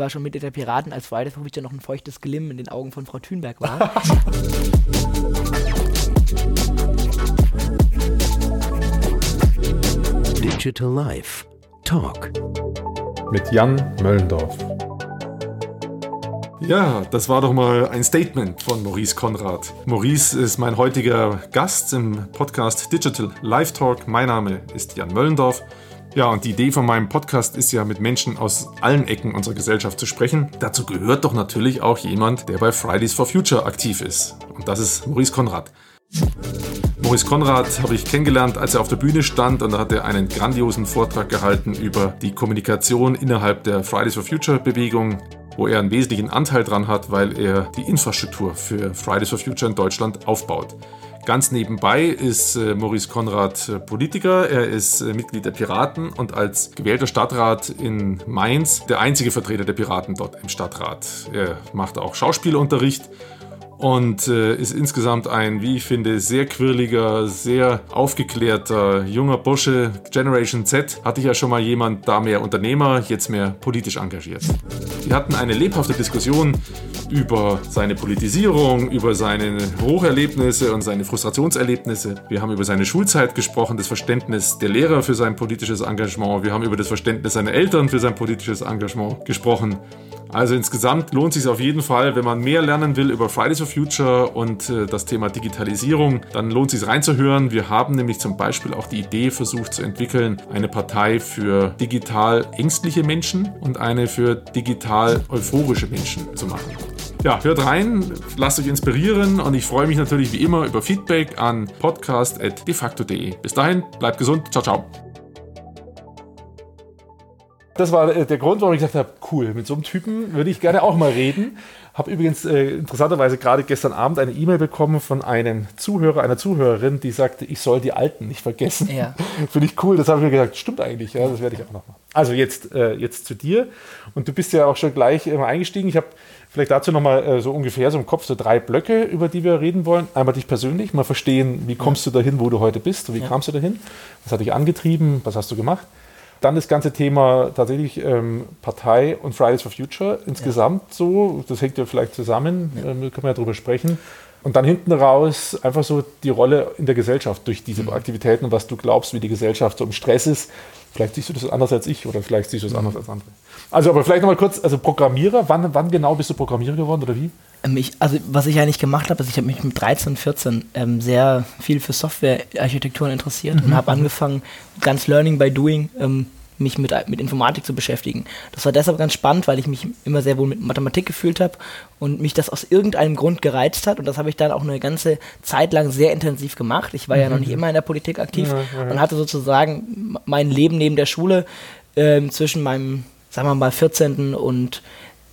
war schon Mitglied der Piraten, als Fridays for Future noch ein feuchtes Glimm in den Augen von Frau Thünberg war. Digital Life Talk mit Jan Möllendorf. Ja, das war doch mal ein Statement von Maurice Konrad. Maurice ist mein heutiger Gast im Podcast Digital Life Talk. Mein Name ist Jan Möllendorf. Ja, und die Idee von meinem Podcast ist ja, mit Menschen aus allen Ecken unserer Gesellschaft zu sprechen. Dazu gehört doch natürlich auch jemand, der bei Fridays for Future aktiv ist. Und das ist Maurice Konrad. Maurice Konrad habe ich kennengelernt, als er auf der Bühne stand und da hat er einen grandiosen Vortrag gehalten über die Kommunikation innerhalb der Fridays for Future Bewegung, wo er einen wesentlichen Anteil dran hat, weil er die Infrastruktur für Fridays for Future in Deutschland aufbaut. Ganz nebenbei ist äh, Maurice Konrad äh, Politiker, er ist äh, Mitglied der Piraten und als gewählter Stadtrat in Mainz der einzige Vertreter der Piraten dort im Stadtrat. Er macht auch Schauspielunterricht und äh, ist insgesamt ein, wie ich finde, sehr quirliger, sehr aufgeklärter junger Bursche. Generation Z hatte ich ja schon mal jemand, da mehr Unternehmer, jetzt mehr politisch engagiert. Wir hatten eine lebhafte Diskussion über seine Politisierung, über seine Hocherlebnisse und seine Frustrationserlebnisse. Wir haben über seine Schulzeit gesprochen, das Verständnis der Lehrer für sein politisches Engagement. Wir haben über das Verständnis seiner Eltern für sein politisches Engagement gesprochen. Also insgesamt lohnt es sich auf jeden Fall, wenn man mehr lernen will über Fridays for Future und äh, das Thema Digitalisierung, dann lohnt es sich reinzuhören. Wir haben nämlich zum Beispiel auch die Idee versucht zu entwickeln, eine Partei für digital ängstliche Menschen und eine für digital euphorische Menschen zu machen. Ja, hört rein, lasst euch inspirieren und ich freue mich natürlich wie immer über Feedback an podcast.defacto.de. Bis dahin, bleibt gesund, ciao, ciao das war äh, der Grund, warum ich gesagt habe, cool, mit so einem Typen würde ich gerne auch mal reden. Habe übrigens äh, interessanterweise gerade gestern Abend eine E-Mail bekommen von einem Zuhörer, einer Zuhörerin, die sagte, ich soll die Alten nicht vergessen. Ja. Finde ich cool. Das habe ich mir gesagt, stimmt eigentlich. Ja, das werde ich auch noch machen. Also jetzt, äh, jetzt zu dir. Und du bist ja auch schon gleich immer eingestiegen. Ich habe vielleicht dazu nochmal äh, so ungefähr so im Kopf so drei Blöcke, über die wir reden wollen. Einmal dich persönlich, mal verstehen, wie kommst du dahin, wo du heute bist? Wie ja. kamst du dahin? Was hat dich angetrieben? Was hast du gemacht? Dann das ganze Thema tatsächlich ähm, Partei und Fridays for Future insgesamt ja. so, das hängt ja vielleicht zusammen, ja. Ähm, können wir ja drüber sprechen. Und dann hinten raus einfach so die Rolle in der Gesellschaft durch diese mhm. Aktivitäten und was du glaubst, wie die Gesellschaft so im Stress ist. Vielleicht siehst du das anders als ich oder vielleicht siehst du mhm. anders als andere. Also, aber vielleicht nochmal kurz, also Programmierer, wann, wann genau bist du Programmierer geworden oder wie? Ähm, ich, also was ich eigentlich gemacht habe, ist, ich habe mich mit 13, 14 ähm, sehr viel für Softwarearchitekturen interessiert mhm. und habe angefangen, ganz Learning by Doing ähm, mich mit, mit Informatik zu beschäftigen. Das war deshalb ganz spannend, weil ich mich immer sehr wohl mit Mathematik gefühlt habe und mich das aus irgendeinem Grund gereizt hat. Und das habe ich dann auch eine ganze Zeit lang sehr intensiv gemacht. Ich war mhm. ja noch nicht mhm. immer in der Politik aktiv ja, ja. und hatte sozusagen mein Leben neben der Schule äh, zwischen meinem, sagen wir mal, 14. und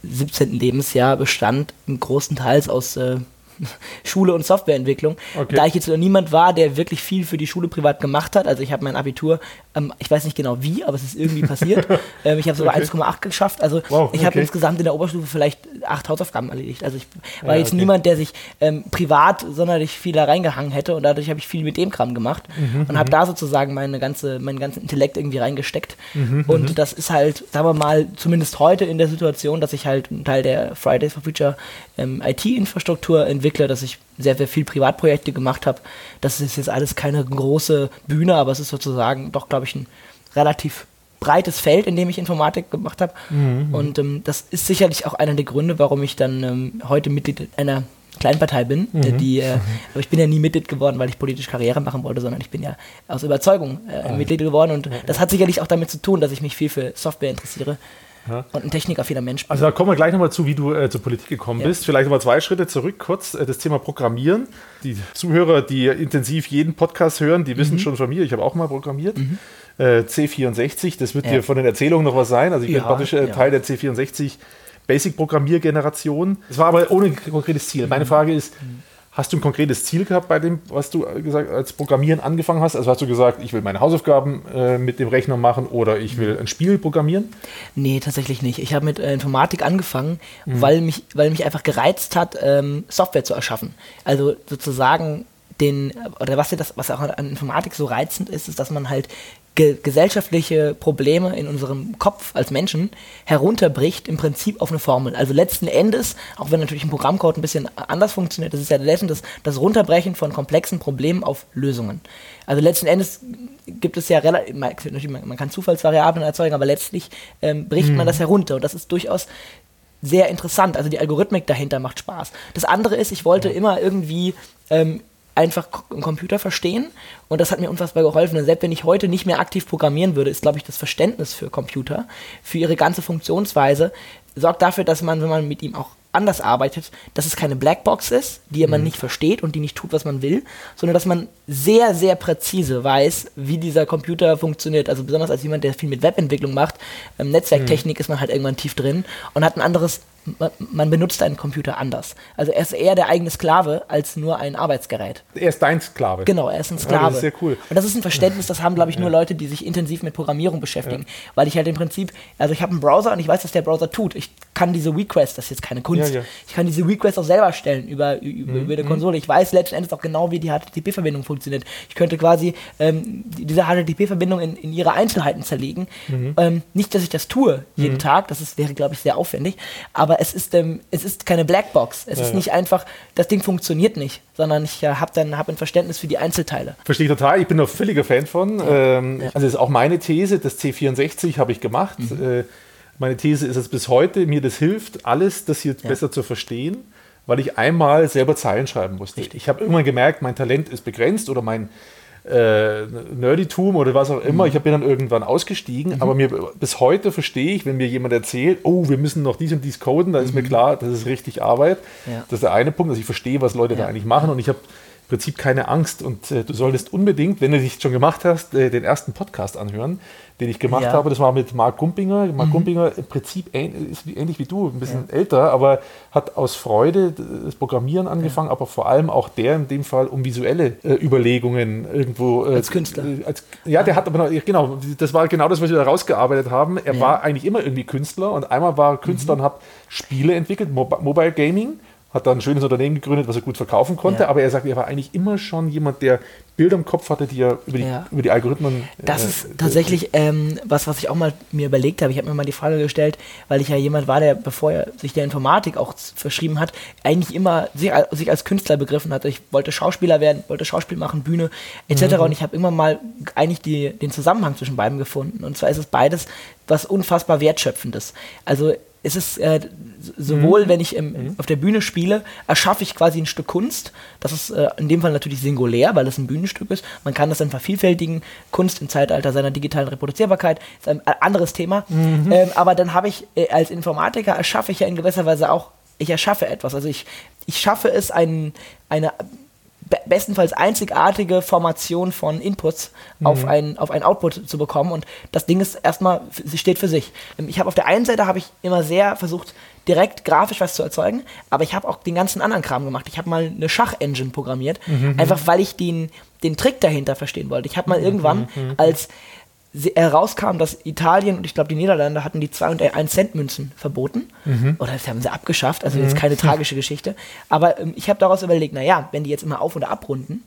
17. Lebensjahr bestand im großen Teils aus äh, Schule und Softwareentwicklung. Okay. Da ich jetzt niemand war, der wirklich viel für die Schule privat gemacht hat, also ich habe mein Abitur, ähm, ich weiß nicht genau wie, aber es ist irgendwie passiert. ähm, ich habe sogar okay. 1,8 geschafft. Also wow, ich habe okay. insgesamt in der Oberstufe vielleicht acht Hausaufgaben erledigt. Also ich war ja, jetzt niemand, der sich ähm, privat sonderlich viel da reingehangen hätte und dadurch habe ich viel mit dem Kram gemacht mhm, und habe mhm. da sozusagen meine ganze, meinen ganzen Intellekt irgendwie reingesteckt. Mhm, und mhm. das ist halt, sagen wir mal, zumindest heute in der Situation, dass ich halt einen Teil der Fridays for Future ähm, IT-Infrastruktur entwickle Entwickler, dass ich sehr, sehr viel Privatprojekte gemacht habe. Das ist jetzt alles keine große Bühne, aber es ist sozusagen doch, glaube ich, ein relativ breites Feld, in dem ich Informatik gemacht habe. Mhm. Und ähm, das ist sicherlich auch einer der Gründe, warum ich dann ähm, heute Mitglied einer Kleinpartei bin. Mhm. Die, äh, aber ich bin ja nie Mitglied geworden, weil ich politisch Karriere machen wollte, sondern ich bin ja aus Überzeugung äh. Mitglied geworden. Und das hat sicherlich auch damit zu tun, dass ich mich viel für Software interessiere. Ja. Und ein technikaffiner Mensch. Also da kommen wir gleich nochmal zu, wie du äh, zur Politik gekommen ja. bist. Vielleicht nochmal zwei Schritte zurück, kurz äh, das Thema Programmieren. Die Zuhörer, die intensiv jeden Podcast hören, die wissen mhm. schon von mir, ich habe auch mal programmiert. Mhm. Äh, C64, das wird ja. dir von den Erzählungen noch was sein. Also ich bin praktisch äh, Teil der C64 Basic-Programmiergeneration. Es war aber ohne konkretes Ziel. Meine mhm. Frage ist, mhm. Hast du ein konkretes Ziel gehabt bei dem, was du gesagt, als Programmieren angefangen hast? Also hast du gesagt, ich will meine Hausaufgaben äh, mit dem Rechner machen oder ich will ein Spiel programmieren? Nee, tatsächlich nicht. Ich habe mit äh, Informatik angefangen, mhm. weil, mich, weil mich einfach gereizt hat, ähm, Software zu erschaffen. Also sozusagen den, oder was, das, was auch an Informatik so reizend ist, ist, dass man halt ge gesellschaftliche Probleme in unserem Kopf als Menschen herunterbricht, im Prinzip auf eine Formel. Also letzten Endes, auch wenn natürlich ein Programmcode ein bisschen anders funktioniert, das ist ja letzten das, das Runterbrechen von komplexen Problemen auf Lösungen. Also letzten Endes gibt es ja relativ, man, man kann Zufallsvariablen erzeugen, aber letztlich ähm, bricht mhm. man das herunter und das ist durchaus sehr interessant. Also die Algorithmik dahinter macht Spaß. Das andere ist, ich wollte ja. immer irgendwie ähm, einfach einen Computer verstehen und das hat mir unfassbar geholfen. Und selbst wenn ich heute nicht mehr aktiv programmieren würde, ist, glaube ich, das Verständnis für Computer, für ihre ganze Funktionsweise, sorgt dafür, dass man, wenn man mit ihm auch anders arbeitet, dass es keine Blackbox ist, die man mhm. nicht versteht und die nicht tut, was man will, sondern dass man sehr, sehr präzise weiß, wie dieser Computer funktioniert. Also besonders als jemand, der viel mit Webentwicklung macht, ähm, Netzwerktechnik mhm. ist man halt irgendwann tief drin und hat ein anderes man benutzt einen Computer anders. Also er ist eher der eigene Sklave als nur ein Arbeitsgerät. Er ist dein Sklave. Genau, er ist ein Sklave. Ja, das ist sehr cool. Und das ist ein Verständnis, das haben, glaube ich, nur Leute, die sich intensiv mit Programmierung beschäftigen. Ja. Weil ich halt im Prinzip, also ich habe einen Browser und ich weiß, was der Browser tut. Ich kann diese Request, das ist jetzt keine Kunst, ja, ich kann diese Request auch selber stellen über, über, mhm. über die Konsole. Ich weiß letzten Endes auch genau, wie die HTTP-Verbindung funktioniert. Ich könnte quasi ähm, diese HTTP-Verbindung in, in ihre Einzelheiten zerlegen. Mhm. Ähm, nicht, dass ich das tue jeden mhm. Tag, das ist, wäre, glaube ich, sehr aufwendig, aber es ist, ähm, es ist keine Blackbox. Es ja, ist nicht einfach, das Ding funktioniert nicht, sondern ich äh, habe dann hab ein Verständnis für die Einzelteile. Verstehe ich total. Ich bin ein völliger Fan von. Ähm, also das ist auch meine These, das C64 habe ich gemacht. Mhm. Äh, meine These ist es bis heute, mir das hilft, alles das hier besser zu verstehen, weil ich einmal selber Zeilen schreiben musste. Richtig. Ich habe irgendwann gemerkt, mein Talent ist begrenzt oder mein äh, Nerditum oder was auch immer. Mhm. Ich bin dann irgendwann ausgestiegen, mhm. aber mir bis heute verstehe ich, wenn mir jemand erzählt, oh, wir müssen noch dies und dies coden, dann ist mir mhm. klar, das ist richtig Arbeit. Ja. Das ist der eine Punkt, dass ich verstehe, was Leute ja. da eigentlich machen und ich habe Prinzip keine Angst und äh, du solltest unbedingt, wenn du dich schon gemacht hast, äh, den ersten Podcast anhören, den ich gemacht ja. habe. Das war mit Marc Gumpinger. Marc mhm. Gumpinger im Prinzip ist ähnlich wie du, ein bisschen ja. älter, aber hat aus Freude das Programmieren angefangen, ja. aber vor allem auch der in dem Fall um visuelle äh, Überlegungen irgendwo. Äh, als Künstler. Als, ja, der hat aber noch, genau, das war genau das, was wir da rausgearbeitet haben. Er war eigentlich immer irgendwie Künstler und einmal war Künstler mhm. und hat Spiele entwickelt, Mobile Gaming hat dann ein schönes Unternehmen gegründet, was er gut verkaufen konnte, ja. aber er sagt, er war eigentlich immer schon jemand, der Bilder im Kopf hatte, die er über die, ja. über die Algorithmen. Das äh, ist tatsächlich ähm, was, was ich auch mal mir überlegt habe. Ich habe mir mal die Frage gestellt, weil ich ja jemand war, der, bevor er sich der Informatik auch verschrieben hat, eigentlich immer sich, sich als Künstler begriffen hat. Ich wollte Schauspieler werden, wollte Schauspiel machen, Bühne etc. Mhm. Und ich habe immer mal eigentlich die, den Zusammenhang zwischen beiden gefunden. Und zwar ist es beides was unfassbar wertschöpfendes. Also es ist äh, sowohl, mhm. wenn ich im, mhm. auf der Bühne spiele, erschaffe ich quasi ein Stück Kunst. Das ist äh, in dem Fall natürlich singulär, weil es ein Bühnenstück ist. Man kann das dann vervielfältigen. Kunst im Zeitalter seiner digitalen Reproduzierbarkeit ist ein anderes Thema. Mhm. Ähm, aber dann habe ich äh, als Informatiker erschaffe ich ja in gewisser Weise auch, ich erschaffe etwas. Also ich, ich schaffe es, ein, eine bestenfalls einzigartige Formation von Inputs mhm. auf, ein, auf ein Output zu bekommen. Und das Ding ist erstmal, sie steht für sich. Ähm, ich habe auf der einen Seite habe ich immer sehr versucht, direkt grafisch was zu erzeugen, aber ich habe auch den ganzen anderen Kram gemacht. Ich habe mal eine Schach-Engine programmiert, mhm. einfach weil ich den, den Trick dahinter verstehen wollte. Ich habe mal mhm. irgendwann mhm. als herauskam, dass Italien und ich glaube die Niederlande hatten die 2 und 1 Cent Münzen verboten. Mhm. Oder das haben sie abgeschafft, also mhm. jetzt keine tragische Geschichte. Aber ähm, ich habe daraus überlegt, naja, wenn die jetzt immer auf- oder abrunden,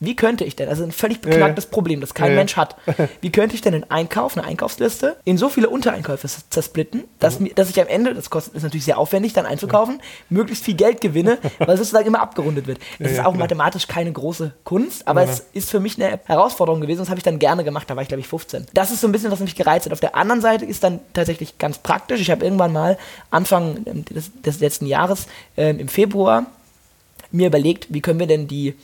wie könnte ich denn, also ein völlig beknacktes ja, Problem, das kein ja, Mensch hat, wie könnte ich denn einen Einkauf, eine Einkaufsliste, in so viele Untereinkäufe zersplitten, dass, mhm. dass ich am Ende, das kostet ist natürlich sehr aufwendig, dann einzukaufen, möglichst viel Geld gewinne, weil es sozusagen immer abgerundet wird. Es ist auch mathematisch keine große Kunst, aber es ist für mich eine Herausforderung gewesen, das habe ich dann gerne gemacht, da war ich glaube ich 15. Das ist so ein bisschen, was mich gereizt hat. Auf der anderen Seite ist dann tatsächlich ganz praktisch. Ich habe irgendwann mal Anfang ähm, des, des letzten Jahres, äh, im Februar, mir überlegt, wie können wir denn die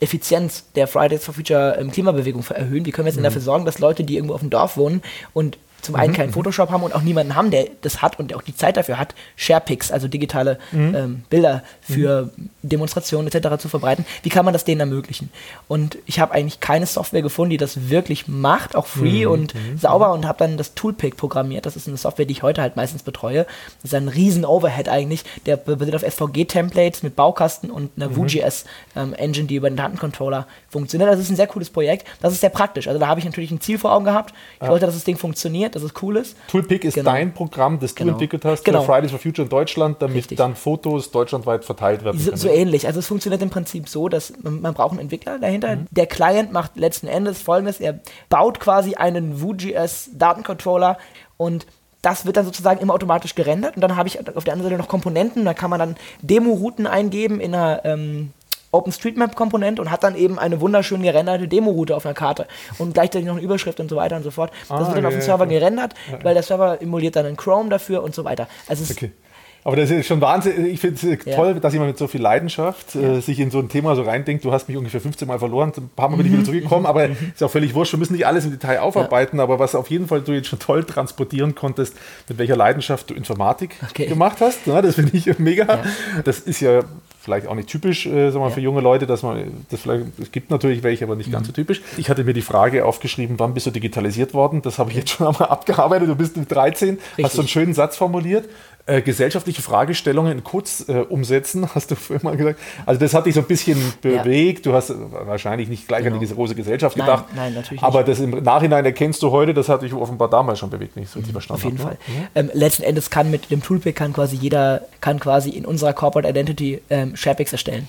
Effizienz der Fridays for Future ähm, Klimabewegung erhöhen? Wie können wir jetzt mhm. dafür sorgen, dass Leute, die irgendwo auf dem Dorf wohnen und zum einen mhm. keinen Photoshop haben und auch niemanden haben, der das hat und der auch die Zeit dafür hat, Sharepics, also digitale mhm. ähm, Bilder für mhm. Demonstrationen etc. zu verbreiten. Wie kann man das denen ermöglichen? Und ich habe eigentlich keine Software gefunden, die das wirklich macht, auch free mhm. und mhm. sauber und habe dann das Toolpick programmiert. Das ist eine Software, die ich heute halt meistens betreue. Das ist ein riesen Overhead eigentlich. Der basiert auf SVG-Templates mit Baukasten und einer mhm. Vue.js-Engine, ähm, die über den Datencontroller funktioniert. Das ist ein sehr cooles Projekt. Das ist sehr praktisch. Also da habe ich natürlich ein Ziel vor Augen gehabt. Ich ja. wollte, dass das Ding funktioniert dass es cool ist. Toolpick ist Genau. dein Programm, das du Genau. entwickelt hast Genau. für Fridays for Future in Deutschland, damit Richtig. dann Fotos deutschlandweit verteilt werden So, können. so ähnlich. Also es funktioniert im Prinzip so, dass man, man braucht einen Entwickler dahinter. Der Client macht letzten Endes folgendes: Er baut quasi einen Vue.js Datencontroller und das wird dann sozusagen immer automatisch gerendert und dann habe ich auf der anderen Seite noch Komponenten, da kann man dann Demo-Routen eingeben in einer ähm, OpenStreetMap-Komponente und hat dann eben eine wunderschön gerenderte Demo-Route auf einer Karte und gleichzeitig noch eine Überschrift und so weiter und so fort. Das Ah, wird dann ja, auf dem ja, Server klar. gerendert, weil der Server emuliert dann einen Chrome dafür und so weiter. Also Okay. Aber das ist schon Wahnsinn. Ich finde es äh, Ja. toll, dass jemand mit so viel Leidenschaft äh, sich in so ein Thema so reindenkt. Du hast mich ungefähr 15 Mal verloren, ein paar Mal bin ich Mhm. wieder zurückgekommen, aber ist auch völlig wurscht. Wir müssen nicht alles im Detail aufarbeiten, aber was auf jeden Fall du jetzt schon toll transportieren konntest, mit welcher Leidenschaft du Informatik Okay. gemacht hast. Ne? Das finde ich mega. Das ist ja vielleicht auch nicht typisch äh, mal, für junge Leute, dass man das vielleicht, es gibt natürlich welche, aber nicht Mhm. ganz so typisch. Ich hatte mir die Frage aufgeschrieben, wann bist du digitalisiert worden? Das habe ich jetzt schon einmal abgearbeitet. Du bist mit 13, hast Richtig. so einen schönen Satz formuliert. Äh, gesellschaftliche Fragestellungen in kurz äh, umsetzen, hast du vorhin mal gesagt. Also das hat dich so ein bisschen bewegt. Du hast wahrscheinlich nicht gleich an Genau. die große Gesellschaft Nein, gedacht. nein, natürlich Aber das im Nachhinein erkennst du heute, das hat dich offenbar damals schon bewegt, ich es richtig verstanden Auf jeden habe. Fall. ne? Ähm, letzten Endes kann mit dem Toolpick kann quasi jeder kann quasi in unserer Corporate Identity ähm, SharePicks erstellen.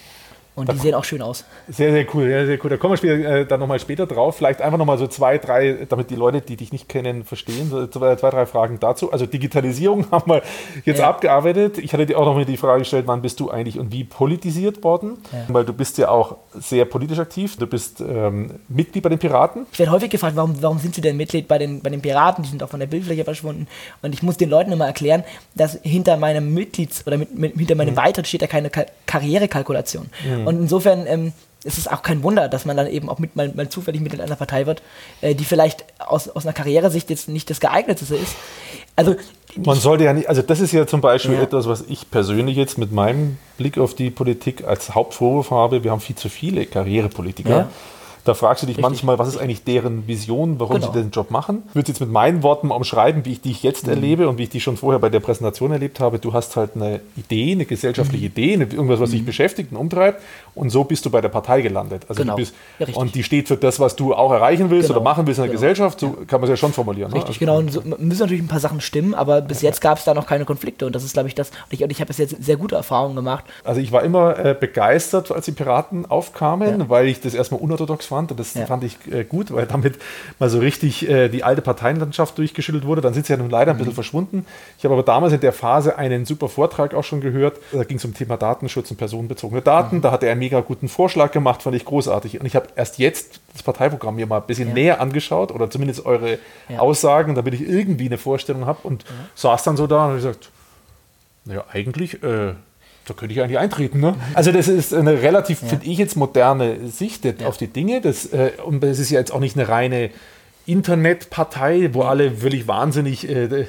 Und die sehen auch schön aus. Sehr, sehr cool, sehr, sehr cool. Da kommen wir später, äh, dann nochmal später drauf. Vielleicht einfach nochmal so zwei, drei, damit die Leute, die dich nicht kennen, verstehen, so zwei, zwei drei Fragen dazu. Also Digitalisierung haben wir jetzt Ja. abgearbeitet. Ich hatte dir auch noch mal die Frage gestellt, wann bist du eigentlich und wie politisiert worden? Weil du bist ja auch sehr politisch aktiv. Du bist ähm, Mitglied bei den Piraten. Ich werde häufig gefragt, warum, warum sind sie denn Mitglied bei den, bei den Piraten? Die sind auch von der Bildfläche verschwunden. Und ich muss den Leuten immer erklären, dass hinter meinem Mitglieds- oder mit, mit, hinter meinem Beitritt steht ja keine Ka Karrierekalkulation. Und insofern ähm, ist es auch kein Wunder, dass man dann eben auch mit, mal, mal zufällig Mitglied einer Partei wird, äh, die vielleicht aus, aus einer Karrieresicht jetzt nicht das geeignetste ist. Also Man sollte ja nicht, also das ist ja zum Beispiel Ja. etwas, was ich persönlich jetzt mit meinem Blick auf die Politik als Hauptvorwurf habe. Wir haben viel zu viele Karrierepolitiker. Ja. Da fragst du dich manchmal, was ist eigentlich deren Vision, warum Genau. sie diesen Job machen. Ich würde es jetzt mit meinen Worten mal umschreiben, wie ich die ich jetzt Mhm. erlebe und wie ich die schon vorher bei der Präsentation erlebt habe. Du hast halt eine Idee, eine gesellschaftliche Mhm. Idee, eine, irgendwas, was dich beschäftigt und umtreibt und so bist du bei der Partei gelandet. Also Genau. bist, Ja, richtig. und die steht für das, was du auch erreichen willst Genau. oder machen willst in der Genau. Gesellschaft, so kann man es ja schon formulieren. ne? Richtig, genau. Und so, müssen natürlich ein paar Sachen stimmen, aber bis jetzt gab es da noch keine Konflikte. Und das ist, glaube ich, das. Und ich, und ich habe bis jetzt sehr gute Erfahrungen gemacht. Also ich war immer äh, begeistert, als die Piraten aufkamen, Ja. weil ich das erstmal unorthodox fand und das Ja. fand ich äh, gut, weil damit mal so richtig äh, die alte Parteienlandschaft durchgeschüttelt wurde. Dann sind sie ja nun leider ein Mhm. bisschen verschwunden. Ich habe aber damals in der Phase einen super Vortrag auch schon gehört. Da ging es um Thema Datenschutz und personenbezogene Daten. Mhm. Da hat er einen mega guten Vorschlag gemacht, fand ich großartig. Und ich habe erst jetzt das Parteiprogramm mir mal ein bisschen Ja. näher angeschaut oder zumindest eure Ja. Aussagen, damit ich irgendwie eine Vorstellung habe und saß dann so da und habe gesagt, naja, eigentlich, äh, da könnte ich eigentlich eintreten. Ne? Also das ist eine relativ, finde ich jetzt, moderne Sicht auf die Dinge. Das, äh, und das ist ja jetzt auch nicht eine reine Internetpartei, wo alle völlig wahnsinnig äh,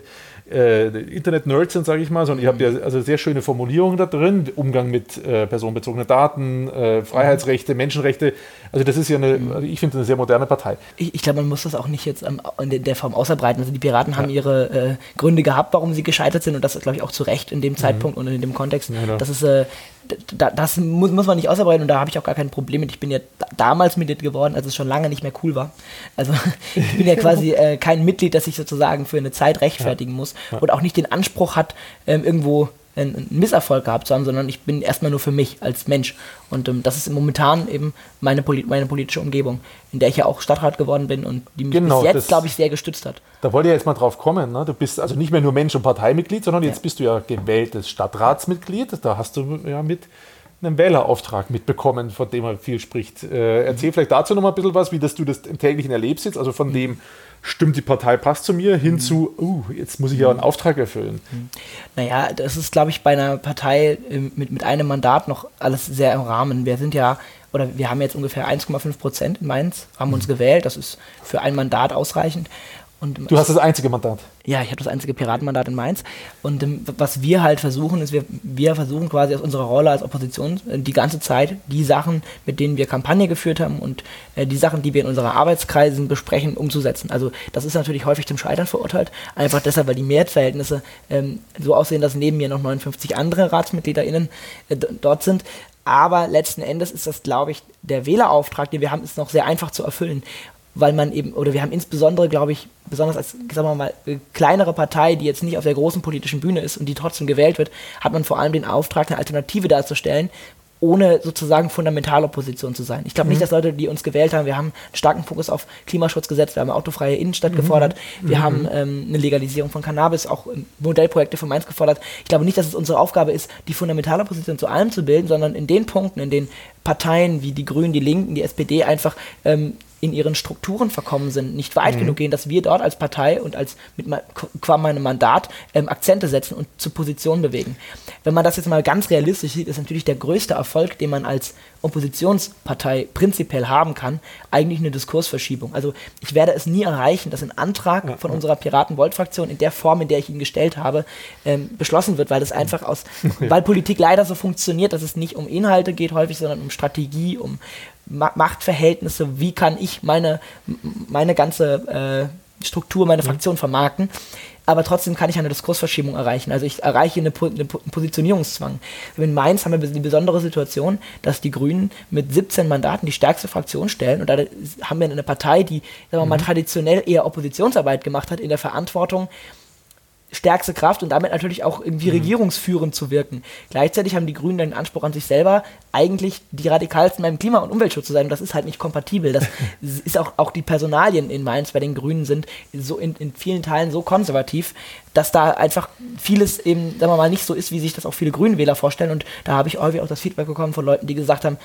äh, Internet-Nerds sind, sage ich mal, sondern ihr habt ja also sehr schöne Formulierungen da drin, Umgang mit äh, personenbezogenen Daten, äh, Freiheitsrechte, Menschenrechte. Also das ist ja eine, also ich finde, eine sehr moderne Partei. Ich, ich glaube, man muss das auch nicht jetzt ähm, in der- Form ausbreiten. Also die Piraten haben ihre äh, Gründe gehabt, warum sie gescheitert sind und das ist, glaube ich, auch zu Recht in dem Zeitpunkt und in dem Kontext. genau. Das ist, äh, da, das muss, muss man nicht ausarbeiten und da habe ich auch gar kein Problem mit. Ich bin ja da- damals Mitglied geworden, als es schon lange nicht mehr cool war. Also ich bin ja quasi äh, kein Mitglied, das sich sozusagen für eine Zeit rechtfertigen muss und auch nicht den Anspruch hat, ähm, irgendwo einen einen Misserfolg gehabt zu haben, sondern ich bin erstmal nur für mich als Mensch. Und ähm, das ist momentan eben meine, Poli meine politische Umgebung, in der ich ja auch Stadtrat geworden bin und die mich Genau, bis jetzt, glaube ich, sehr gestützt hat. Da wollte ich jetzt mal drauf kommen. Ne? Du bist also nicht mehr nur Mensch und Parteimitglied, sondern jetzt Ja. bist du ja gewähltes Stadtratsmitglied. Da hast du ja mit einem Wählerauftrag mitbekommen, von dem er viel spricht. Äh, erzähl vielleicht dazu noch mal ein bisschen was, wie das du das im täglichen erlebst jetzt. Also von dem stimmt die Partei passt zu mir hin zu, uh, jetzt muss ich ja einen Auftrag erfüllen. Naja, das ist, glaube ich, bei einer Partei ähm, mit, mit einem Mandat noch alles sehr im Rahmen. Wir sind ja, oder wir haben jetzt ungefähr 1,5 Prozent in Mainz, haben uns gewählt. Das ist für ein Mandat ausreichend. Und Du hast das einzige Mandat. Ja, ich habe das einzige Piratenmandat in Mainz. Und ähm, was wir halt versuchen, ist, wir, wir versuchen quasi aus unserer Rolle als Opposition äh, die ganze Zeit die Sachen, mit denen wir Kampagne geführt haben und äh, die Sachen, die wir in unseren Arbeitskreisen besprechen, umzusetzen. Also das ist natürlich häufig zum Scheitern verurteilt. Einfach deshalb, weil die Mehrheitsverhältnisse ähm, so aussehen, dass neben mir noch 59 andere RatsmitgliederInnen äh, dort sind. Aber letzten Endes ist das, glaube ich, der Wählerauftrag, den wir haben, ist noch sehr einfach zu erfüllen. Weil man eben, oder wir haben insbesondere, glaube ich, besonders als, sagen wir mal, kleinere Partei, die jetzt nicht auf der großen politischen Bühne ist und die trotzdem gewählt wird, hat man vor allem den Auftrag, eine Alternative darzustellen, ohne sozusagen Fundamentalopposition zu sein. Ich glaube mhm. nicht, dass Leute, die uns gewählt haben, wir haben einen starken Fokus auf Klimaschutz gesetzt, wir haben eine autofreie Innenstadt mhm. gefordert, wir mhm. haben ähm, eine Legalisierung von Cannabis, auch Modellprojekte von Mainz gefordert. Ich glaube nicht, dass es unsere Aufgabe ist, die Fundamentalopposition zu allem zu bilden, sondern in den Punkten, in denen Parteien wie die Grünen, die Linken, die SPD einfach ähm, in ihren Strukturen verkommen sind, nicht weit mhm. genug gehen, dass wir dort als Partei und als mit qua meinem Mandat ähm, Akzente setzen und zu Positionen bewegen. Wenn man das jetzt mal ganz realistisch sieht, ist natürlich der größte Erfolg, den man als Oppositionspartei prinzipiell haben kann, eigentlich eine Diskursverschiebung. Also ich werde es nie erreichen, dass ein Antrag von unserer Piraten-Volt-Fraktion in der Form, in der ich ihn gestellt habe, ähm, beschlossen wird, weil es einfach aus, weil Politik leider so funktioniert, dass es nicht um Inhalte geht häufig, sondern um Strategie, um Machtverhältnisse, wie kann ich meine, meine ganze äh, Struktur, meine Fraktion vermarkten. Aber trotzdem kann ich eine Diskursverschiebung erreichen. Also ich erreiche eine, eine Positionierungszwang. In Mainz haben wir die besondere Situation, dass die Grünen mit 17 Mandaten die stärkste Fraktion stellen. Und da haben wir eine Partei, die sagen wir mal, mhm. traditionell eher Oppositionsarbeit gemacht hat, in der Verantwortung, stärkste Kraft und damit natürlich auch irgendwie mhm. regierungsführend zu wirken. Gleichzeitig haben die Grünen den Anspruch an sich selber, eigentlich die radikalsten beim Klima- und Umweltschutz zu sein. Und das ist halt nicht kompatibel. Das ist auch, auch die Personalien in Mainz bei den Grünen sind so in, in vielen Teilen so konservativ, dass da einfach vieles eben, sagen wir mal, nicht so ist, wie sich das auch viele Grünenwähler vorstellen. Und da habe ich häufig auch das Feedback bekommen von Leuten, die gesagt haben,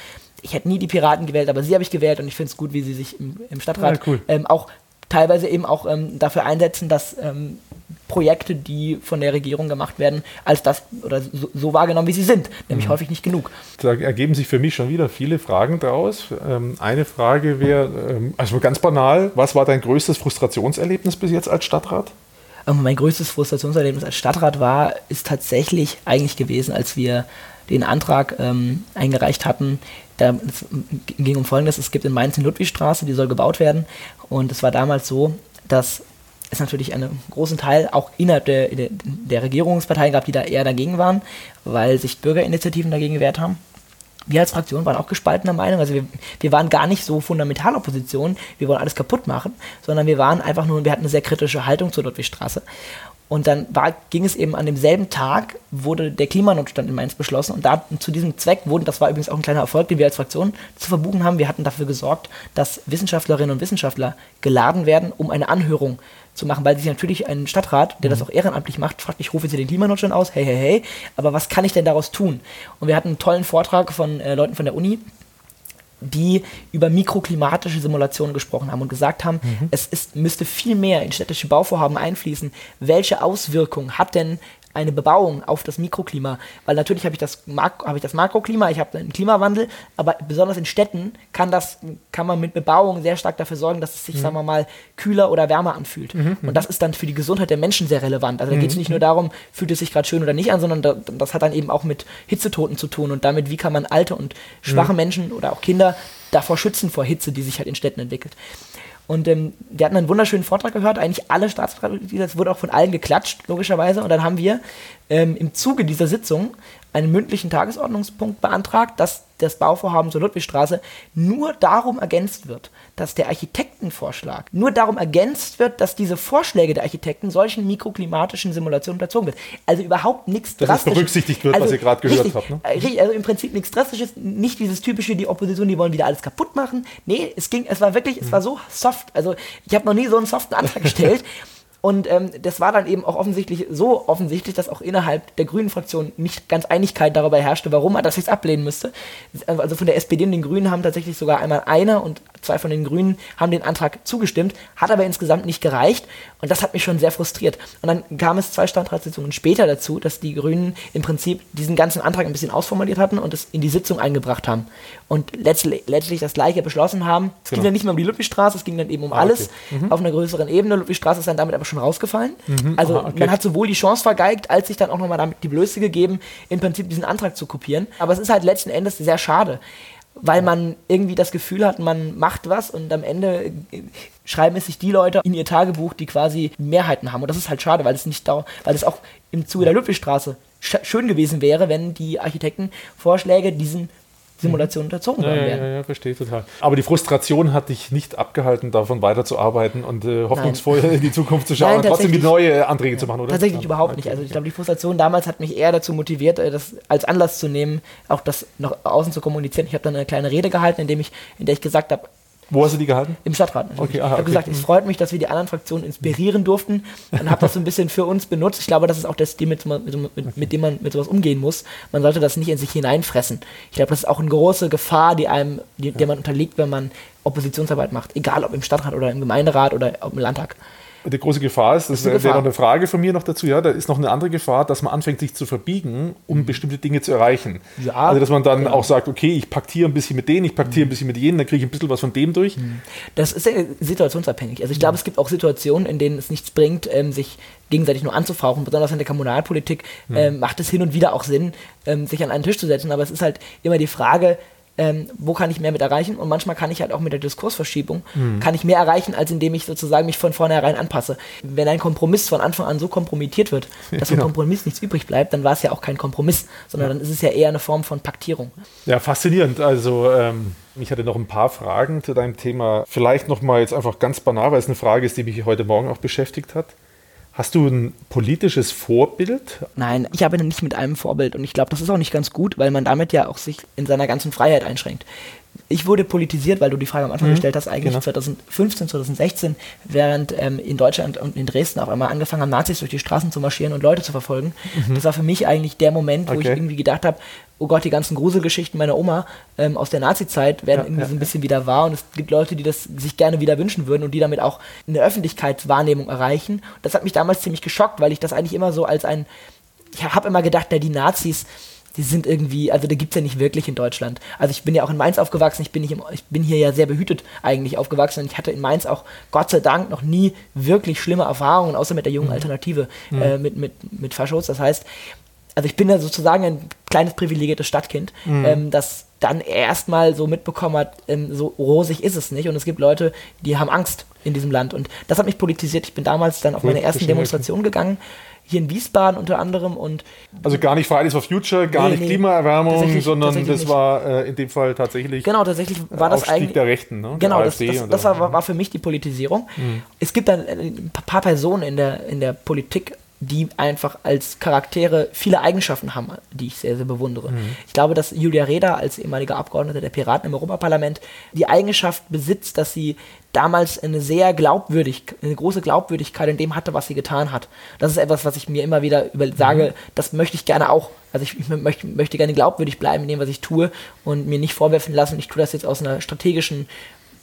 ich hätte nie die Piraten gewählt, aber sie habe ich gewählt und ich finde es gut, wie sie sich im, im Stadtrat ja, cool. ähm, auch teilweise eben auch ähm, dafür einsetzen, dass ähm, Projekte, die von der Regierung gemacht werden, als das oder so, so wahrgenommen, wie sie sind, nämlich mhm. häufig nicht genug. Da ergeben sich für mich schon wieder viele Fragen daraus. Ähm, eine Frage wäre, ähm, also ganz banal, was war dein größtes Frustrationserlebnis bis jetzt als Stadtrat? Ähm, mein größtes Frustrationserlebnis als Stadtrat war, ist tatsächlich eigentlich gewesen, als wir den Antrag ähm, eingereicht hatten. Da ging um Folgendes: Es gibt in Mainz eine Ludwigstraße, die soll gebaut werden. Und es war damals so, dass es natürlich einen großen Teil auch innerhalb der, der, der Regierungsparteien gab, die da eher dagegen waren, weil sich Bürgerinitiativen dagegen gewehrt haben. Wir als Fraktion waren auch gespaltener Meinung. Also wir, wir waren gar nicht so fundamental Opposition, wir wollen alles kaputt machen, sondern wir waren einfach nur, wir hatten eine sehr kritische Haltung zur Ludwigstraße. Und dann war, ging es eben an demselben Tag, wurde der Klimanotstand in Mainz beschlossen. Und da zu diesem Zweck wurden, das war übrigens auch ein kleiner Erfolg, den wir als Fraktion zu verbuchen haben, wir hatten dafür gesorgt, dass Wissenschaftlerinnen und Wissenschaftler geladen werden, um eine Anhörung zu machen, weil sich natürlich ein Stadtrat, der mhm. das auch ehrenamtlich macht, fragt, ich rufe jetzt hier den Klimanotstand aus, hey, hey, hey, aber was kann ich denn daraus tun? Und wir hatten einen tollen Vortrag von äh, Leuten von der Uni, die über mikroklimatische Simulationen gesprochen haben und gesagt haben, mhm. es ist, müsste viel mehr in städtische Bauvorhaben einfließen. Welche Auswirkungen hat denn eine Bebauung auf das Mikroklima. Weil natürlich habe ich, das hab ich das Makroklima, ich habe einen Klimawandel, aber besonders in Städten kann, das, kann man mit Bebauung sehr stark dafür sorgen, dass es sich, mhm. sagen wir mal, kühler oder wärmer anfühlt. Mhm. Und das ist dann für die Gesundheit der Menschen sehr relevant. Also da geht es mhm. nicht nur darum, fühlt es sich gerade schön oder nicht an, sondern da, das hat dann eben auch mit Hitzetoten zu tun und damit, wie kann man alte und schwache mhm. Menschen oder auch Kinder davor schützen vor Hitze, die sich halt in Städten entwickelt. Und ähm, wir hatten einen wunderschönen Vortrag gehört, eigentlich alle Staatsmitglieder, es wurde auch von allen geklatscht, logischerweise. Und dann haben wir ähm, im Zuge dieser Sitzung einen mündlichen Tagesordnungspunkt beantragt, dass das Bauvorhaben zur Ludwigstraße nur darum ergänzt wird, dass der Architektenvorschlag nur darum ergänzt wird, dass diese Vorschläge der Architekten solchen mikroklimatischen Simulationen unterzogen wird. Also überhaupt nichts dass Drastisches. Dass berücksichtigt wird, also, was ihr gerade gehört habt. Ne? Äh, also im Prinzip nichts Drastisches, nicht dieses typische, die Opposition, die wollen wieder alles kaputt machen. Nee, es ging, es war wirklich, es war so soft. Also ich habe noch nie so einen soften Antrag gestellt. Und ähm, das war dann eben auch offensichtlich so offensichtlich, dass auch innerhalb der Grünen Fraktion nicht ganz Einigkeit darüber herrschte, warum man das jetzt ablehnen müsste. Also von der SPD und den Grünen haben tatsächlich sogar einmal einer und zwei von den Grünen haben den Antrag zugestimmt, hat aber insgesamt nicht gereicht und das hat mich schon sehr frustriert. Und dann kam es zwei Stadtratssitzungen später dazu, dass die Grünen im Prinzip diesen ganzen Antrag ein bisschen ausformuliert hatten und es in die Sitzung eingebracht haben und letztlich, letztlich das gleiche beschlossen haben. Es genau. ging dann nicht mehr um die Ludwigstraße, es ging dann eben um ah, alles okay. mhm. auf einer größeren Ebene. Ludwigstraße ist dann damit aber schon rausgefallen. Mhm. Also Aha, okay. man hat sowohl die Chance vergeigt, als sich dann auch nochmal damit die Blöße gegeben, im Prinzip diesen Antrag zu kopieren. Aber es ist halt letzten Endes sehr schade weil man irgendwie das Gefühl hat, man macht was und am Ende schreiben es sich die Leute in ihr Tagebuch, die quasi Mehrheiten haben. Und das ist halt schade, weil es nicht da, weil es auch im Zuge der Ludwigstraße schön gewesen wäre, wenn die Architektenvorschläge diesen Simulation unterzogen ja, worden ja. Ja, ja, verstehe total. Aber die Frustration hat dich nicht abgehalten, davon weiterzuarbeiten und äh, hoffnungsvoll Nein. in die Zukunft zu schauen Nein, und trotzdem die neue Anträge ja, zu machen, oder? Tatsächlich ja. überhaupt nicht. Also ich glaube, die Frustration damals hat mich eher dazu motiviert, äh, das als Anlass zu nehmen, auch das nach außen zu kommunizieren. Ich habe dann eine kleine Rede gehalten, in, dem ich, in der ich gesagt habe, wo hast du die gehalten? Im Stadtrat. Okay, aha, ich habe okay. gesagt, es freut mich, dass wir die anderen Fraktionen inspirieren durften und habe das so ein bisschen für uns benutzt. Ich glaube, das ist auch das Stil, mit, mit, mit, mit, dem man mit sowas umgehen muss. Man sollte das nicht in sich hineinfressen. Ich glaube, das ist auch eine große Gefahr, die einem, die, der man unterliegt, wenn man Oppositionsarbeit macht. Egal ob im Stadtrat oder im Gemeinderat oder im Landtag. Die große Gefahr ist, das wäre noch eine Frage von mir noch dazu, ja, da ist noch eine andere Gefahr, dass man anfängt, sich zu verbiegen, um mhm. bestimmte Dinge zu erreichen. Ja, also, dass man dann genau. auch sagt, okay, ich paktiere ein bisschen mit denen, ich paktiere mhm. ein bisschen mit jenen, dann kriege ich ein bisschen was von dem durch. Mhm. Das ist ja situationsabhängig. Also ich glaube, es gibt auch Situationen, in denen es nichts bringt, ähm, sich gegenseitig nur anzufauchen. Besonders in der Kommunalpolitik ähm, macht es hin und wieder auch Sinn, ähm, sich an einen Tisch zu setzen. Aber es ist halt immer die Frage, ähm, wo kann ich mehr mit erreichen und manchmal kann ich halt auch mit der Diskursverschiebung, mhm. kann ich mehr erreichen, als indem ich sozusagen mich von vornherein anpasse. Wenn ein Kompromiss von Anfang an so kompromittiert wird, dass ja, vom Kompromiss nichts übrig bleibt, dann war es ja auch kein Kompromiss, sondern ja. dann ist es ja eher eine Form von Paktierung. Ja, faszinierend. Also ähm, ich hatte noch ein paar Fragen zu deinem Thema. Vielleicht nochmal jetzt einfach ganz banal, weil es eine Frage ist, die mich heute Morgen auch beschäftigt hat. Hast du ein politisches Vorbild? Nein, ich arbeite nicht mit einem Vorbild und ich glaube, das ist auch nicht ganz gut, weil man damit ja auch sich in seiner ganzen Freiheit einschränkt. Ich wurde politisiert, weil du die Frage am Anfang mhm, gestellt hast, eigentlich genau. 2015, 2016, während ähm, in Deutschland und in Dresden auf einmal angefangen haben, Nazis durch die Straßen zu marschieren und Leute zu verfolgen. Mhm. Das war für mich eigentlich der Moment, wo okay. ich irgendwie gedacht habe, oh Gott, die ganzen Gruselgeschichten meiner Oma ähm, aus der Nazi-Zeit werden ja, irgendwie ja, so ein bisschen ja. wieder wahr und es gibt Leute, die das sich gerne wieder wünschen würden und die damit auch eine Öffentlichkeitswahrnehmung erreichen. Das hat mich damals ziemlich geschockt, weil ich das eigentlich immer so als ein, ich habe immer gedacht, na, die Nazis, die sind irgendwie, also da gibt es ja nicht wirklich in Deutschland. Also ich bin ja auch in Mainz aufgewachsen, ich bin, nicht im, ich bin hier ja sehr behütet eigentlich aufgewachsen und ich hatte in Mainz auch Gott sei Dank noch nie wirklich schlimme Erfahrungen, außer mit der jungen mhm. Alternative, mhm. Äh, mit, mit, mit Faschos. Das heißt, also ich bin ja sozusagen ein kleines privilegiertes Stadtkind, mhm. ähm, das dann erstmal so mitbekommen hat, ähm, so rosig ist es nicht. Und es gibt Leute, die haben Angst in diesem Land. Und das hat mich politisiert. Ich bin damals dann auf meine ersten Demonstration gegangen hier in Wiesbaden unter anderem und also gar nicht Fridays for Future, gar nee, nicht nee, Klimaerwärmung, sondern das nicht. war äh, in dem Fall tatsächlich genau tatsächlich war das eigentlich der Rechten, ne? genau das, das, das war, war, für mich die Politisierung. Mhm. Es gibt dann ein paar Personen in der in der Politik die einfach als Charaktere viele Eigenschaften haben, die ich sehr, sehr bewundere. Mhm. Ich glaube, dass Julia Reda als ehemalige Abgeordnete der Piraten im Europaparlament die Eigenschaft besitzt, dass sie damals eine sehr glaubwürdig, eine große Glaubwürdigkeit in dem hatte, was sie getan hat. Das ist etwas, was ich mir immer wieder über sage, mhm. das möchte ich gerne auch. Also ich, ich möchte, möchte gerne glaubwürdig bleiben in dem, was ich tue und mir nicht vorwerfen lassen, ich tue das jetzt aus einer strategischen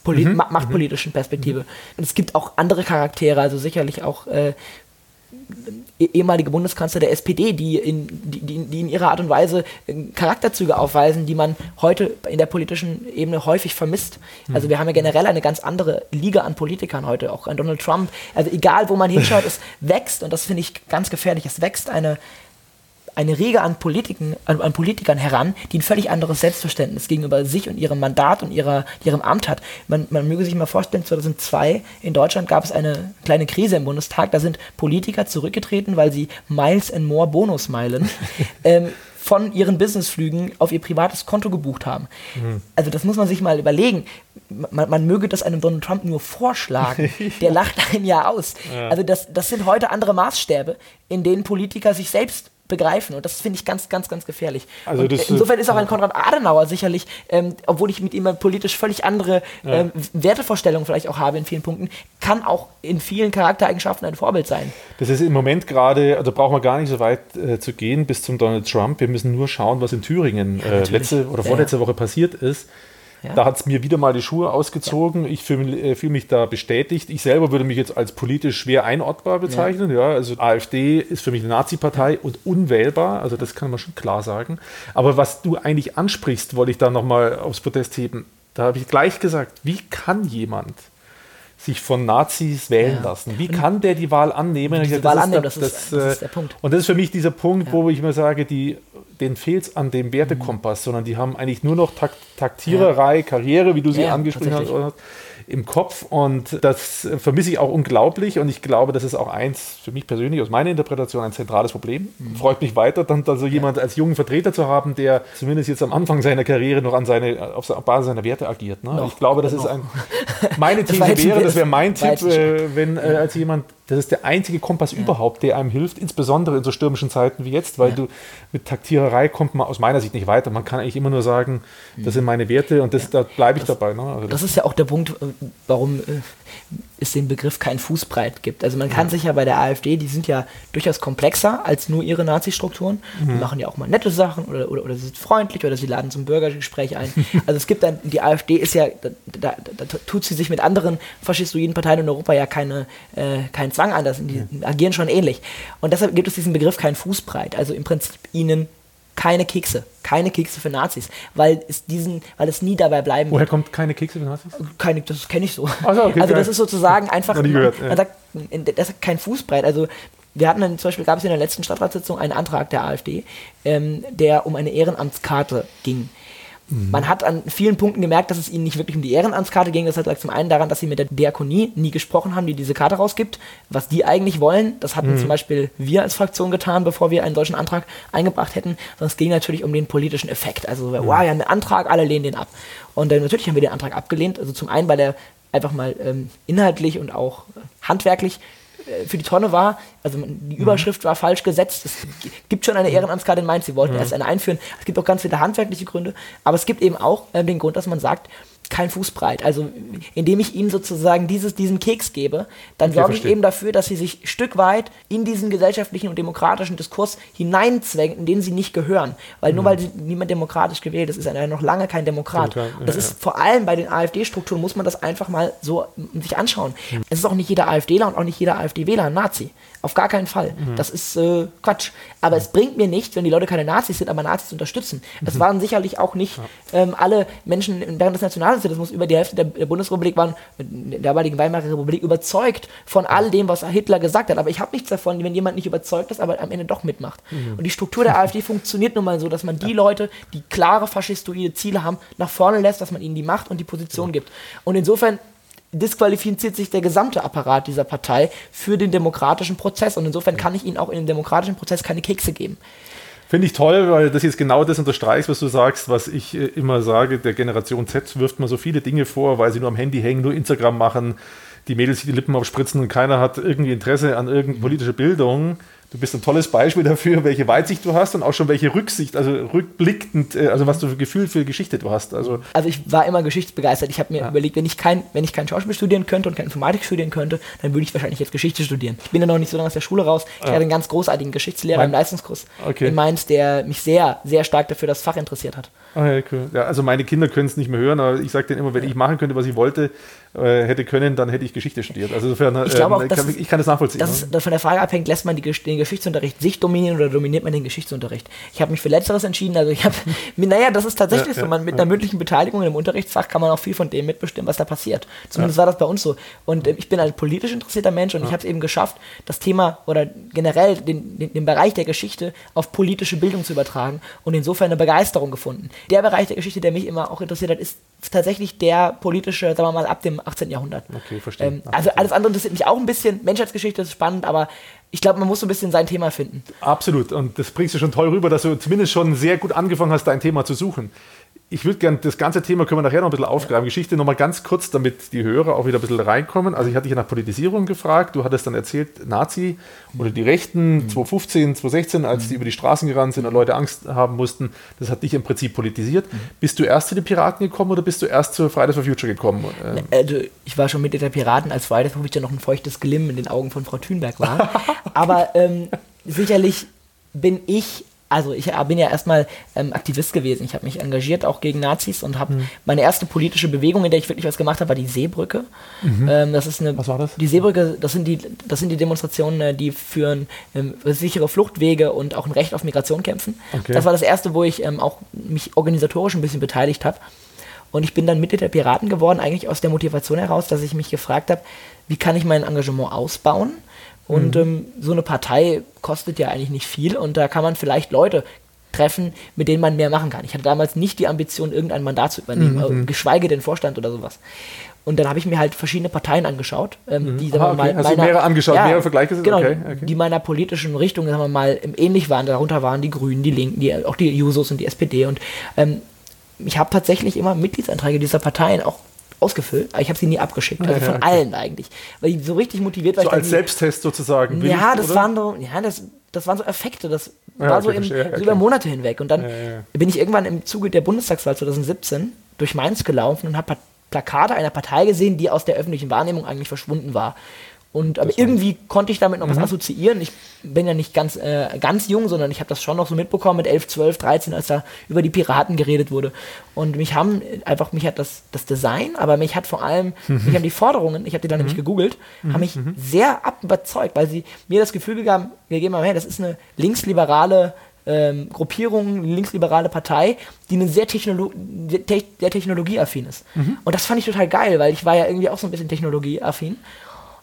Poli mhm. machtpolitischen Perspektive. Mhm. Und es gibt auch andere Charaktere, also sicherlich auch äh, ehemalige Bundeskanzler der SPD, die in, die, die in ihrer Art und Weise äh, Charakterzüge aufweisen, die man heute in der politischen Ebene häufig vermisst. Mhm. Also wir haben ja generell eine ganz andere Liga an Politikern heute, auch an Donald Trump. Also egal, wo man hinschaut, es wächst, und das finde ich ganz gefährlich, es wächst eine, eine Riege an, Politiken, an, an, Politikern heran, die ein völlig anderes Selbstverständnis gegenüber sich und ihrem Mandat und ihrer, ihrem Amt hat. Man, man möge sich mal vorstellen, 2002 in Deutschland gab es eine kleine Krise im Bundestag. Da sind Politiker zurückgetreten, weil sie Miles and More Bonusmeilen ähm, von ihren Businessflügen auf ihr privates Konto gebucht haben. Mhm. Also das muss man sich mal überlegen. Man, man, möge das einem Donald Trump nur vorschlagen. Der lacht ein Jahr aus. Ja. Also das, das sind heute andere Maßstäbe, in denen Politiker sich selbst begreifen. Und das finde ich ganz, ganz, ganz gefährlich. Also das, insofern ist auch ein Konrad Adenauer sicherlich, ähm, obwohl ich mit ihm politisch völlig andere ähm. Wertevorstellungen vielleicht auch habe in vielen Punkten, kann auch in vielen Charaktereigenschaften ein Vorbild sein. Das ist im Moment gerade, also brauchen wir gar nicht so weit äh, zu gehen bis zum Donald Trump. Wir müssen nur schauen, was in Thüringen äh, letzte oder vorletzte. Woche passiert ist. Ja. Da hat es mir wieder mal die Schuhe ausgezogen. Ja. Ich fühle äh, fühl mich da bestätigt. Ich selber würde mich jetzt als politisch schwer einordbar bezeichnen. Ja. ja also AfD ist für mich eine Nazi-Partei und unwählbar. Also das kann man schon klar sagen. Aber was du eigentlich ansprichst, wollte ich da nochmal aufs Protest heben. Da habe ich gleich gesagt, wie kann jemand sich von Nazis wählen ja. lassen. Wie kann der die Wahl annehmen? Die Wahl annehmen, das, ist, das, ist, der Punkt. Und das ist für mich dieser Punkt, ja. wo ich mir sage, die denen fehlt es an dem Wertekompass, sondern die haben eigentlich nur noch Takt Taktiererei, ja. Karriere, wie du sie angesprochen hast, im Kopf und das vermisse ich auch unglaublich und ich glaube, das ist auch eins für mich persönlich aus meiner Interpretation ein zentrales Problem. Mhm. Freut mich weiter, dann so jemand als jungen Vertreter zu haben, der zumindest jetzt am Anfang seiner Karriere noch an seine, auf Basis seiner Werte agiert. Ne? ich glaube, das ist ein, meine These wäre, das wäre mein Tipp, äh, wenn äh, als jemand das ist der einzige Kompass ja. überhaupt, der einem hilft, insbesondere in so stürmischen Zeiten wie jetzt, weil ja. du mit Taktiererei kommt man aus meiner Sicht nicht weiter. Man kann eigentlich immer nur sagen, das sind meine Werte und das, ja. da bleibe ich das, dabei. Ne? Also das, das, ist ja auch der Punkt, äh, warum äh, es den Begriff kein Fußbreit gibt. Also man kann sich ja bei der AfD, die sind ja durchaus komplexer als nur ihre Nazi-Strukturen. Mhm. Die machen ja auch mal nette Sachen oder, oder, oder sie sind freundlich oder sie laden zum Bürgergespräch ein. also es gibt dann, die AfD ist ja, da, da, da, tut sie sich mit anderen faschistoiden Parteien in Europa ja keine, äh, keinen Zwang an, das, die ja. agieren schon ähnlich. Und deshalb gibt es diesen Begriff kein Fußbreit. Also im Prinzip ihnen keine Kekse. Keine Kekse für Nazis. Weil es diesen, weil es nie dabei bleiben Woher wird. kommt keine Kekse für Nazis? Keine, das kenne ich so. So, okay, also das ist sozusagen einfach, man, gehört, man sagt, das ist kein Fußbreit. Also wir hatten dann zum Beispiel, gab es in der letzten Stadtratssitzung einen Antrag der AfD, ähm, der um eine Ehrenamtskarte ging. Man hat an vielen Punkten gemerkt, dass es ihnen nicht wirklich um die Ehrenamtskarte ging. Das lag zum einen daran, dass sie mit der Diakonie nie gesprochen haben, die diese Karte rausgibt, was die eigentlich wollen. Das hatten mhm. zum Beispiel wir als Fraktion getan, bevor wir einen solchen Antrag eingebracht hätten. Sondern es ging natürlich um den politischen Effekt. Also, mhm. wow, wir haben einen Antrag, alle lehnen den ab. Und äh, natürlich haben wir den Antrag abgelehnt. Also zum einen, weil er einfach mal ähm, inhaltlich und auch handwerklich äh, für die Tonne war. Also die Überschrift mhm. war falsch gesetzt. Es gibt schon eine mhm. Ehrenamtskarte in Mainz. Sie wollten mhm. erst eine einführen. Es gibt auch ganz viele handwerkliche Gründe. Aber es gibt eben auch äh, den Grund, dass man sagt, kein Fußbreit. Also indem ich ihnen sozusagen dieses, diesen Keks gebe, dann sorge ich eben dafür, dass sie sich Stück weit in diesen gesellschaftlichen und demokratischen Diskurs hineinzwängen, in den sie nicht gehören. Weil mhm. nur weil niemand demokratisch gewählt ist, ist er noch lange kein Demokrat. Ja, das ist ja. vor allem bei den AfD-Strukturen, muss man das einfach mal so sich anschauen. Mhm. Es ist auch nicht jeder AfDler und auch nicht jeder AfD-Wähler ein Nazi. Auf gar keinen Fall. Mhm. Das ist äh, Quatsch. Aber mhm. es bringt mir nichts, wenn die Leute keine Nazis sind, aber Nazis unterstützen. Es mhm. waren sicherlich auch nicht ja. ähm, alle Menschen während des Nationalsozialismus, über die Hälfte der, der Bundesrepublik waren, der damaligen Weimarer Republik, überzeugt von all dem, was Hitler gesagt hat. Aber ich habe nichts davon, wenn jemand nicht überzeugt ist, aber am Ende doch mitmacht. Mhm. Und die Struktur der AfD funktioniert nun mal so, dass man die Leute, die klare faschistoide Ziele haben, nach vorne lässt, dass man ihnen die Macht und die Position gibt. Und insofern disqualifiziert sich der gesamte Apparat dieser Partei für den demokratischen Prozess. Und insofern kann ich ihnen auch in dem demokratischen Prozess keine Kekse geben. Finde ich toll, weil das jetzt genau das unterstreicht, was du sagst, was ich äh, immer sage, der Generation Z wirft man so viele Dinge vor, weil sie nur am Handy hängen, nur Instagram machen, die Mädels sich die Lippen aufspritzen und keiner hat irgendwie Interesse an irgendeiner politischer Bildung. Du bist ein tolles Beispiel dafür, welche Weitsicht du hast und auch schon welche Rücksicht, also rückblickend, äh, also was du für Gefühl für Geschichte du hast. Also, also ich war immer geschichtsbegeistert. Ich habe mir ja. überlegt, wenn ich, kein, wenn ich kein Schauspiel studieren könnte und kein Informatik studieren könnte, dann würde ich wahrscheinlich jetzt Geschichte studieren. Ich bin ja noch nicht so lange aus der Schule raus. Ich ja. hatte einen ganz großartigen Geschichtslehrer mein, im Leistungskurs okay. in Mainz, der mich sehr, sehr stark dafür das Fach interessiert hat. Ah, ja, cool. ja, also meine Kinder können es nicht mehr hören, aber ich sage denen immer, wenn ich machen könnte, was ich wollte, äh, hätte können, dann hätte ich Geschichte studiert. Also insofern, ich, glaube auch, kann, ich kann das nachvollziehen. Dass ne? von der Frage abhängt, lässt man die, den Geschichtsunterricht sich dominieren oder dominiert man den Geschichtsunterricht? Ich habe mich für Letzteres entschieden. Also ich habe, naja, das ist tatsächlich ja, so. Man, mit einer mündlichen Beteiligung im Unterrichtsfach kann man auch viel von dem mitbestimmen, was da passiert. Zumindest war das bei uns so. Und äh, ich bin ein politisch interessierter Mensch und ich habe es eben geschafft, das Thema oder generell den, den, den Bereich der Geschichte auf politische Bildung zu übertragen und insofern eine Begeisterung gefunden. Der Bereich der Geschichte, der mich immer auch interessiert hat, ist tatsächlich der politische, sagen wir mal, ab dem 18. Jahrhundert. Okay, verstehe. Ähm, also alles andere interessiert mich auch ein bisschen. Menschheitsgeschichte ist spannend, aber ich glaube, man muss so ein bisschen sein Thema finden. Absolut. Und das bringst du schon toll rüber, dass du zumindest schon sehr gut angefangen hast, dein Thema zu suchen ich würde gerne das ganze Thema können wir nachher noch ein bisschen aufgreifen. Geschichte nochmal ganz kurz, damit die Hörer auch wieder ein bisschen reinkommen. Also ich hatte dich nach Politisierung gefragt, du hattest dann erzählt, Nazi oder die Rechten mhm. 2015, 2016, als mhm. die über die Straßen gerannt sind und Leute Angst haben mussten, das hat dich im Prinzip politisiert. Mhm. Bist du erst zu den Piraten gekommen oder bist du erst zu Fridays for Future gekommen? Ähm. Also ich war schon mit der Piraten, als Fridays for Future noch ein feuchtes Glimmen in den Augen von Frau Thünberg war. Aber ähm, sicherlich bin ich also ich bin ja erstmal ähm, Aktivist gewesen. Ich habe mich engagiert auch gegen Nazis und habe mhm. meine erste politische Bewegung, in der ich wirklich was gemacht habe, war die Seebrücke. Mhm. Ähm, das ist eine, was war das? Die Seebrücke, das sind die, das sind die Demonstrationen, äh, die für ähm, sichere Fluchtwege und auch ein Recht auf Migration kämpfen. Okay. Das war das erste, wo ich ähm, auch mich organisatorisch ein bisschen beteiligt habe. Und ich bin dann Mitglied der Piraten geworden, eigentlich aus der Motivation heraus, dass ich mich gefragt habe, wie kann ich mein Engagement ausbauen? Und mhm. ähm, so eine Partei kostet ja eigentlich nicht viel und da kann man vielleicht Leute treffen, mit denen man mehr machen kann. Ich hatte damals nicht die Ambition, irgendein Mandat zu übernehmen, mhm. geschweige den Vorstand oder sowas. Und dann habe ich mir halt verschiedene Parteien angeschaut, ähm, die sagen wir okay. mal, du mehrere angeschaut, mehrere Vergleiche sind? Genau, Okay, okay. die meiner politischen Richtung, sagen wir mal, ähm, ähnlich waren. Darunter waren die Grünen, die Linken, die, auch die Jusos und die SPD. Und ähm, ich habe tatsächlich immer Mitgliedsanträge dieser Parteien auch ausgefüllt, aber ich habe sie nie abgeschickt. Also von allen eigentlich. Weil ich so richtig motiviert war. So als nie- Selbsttest sozusagen. ja, das oder? waren so, ja, das, das waren so Effekte, das Ja, war so, im, ja, so über Monate hinweg. Und dann bin ich irgendwann im Zuge der Bundestagswahl 2017 durch Mainz gelaufen und habe Plakate einer Partei gesehen, die aus der öffentlichen Wahrnehmung eigentlich verschwunden war. Und aber irgendwie konnte ich damit noch was Mhm. assoziieren. Ich bin ja nicht ganz, äh, ganz jung, sondern ich habe das schon noch so mitbekommen mit 11, 12, 13, als da über die Piraten geredet wurde. Und mich haben einfach, mich hat das, das Design, aber mich hat vor allem, Mhm. mich haben die Forderungen, ich habe die dann nämlich gegoogelt, haben mich sehr ab überzeugt, weil sie mir das Gefühl gegeben, gegeben haben, hey, das ist eine linksliberale ähm, Gruppierung, eine linksliberale Partei, die eine sehr, Technolo te sehr technologieaffin ist. Mhm. Und das fand ich total geil, weil ich war ja irgendwie auch so ein bisschen technologieaffin.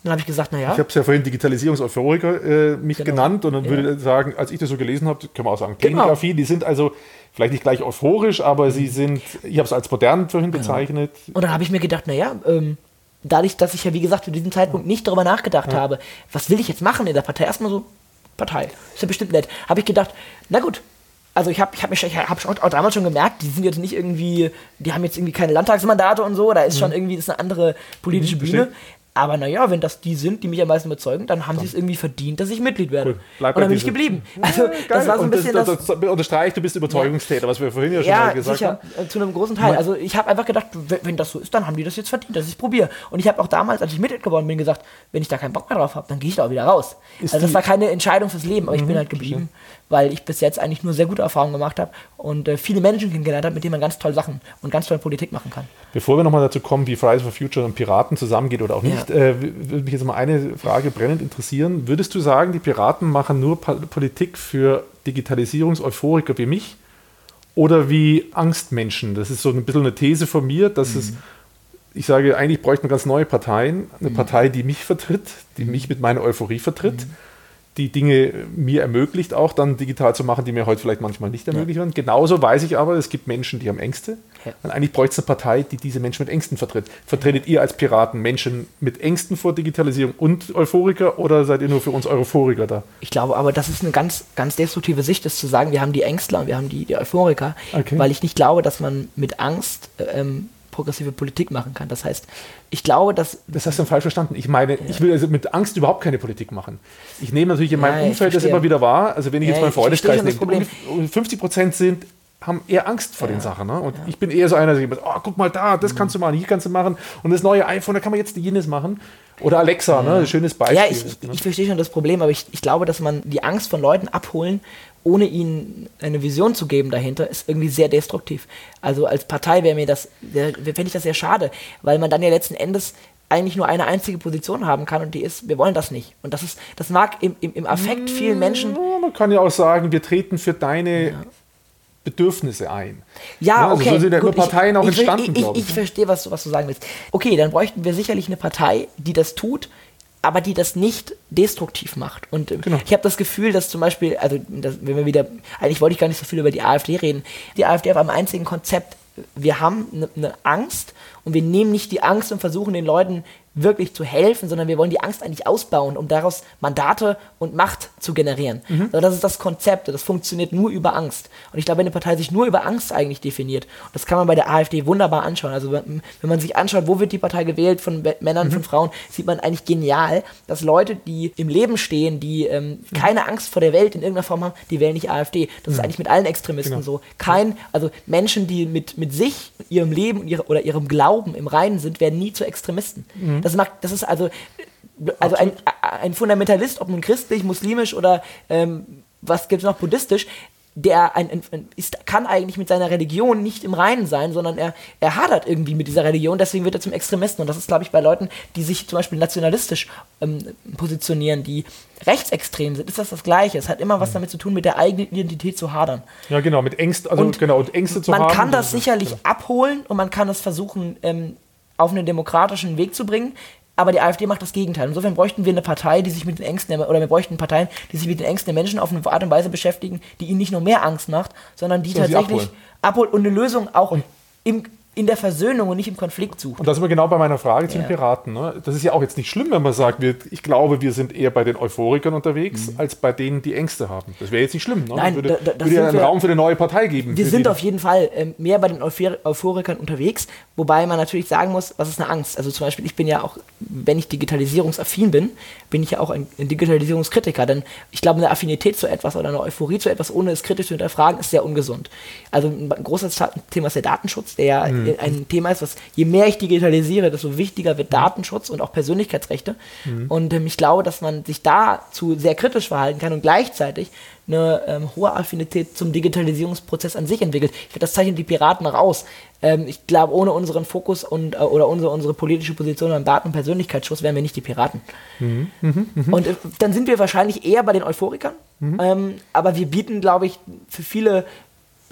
Dann habe ich gesagt, naja, Ich habe es ja vorhin Digitalisierungseuphoriker äh, mich Genau. genannt und dann Ja. würde ich sagen, als ich das so gelesen habe, können wir auch sagen, Genau. Technikaffin, die sind also vielleicht nicht gleich euphorisch, aber Mhm. sie sind, ich habe es als modern Genau. vorhin bezeichnet. Und dann habe ich mir gedacht, naja, ähm, dadurch, dass ich ja, wie gesagt, zu diesem Zeitpunkt nicht darüber nachgedacht habe, was will ich jetzt machen in der Partei? Erstmal so, Partei, ist ja bestimmt nett. Habe ich gedacht, na gut. Also ich habe ich hab mich ich hab schon, auch damals schon gemerkt, die sind jetzt nicht irgendwie, die haben jetzt irgendwie keine Landtagsmandate und so, da ist schon irgendwie das ist eine andere politische Mhm, Bühne. Aber naja, wenn das die sind, die mich am meisten überzeugen, dann haben sie es irgendwie verdient, dass ich Mitglied werde. Cool. Bleib und dann bin ich geblieben. Also Ja, das war so ein bisschen das, das, das, unterstreicht, du bist Überzeugungstäter, was wir vorhin ja schon mal ja, gesagt sicher, haben. zu einem großen Teil. Also ich habe einfach gedacht, wenn, wenn das so ist, dann haben die das jetzt verdient, dass ich es probiere. Und ich habe auch damals, als ich Mitglied geworden bin, gesagt, wenn ich da keinen Bock mehr drauf habe, dann gehe ich da auch wieder raus. also das war keine Entscheidung fürs Leben, aber ich bin Mhm, halt geblieben, weil ich bis jetzt eigentlich nur sehr gute Erfahrungen gemacht habe und äh, viele Menschen kennengelernt habe, mit denen man ganz toll Sachen und ganz toll Politik machen kann. Bevor wir nochmal dazu kommen, wie Fridays for Future und Piraten zusammengeht oder auch Ja. nicht, äh, würde mich jetzt mal eine Frage brennend interessieren. Würdest du sagen, die Piraten machen nur Pa- Politik für Digitalisierungseuphoriker wie mich oder wie Angstmenschen? Das ist so ein bisschen eine These von mir, dass es, ich sage, eigentlich bräuchte man ganz neue Parteien. Eine Partei, die mich vertritt, die mich mit meiner Euphorie vertritt. Die Dinge mir ermöglicht, auch dann digital zu machen, die mir heute vielleicht manchmal nicht ermöglicht werden. Genauso weiß ich aber, es gibt Menschen, die haben Ängste. Und eigentlich bräuchte es eine Partei, die diese Menschen mit Ängsten vertritt. Vertretet ihr als Piraten Menschen mit Ängsten vor Digitalisierung und Euphoriker oder seid ihr nur für uns Euphoriker da? Ich glaube aber, das ist eine ganz, ganz destruktive Sicht, ist zu sagen, wir haben die Ängstler und wir haben die, die Euphoriker, Okay. weil ich nicht glaube, dass man mit Angst ähm, progressive Politik machen kann. Das heißt, ich glaube, dass Das hast du falsch verstanden. Ich meine, ich will also mit Angst überhaupt keine Politik machen. Ich nehme natürlich in meinem Ja, Umfeld das immer wieder wahr. Also wenn ich Ja, jetzt meinen Freundeskreis nehme, das ungefähr 50 Prozent sind haben eher Angst vor den Sachen. Ne? Und ich bin eher so einer, der sagt, oh, guck mal da, das kannst du machen, hier kannst du machen. Und das neue iPhone, da kann man jetzt jenes machen. Oder Alexa, ne? schönes Beispiel. Ja, ich, ich, ne? ich verstehe schon das Problem, aber ich, ich glaube, dass man die Angst von Leuten abholen, ohne ihnen eine Vision zu geben dahinter, ist irgendwie sehr destruktiv. Also als Partei wäre mir das, fände ich das sehr schade, weil man dann ja letzten Endes eigentlich nur eine einzige Position haben kann und die ist, wir wollen das nicht. Und das ist, das mag im, im, im Affekt vielen Menschen. Ja, man kann ja auch sagen, wir treten für deine Bedürfnisse ein. Ja, also okay. So sind ja gut, Parteien auch ich, ich, entstanden, ich, ich, glaube ich verstehe, was, du- was du sagen willst. Okay, dann bräuchten wir sicherlich eine Partei, die das tut, aber die das nicht destruktiv macht. Und ähm, Genau. ich habe das Gefühl, dass zum Beispiel, also das, wenn wir wieder, eigentlich wollte ich gar nicht so viel über die AfD reden. Die AfD auf einem einzigen Konzept. Wir haben eine ne Angst und wir nehmen nicht die Angst und versuchen den Leuten wirklich zu helfen, sondern wir wollen die Angst eigentlich ausbauen, um daraus Mandate und Macht zu generieren. Mhm. Also das ist das Konzept, das funktioniert nur über Angst. Und ich glaube, wenn eine Partei sich nur über Angst eigentlich definiert, und das kann man bei der AfD wunderbar anschauen. Also wenn wenn man sich anschaut, wo wird die Partei gewählt von Männern, Mhm. von Frauen, sieht man eigentlich genial, dass Leute, die im Leben stehen, die ähm, Mhm. keine Angst vor der Welt in irgendeiner Form haben, die wählen nicht AfD. Das ist eigentlich mit allen Extremisten Genau. so. Kein, also Menschen, die mit, mit sich, ihrem Leben ihre, oder ihrem Glauben im Reinen sind, werden nie zu Extremisten. Mhm. Das macht, das ist also also ein, ein Fundamentalist, ob nun christlich, muslimisch oder ähm, was gibt es noch, buddhistisch, der ein, ein, ist, kann eigentlich mit seiner Religion nicht im Reinen sein, sondern er, er hadert irgendwie mit dieser Religion, deswegen wird er zum Extremisten. Und das ist, glaube ich, bei Leuten, die sich zum Beispiel nationalistisch ähm, positionieren, die rechtsextrem sind, ist das das Gleiche. Es hat immer was damit zu tun, mit der eigenen Identität zu hadern. Ja, genau, mit Ängsten, also Und genau, und Ängste zu man haben. kann das sicherlich abholen und man kann es versuchen, ähm, auf einen demokratischen Weg zu bringen. Aber die AfD macht das Gegenteil. Insofern bräuchten wir eine Partei, die sich mit den Ängsten, der- oder wir bräuchten Parteien, die sich mit den Ängsten der Menschen auf eine Art und Weise beschäftigen, die ihnen nicht nur mehr Angst macht, sondern die sie tatsächlich abholt und eine Lösung auch im, in der Versöhnung und nicht im Konflikt sucht. Und da sind wir genau bei meiner Frage zu Ja. den Piraten. Ne? Das ist ja auch jetzt nicht schlimm, wenn man sagt, wir, ich glaube, wir sind eher bei den Euphorikern unterwegs, als bei denen, die Ängste haben. Das wäre jetzt nicht schlimm. Ne? Mhm. Nein, würde, da- da- das würde ja einen wir- Raum für eine neue Partei geben. Wir sind die- auf jeden Fall ähm, mehr bei den Euphor Euphorikern unterwegs, wobei man natürlich sagen muss, was ist eine Angst? Also zum Beispiel, ich bin ja auch, wenn ich digitalisierungsaffin bin, bin ich ja auch ein, ein Digitalisierungskritiker, denn ich glaube, eine Affinität zu etwas oder eine Euphorie zu etwas, ohne es kritisch zu hinterfragen, ist sehr ungesund. Also ein großes Thema ist der Datenschutz, der ja Mhm. ein Thema ist, was je mehr ich digitalisiere, desto wichtiger wird Datenschutz und auch Persönlichkeitsrechte. Mhm. Und ähm, ich glaube, dass man sich dazu sehr kritisch verhalten kann und gleichzeitig eine ähm, hohe Affinität zum Digitalisierungsprozess an sich entwickelt. Ich finde, das zeichnet die Piraten auch aus. Ähm, ich glaube, ohne unseren Fokus und äh, oder unsere, unsere politische Position beim Daten- und Persönlichkeitsschutz wären wir nicht die Piraten. Und äh, dann sind wir wahrscheinlich eher bei den Euphorikern. Ähm, aber wir bieten, glaube ich, für viele,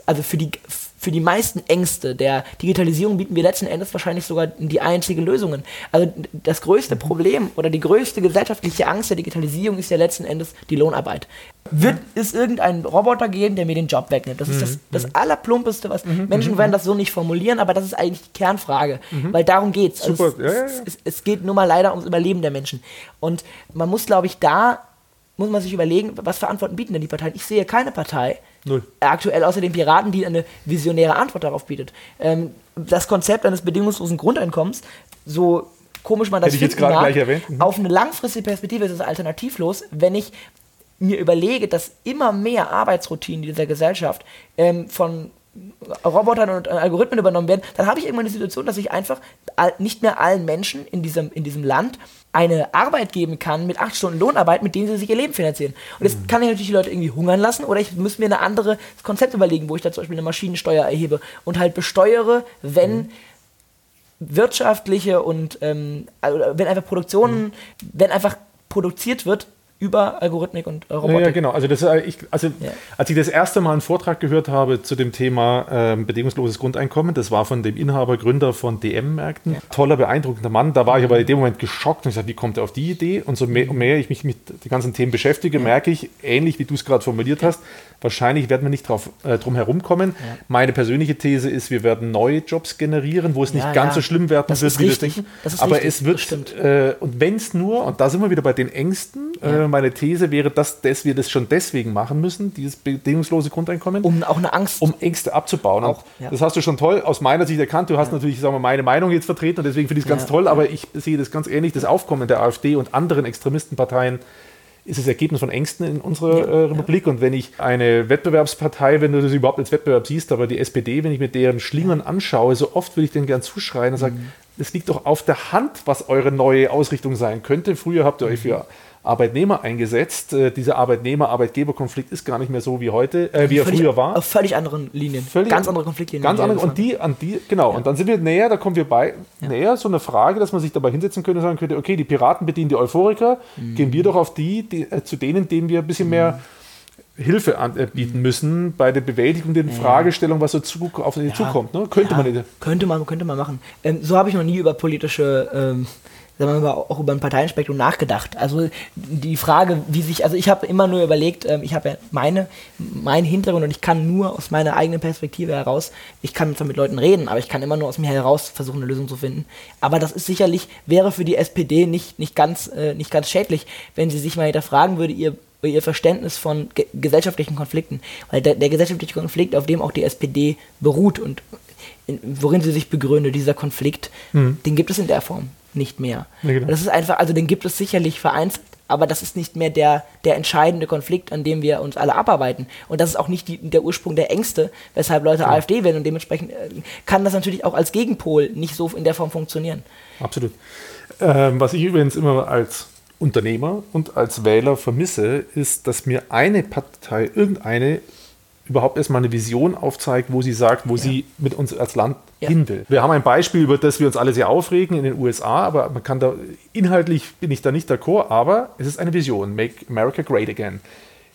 also für die, für die meisten Ängste der Digitalisierung bieten wir letzten Endes wahrscheinlich sogar die einzige Lösungen. Also das größte Problem oder die größte gesellschaftliche Angst der Digitalisierung ist ja letzten Endes die Lohnarbeit. Wird es irgendeinen Roboter geben, der mir den Job wegnimmt? Das ist das, das Allerplumpeste, was Menschen werden das so nicht formulieren, aber das ist eigentlich die Kernfrage, weil darum geht es. Super, es, ja. es, es geht nun mal leider ums Überleben der Menschen. Und man muss, glaube ich, da muss man sich überlegen, was für Antworten bieten denn die Parteien? Ich sehe keine Partei, Null. aktuell außer den Piraten, die eine visionäre Antwort darauf bietet. Ähm, das Konzept eines bedingungslosen Grundeinkommens, so komisch man das Hätte ich jetzt gerade gleich erwähnt. Mhm. auf eine langfristige Perspektive ist es alternativlos, wenn ich mir überlege, dass immer mehr Arbeitsroutinen dieser Gesellschaft ähm, von Robotern und äh, Algorithmen übernommen werden, dann habe ich irgendwann die Situation, dass ich einfach nicht mehr allen Menschen in diesem, in diesem Land eine Arbeit geben kann mit acht Stunden Lohnarbeit, mit denen sie sich ihr Leben finanzieren. Und das kann ich natürlich die Leute irgendwie hungern lassen oder ich muss mir ein anderes Konzept überlegen, wo ich da zum Beispiel eine Maschinensteuer erhebe und halt besteuere, wenn wirtschaftliche und ähm, also wenn einfach Produktionen, wenn einfach produziert wird über Algorithmik und äh, Ja, Robotik. ja, genau. Also, das, äh, ich, also Ja. als ich das erste Mal einen Vortrag gehört habe zu dem Thema ähm, bedingungsloses Grundeinkommen, das war von dem Inhaber, Gründer von DM-Märkten. Toller, beeindruckender Mann. Da war ich aber in dem Moment geschockt und ich sagte, wie kommt er auf die Idee? Und so mehr, mehr ich mich mit den ganzen Themen beschäftige, merke ich, ähnlich wie du es gerade formuliert hast, wahrscheinlich werden wir nicht drauf, äh, drum herumkommen. Meine persönliche These ist, wir werden neue Jobs generieren, wo es nicht Ja, ganz ja. so schlimm werden Das wird, ist wie wir denken. Das ist aber richtig. es wird, äh, und wenn es nur, und da sind wir wieder bei den Ängsten, äh, meine These wäre, dass, dass wir das schon deswegen machen müssen, dieses bedingungslose Grundeinkommen, Um auch eine Angst um Ängste abzubauen. Auch, ja. Das hast du schon toll aus meiner Sicht erkannt. Du hast natürlich sagen wir, meine Meinung jetzt vertreten und deswegen finde ich es ganz Ja. toll, aber ich sehe das ganz ähnlich. Das Aufkommen der AfD und anderen Extremistenparteien ist das Ergebnis von Ängsten in unserer äh, Republik. Und wenn ich eine Wettbewerbspartei, wenn du das überhaupt als Wettbewerb siehst, aber die SPD, wenn ich mir deren Schlingern anschaue, so oft will ich denen gern zuschreien und sagen, es liegt doch auf der Hand, was eure neue Ausrichtung sein könnte. Früher habt ihr euch für Arbeitnehmer eingesetzt. Äh, dieser Arbeitnehmer-Arbeitgeber-Konflikt ist gar nicht mehr so wie heute, äh, wie er völlig, früher war. auf völlig anderen Linien. Völlig ganz andere Konfliktlinien. Ganz andere. Und die, an die, genau. Und dann sind wir näher, da kommen wir bei, näher, so eine Frage, dass man sich dabei hinsetzen könnte und sagen könnte, okay, die Piraten bedienen die Euphoriker, Mhm. gehen wir doch auf die, die äh, zu denen, denen wir ein bisschen mehr Hilfe anbieten müssen bei der Bewältigung der Fragestellung, was so zu, auf sie zukommt. Ne? Könnte ja, man. Könnte man, könnte man machen. Ähm, so habe ich noch nie über politische, ähm, sagen wir mal, auch über ein Parteienspektrum nachgedacht. Also die Frage, wie sich, also ich habe immer nur überlegt, ähm, ich habe ja meine, meinen Hintergrund und ich kann nur aus meiner eigenen Perspektive heraus, ich kann zwar mit Leuten reden, aber ich kann immer nur aus mir heraus versuchen, eine Lösung zu finden. Aber das ist sicherlich, wäre für die SPD nicht, nicht, ganz, äh, nicht ganz schädlich, wenn sie sich mal hinterfragen würde, ihr ihr Verständnis von ge gesellschaftlichen Konflikten. Weil der, der gesellschaftliche Konflikt, auf dem auch die SPD beruht und in, worin sie sich begründet, dieser Konflikt, den gibt es in der Form nicht mehr. Ja, genau. Das ist einfach, also den gibt es sicherlich vereinzelt, aber das ist nicht mehr der, der entscheidende Konflikt, an dem wir uns alle abarbeiten. Und das ist auch nicht die, der Ursprung der Ängste, weshalb Leute AfD wählen und dementsprechend äh, kann das natürlich auch als Gegenpol nicht so in der Form funktionieren. Absolut. Ähm, was ich übrigens immer als Unternehmer und als Wähler vermisse, ist, dass mir eine Partei, irgendeine, überhaupt erstmal eine Vision aufzeigt, wo sie sagt, wo sie mit uns als Land Ja. hin will. Wir haben ein Beispiel, über das wir uns alle sehr aufregen in den USA, aber man kann da, inhaltlich bin ich da nicht d'accord, aber es ist eine Vision. Make America Great Again.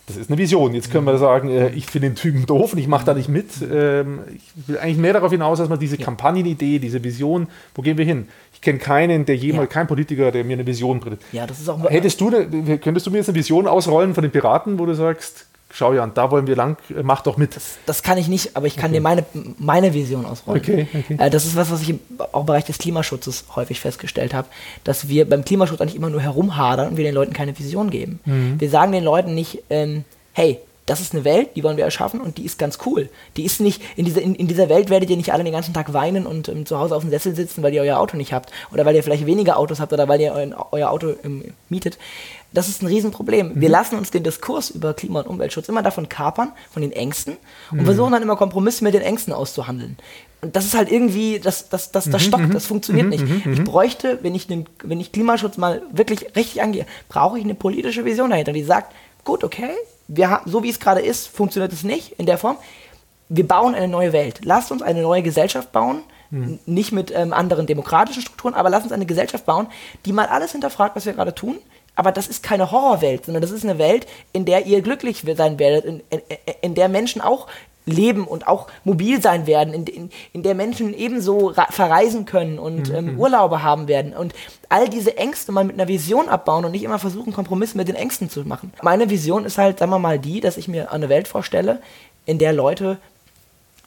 Das ist eine Vision. Jetzt können wir sagen, äh, ich finde den Typen doof und ich mache da nicht mit. Ähm, ich will eigentlich mehr darauf hinaus, dass man diese Kampagnenidee, diese Vision, wo gehen wir hin? Ich kenne keinen, der jemals, Ja. kein Politiker, der mir eine Vision bringt. Ja, das ist auch Hättest du, könntest du mir jetzt eine Vision ausrollen von den Piraten, wo du sagst, schau ja an, da wollen wir lang, äh, mach doch mit. Das, das kann ich nicht, aber ich kann okay. dir meine, meine Vision ausrollen. Okay, okay. Äh, das ist was, was ich auch im Bereich des Klimaschutzes häufig festgestellt habe, dass wir beim Klimaschutz eigentlich immer nur herumhadern und wir den Leuten keine Vision geben. Mhm. Wir sagen den Leuten nicht, ähm, hey, das ist eine Welt, die wollen wir erschaffen und die ist ganz cool. Die ist nicht, in dieser, in, in dieser Welt werdet ihr nicht alle den ganzen Tag weinen und ähm, zu Hause auf dem Sessel sitzen, weil ihr euer Auto nicht habt oder weil ihr vielleicht weniger Autos habt oder weil ihr euer, euer Auto um, mietet. Das ist ein Riesenproblem. Mhm. Wir lassen uns den Diskurs über Klima- und Umweltschutz immer davon kapern, von den Ängsten und mhm. versuchen dann immer Kompromisse mit den Ängsten auszuhandeln. Und das ist halt irgendwie, das, das, das, das mhm, stockt, mhm. das funktioniert mhm, nicht. Ich bräuchte, wenn ich, den, wenn ich Klimaschutz mal wirklich richtig angehe, brauche ich eine politische Vision dahinter, die sagt, gut, okay, wir so wie es gerade ist, funktioniert es nicht in der Form. Wir bauen eine neue Welt. Lasst uns eine neue Gesellschaft bauen, mhm. nicht mit ähm, anderen demokratischen Strukturen, aber lasst uns eine Gesellschaft bauen, die mal alles hinterfragt, was wir gerade tun. Aber das ist keine Horrorwelt, sondern das ist eine Welt, in der ihr glücklich sein werdet, in, in, in der Menschen auch leben und auch mobil sein werden, in, in, in der Menschen ebenso verreisen können und mhm. ähm, Urlaube haben werden und all diese Ängste mal mit einer Vision abbauen und nicht immer versuchen, Kompromisse mit den Ängsten zu machen. Meine Vision ist halt, sagen wir mal, die, dass ich mir eine Welt vorstelle, in der Leute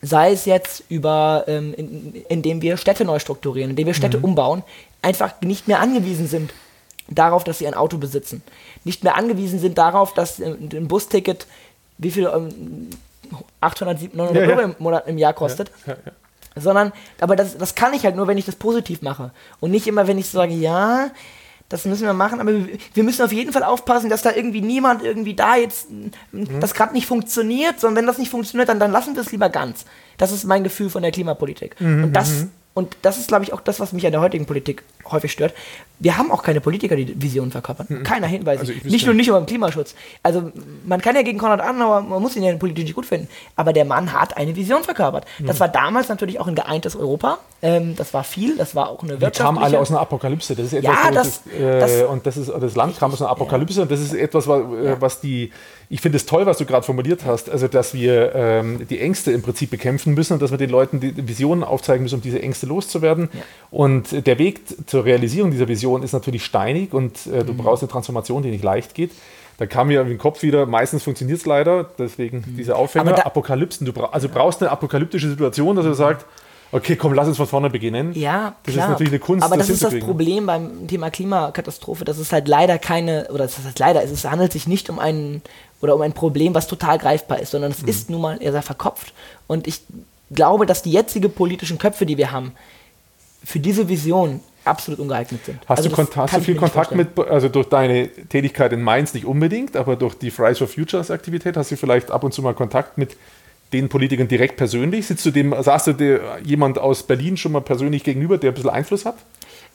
sei es jetzt über, ähm, in, indem wir Städte neu strukturieren, indem wir Städte mhm. umbauen, einfach nicht mehr angewiesen sind darauf, dass sie ein Auto besitzen. Nicht mehr angewiesen sind darauf, dass äh, ein Busticket wie viel ähm, 800, 900 ja, Euro im Monat im Jahr kostet. Ja, Sondern, aber das, das kann ich halt nur, wenn ich das positiv mache. Und nicht immer, wenn ich so sage, ja, das müssen wir machen, aber wir müssen auf jeden Fall aufpassen, dass da irgendwie niemand irgendwie da jetzt, mhm. das gerade nicht funktioniert, sondern wenn das nicht funktioniert, dann, dann lassen wir es lieber ganz. Das ist mein Gefühl von der Klimapolitik. Mhm. Und das mhm. Und das ist, glaube ich, auch das, was mich an der heutigen Politik häufig stört. Wir haben auch keine Politiker, die Visionen verkörpern. Mhm. Keiner Hinweise. Also nicht nur nicht über den Klimaschutz. Also man kann ja gegen Konrad Adenauer, man muss ihn ja politisch nicht gut finden. Aber der Mann hat eine Vision verkörpert. Mhm. Das war damals natürlich auch ein geeintes Europa. Ähm, das war viel. Das war auch eine wirtschaftliche... Wir kamen alle aus einer Apokalypse. Das ist etwas, ja, das, das, äh, und das ist das Land kam aus einer Apokalypse. Ja. Und das ist etwas, was, äh, was die ich finde es toll, was du gerade formuliert hast, also dass wir ähm, die Ängste im Prinzip bekämpfen müssen und dass wir den Leuten die Visionen aufzeigen müssen, um diese Ängste loszuwerden. Ja. Und der Weg zur Realisierung dieser Vision ist natürlich steinig und äh, du mhm. brauchst eine Transformation, die nicht leicht geht. Da kam mir im Kopf wieder, meistens funktioniert es leider, deswegen mhm. diese Aufhänger, Apokalypsen. Du bra also brauchst eine apokalyptische Situation, dass du sagst, Okay, komm, lass uns von vorne beginnen. Ja, das klar. ist natürlich eine Kunst. Aber das, das ist das Problem beim Thema Klimakatastrophe, dass es halt leider keine, oder das heißt leider, es handelt sich nicht um einen oder um ein Problem, was total greifbar ist, sondern es mhm. ist nun mal eher sehr verkopft. Und ich glaube, dass die jetzigen politischen Köpfe, die wir haben, für diese Vision absolut ungeeignet sind. Hast also du, hast du viel Kontakt mit, also durch deine Tätigkeit in Mainz nicht unbedingt, aber durch die Fridays for Futures Aktivität hast du vielleicht ab und zu mal Kontakt mit den Politikern direkt persönlich? Sitzt du dem, sagst du dir jemand aus Berlin schon mal persönlich gegenüber, der ein bisschen Einfluss hat?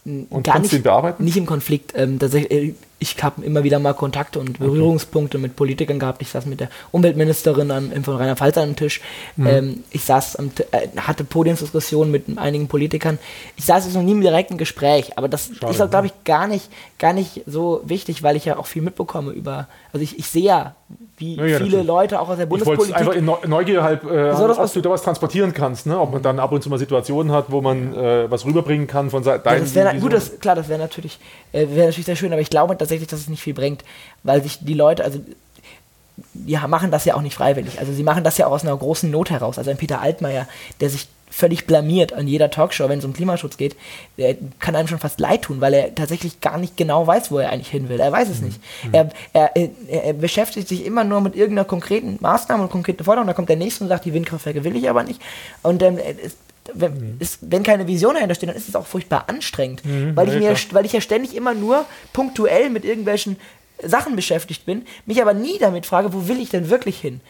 Und Gar kannst nicht, den bearbeiten? Nicht im Konflikt. Ähm, äh, ich habe immer wieder mal Kontakte und Berührungspunkte okay. mit Politikern gehabt. Ich saß mit der Umweltministerin an, von Rheinland-Pfalz an einem Tisch. Mhm. Ähm, ich saß am, äh, hatte Podiumsdiskussionen mit einigen Politikern. Ich saß jetzt noch nie im direkten Gespräch, aber das Schade, ist, glaube ich, gar nicht, gar nicht so wichtig, weil ich ja auch viel mitbekomme über, also ich, ich sehe ja, wie ja, viele natürlich. Leute auch aus der Bundespolitik. Ich einfach in Neugier halt, äh, ob du da was transportieren kannst, ne? ob man dann ab und zu mal Situationen hat, wo man äh, was rüberbringen kann von deinen das wär, Gut, das, klar, das wäre natürlich, äh, wär natürlich sehr schön, aber ich glaube tatsächlich, dass es nicht viel bringt, weil sich die Leute, also die machen das ja auch nicht freiwillig. Also sie machen das ja auch aus einer großen Not heraus. Also ein Peter Altmaier, der sich völlig blamiert an jeder Talkshow, wenn es um Klimaschutz geht, der kann einem schon fast leid tun, weil er tatsächlich gar nicht genau weiß, wo er eigentlich hin will. Er weiß es mhm. nicht. Mhm. Er, er, er, beschäftigt sich immer nur mit irgendeiner konkreten Maßnahme und konkreten Forderung. Dann kommt der nächste und sagt, die Windkraftwerke will ich aber nicht. Und ähm, es, wenn, mhm. ist, wenn, keine Vision dahinter steht, dann ist es auch furchtbar anstrengend, mhm, weil, ich mir, weil ich ja ständig immer nur punktuell mit irgendwelchen Sachen beschäftigt bin, mich aber nie damit frage, wo will ich denn wirklich hin?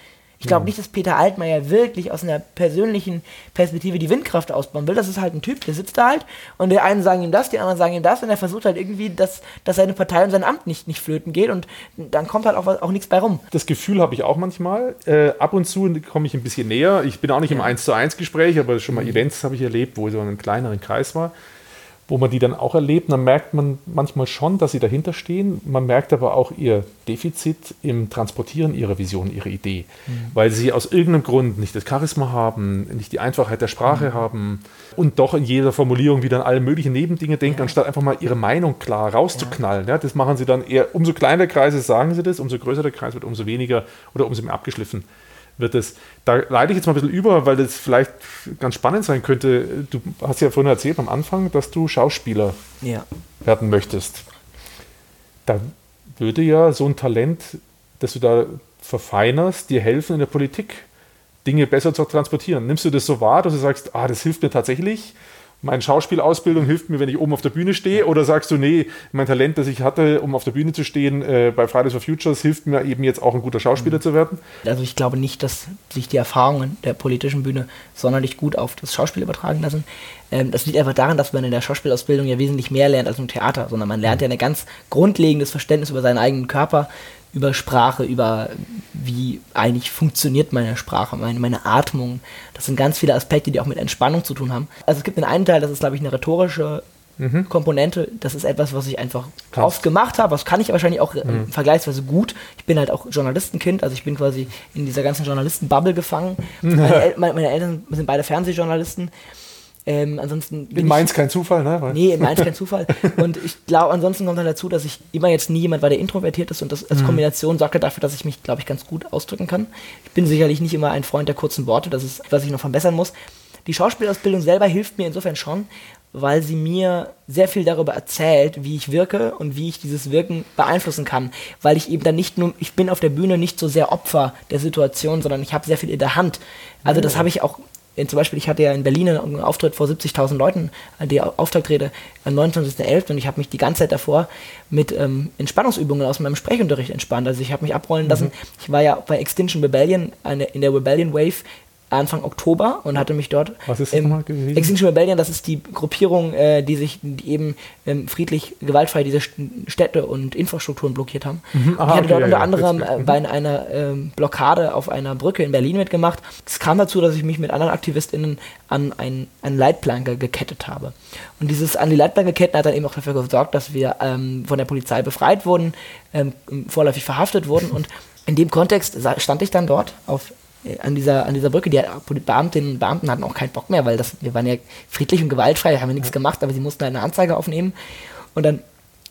Ich glaube nicht, dass Peter Altmaier wirklich aus einer persönlichen Perspektive die Windkraft ausbauen will. Das ist halt ein Typ, der sitzt da halt und der einen sagen ihm das, die anderen sagen ihm das und er versucht halt irgendwie, dass, dass seine Partei und sein Amt nicht, nicht flöten geht und dann kommt halt auch, auch nichts bei rum. Das Gefühl habe ich auch manchmal. Äh, ab und zu komme ich ein bisschen näher. Ich bin auch nicht im 1 zu 1 Gespräch, aber schon mal. Events habe ich erlebt, wo so ein kleineren Kreis war. Wo man die dann auch erlebt, dann merkt man manchmal schon, dass sie dahinter stehen. Man merkt aber auch ihr Defizit im Transportieren ihrer Vision, ihrer Idee, mhm. weil sie aus irgendeinem Grund nicht das Charisma haben, nicht die Einfachheit der Sprache mhm. haben und doch in jeder Formulierung wieder an alle möglichen Nebendinge denken, ja. anstatt einfach mal ihre Meinung klar rauszuknallen. Ja. ja. das machen sie dann eher, umso kleiner Kreise sagen sie das, umso größer der Kreis wird, umso weniger oder umso mehr abgeschliffen wird es. Da leite ich jetzt mal ein bisschen über, weil das vielleicht ganz spannend sein könnte. Du hast ja vorhin erzählt am Anfang, dass du Schauspieler ja. werden möchtest. Da würde ja so ein Talent, das du da verfeinerst, dir helfen in der Politik, Dinge besser zu transportieren. Nimmst du das so wahr, dass du sagst, ah, das hilft mir tatsächlich? Meine Schauspielausbildung hilft mir, wenn ich oben auf der Bühne stehe? Oder sagst du, nee, mein Talent, das ich hatte, um auf der Bühne zu stehen, äh, bei Fridays for Futures, hilft mir eben jetzt auch ein guter Schauspieler mhm. zu werden? Also ich glaube nicht, dass sich die Erfahrungen der politischen Bühne sonderlich gut auf das Schauspiel übertragen lassen. Ähm, das liegt einfach daran, dass man in der Schauspielausbildung ja wesentlich mehr lernt als im Theater, sondern man lernt mhm. ja ein ganz grundlegendes Verständnis über seinen eigenen Körper, über Sprache, über wie eigentlich funktioniert meine Sprache, meine, meine Atmung. Das sind ganz viele Aspekte, die auch mit Entspannung zu tun haben. Also es gibt den einen Teil, das ist, glaube ich, eine rhetorische mhm. Komponente. Das ist etwas, was ich einfach Krass. oft gemacht habe. Was kann ich wahrscheinlich auch äh, mhm. vergleichsweise gut. Ich bin halt auch Journalistenkind, also ich bin quasi in dieser ganzen Journalistenbubble gefangen. meine, El meine Eltern sind beide Fernsehjournalisten. Ähm, ansonsten in Mainz kein Zufall, ne? Weil nee, in Mainz kein Zufall. Und ich glaube, ansonsten kommt dann dazu, dass ich immer jetzt nie jemand war, der introvertiert ist und das als mhm. Kombination sorgt dafür, dass ich mich, glaube ich, ganz gut ausdrücken kann. Ich bin sicherlich nicht immer ein Freund der kurzen Worte, das ist, was ich noch verbessern muss. Die Schauspielausbildung selber hilft mir insofern schon, weil sie mir sehr viel darüber erzählt, wie ich wirke und wie ich dieses Wirken beeinflussen kann. Weil ich eben dann nicht nur, ich bin auf der Bühne nicht so sehr Opfer der Situation, sondern ich habe sehr viel in der Hand. Also das habe ich auch zum Beispiel, ich hatte ja in Berlin einen Auftritt vor 70.000 Leuten, äh, die Auftaktrede am 29.11. und ich habe mich die ganze Zeit davor mit ähm, Entspannungsübungen aus meinem Sprechunterricht entspannt. Also ich habe mich abrollen lassen. Mhm. Ich war ja bei Extinction Rebellion, eine, in der Rebellion Wave Anfang Oktober und hatte mich dort. Was ist das ähm, Extinction Rebellion, das ist die Gruppierung, äh, die sich die eben ähm, friedlich, gewaltfrei diese Städte und Infrastrukturen blockiert haben. Mhm. Aha, ich hatte okay, dort ja, unter ja, anderem äh, bei einer ähm, Blockade auf einer Brücke in Berlin mitgemacht. Es kam dazu, dass ich mich mit anderen AktivistInnen an ein, ein Leitplanke gekettet habe. Und dieses an die Leitplanke ketten hat dann eben auch dafür gesorgt, dass wir ähm, von der Polizei befreit wurden, ähm, vorläufig verhaftet wurden und in dem Kontext stand ich dann dort auf an dieser, an dieser Brücke, die Beamtinnen und Beamten hatten auch keinen Bock mehr, weil das, wir waren ja friedlich und gewaltfrei, haben wir nichts gemacht, aber sie mussten eine Anzeige aufnehmen. Und dann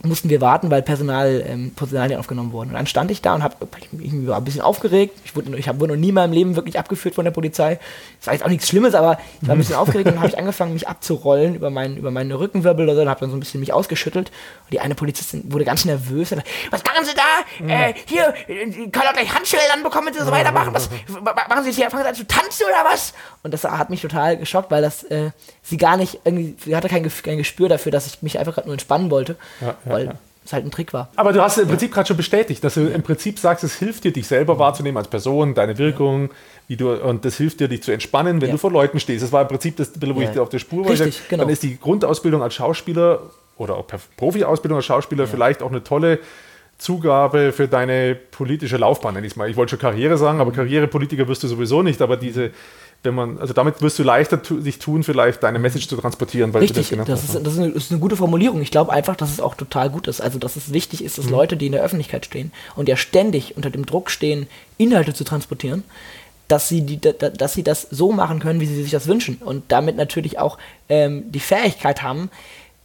mussten wir warten, weil Personal, ähm, Personalien aufgenommen wurden. Und dann stand ich da und hab, ich, war ein bisschen aufgeregt. Ich wurde, ich hab, wurde noch nie in meinem Leben wirklich abgeführt von der Polizei. Das war jetzt auch nichts Schlimmes, aber ich war ein bisschen aufgeregt und dann habe ich angefangen, mich abzurollen über, mein, über meine Rückenwirbel oder so und habe dann so ein bisschen mich ausgeschüttelt. Und die eine Polizistin wurde ganz nervös. Und, was machen Sie da? Mhm. Äh, hier, können auch gleich Handschellen anbekommen, wenn Sie so weitermachen. Was, machen Sie jetzt hier, fangen Sie an zu tanzen oder was? Und das hat mich total geschockt, weil das äh, sie gar nicht irgendwie, sie hatte kein, kein Gespür dafür, dass ich mich einfach gerade nur entspannen wollte. Ja, weil ja. es halt ein Trick war. Aber du hast im Prinzip gerade schon bestätigt, dass du im Prinzip sagst, es hilft dir, dich selber wahrzunehmen als Person, deine Wirkung, wie du, und das hilft dir, dich zu entspannen, wenn du vor Leuten stehst. Das war im Prinzip das, wo ich dir auf der Spur war. Richtig, genau. Dann ist die Grundausbildung als Schauspieler oder auch Profi-Ausbildung als Schauspieler vielleicht auch eine tolle Zugabe für deine politische Laufbahn, nenne ich es mal. Ich wollte schon Karriere sagen, aber Karrierepolitiker wirst du sowieso nicht, aber diese, wenn man, also damit wirst du leichter tu, sich tun, vielleicht deine Message zu transportieren, weil Richtig, das, das, ist, das, ist eine, das ist eine gute Formulierung. Ich glaube einfach, dass es auch total gut ist. Also, dass es wichtig ist, dass mhm. Leute, die in der Öffentlichkeit stehen und ja ständig unter dem Druck stehen, Inhalte zu transportieren, dass sie, die, dass sie das so machen können, wie sie sich das wünschen und damit natürlich auch ähm, die Fähigkeit haben,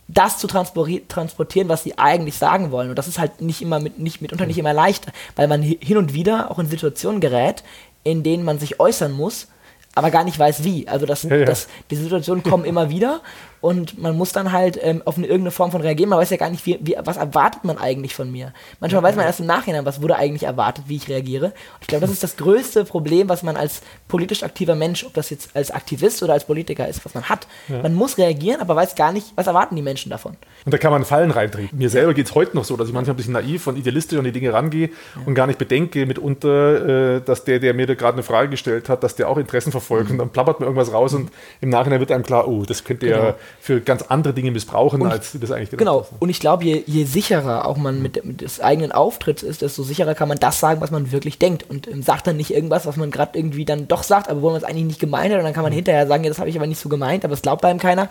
das zu transportieren, was sie eigentlich sagen wollen. Und das ist halt nicht immer mit, nicht mitunter nicht immer leicht, weil man hin und wieder auch in Situationen gerät, in denen man sich äußern muss, aber gar nicht weiß wie. Also das, ja, ja. das, die Situationen kommen immer wieder und man muss dann halt ähm, auf eine, irgendeine Form von reagieren. Man weiß ja gar nicht, wie, wie, was erwartet man eigentlich von mir. Manchmal ja, weiß man erst im Nachhinein, was wurde eigentlich erwartet, wie ich reagiere. Und ich glaube, das ist das größte Problem, was man als politisch aktiver Mensch, ob das jetzt als Aktivist oder als Politiker ist, was man hat. Man muss reagieren, aber weiß gar nicht, was erwarten die Menschen davon. Und da kann man Fallen reintreten. Mir selber geht es heute noch so, dass ich manchmal ein bisschen naiv und idealistisch an die Dinge rangehe und gar nicht bedenke mitunter, äh, dass der, der mir da gerade eine Frage gestellt hat, dass der auch Interessen verfolgt verfolgt und dann plappert man irgendwas raus und im Nachhinein wird einem klar, oh, das könnte Genau. ja für ganz andere Dinge missbrauchen, Und- als das eigentlich gedacht Genau, ist. und ich glaube, je, je sicherer auch man mit, mit des eigenen Auftritts ist, desto sicherer kann man das sagen, was man wirklich denkt. Und ähm, sagt dann nicht irgendwas, was man gerade irgendwie dann doch sagt, aber wo man es eigentlich nicht gemeint hat. Und dann kann man hinterher sagen, ja, das habe ich aber nicht so gemeint, aber es glaubt einem keiner.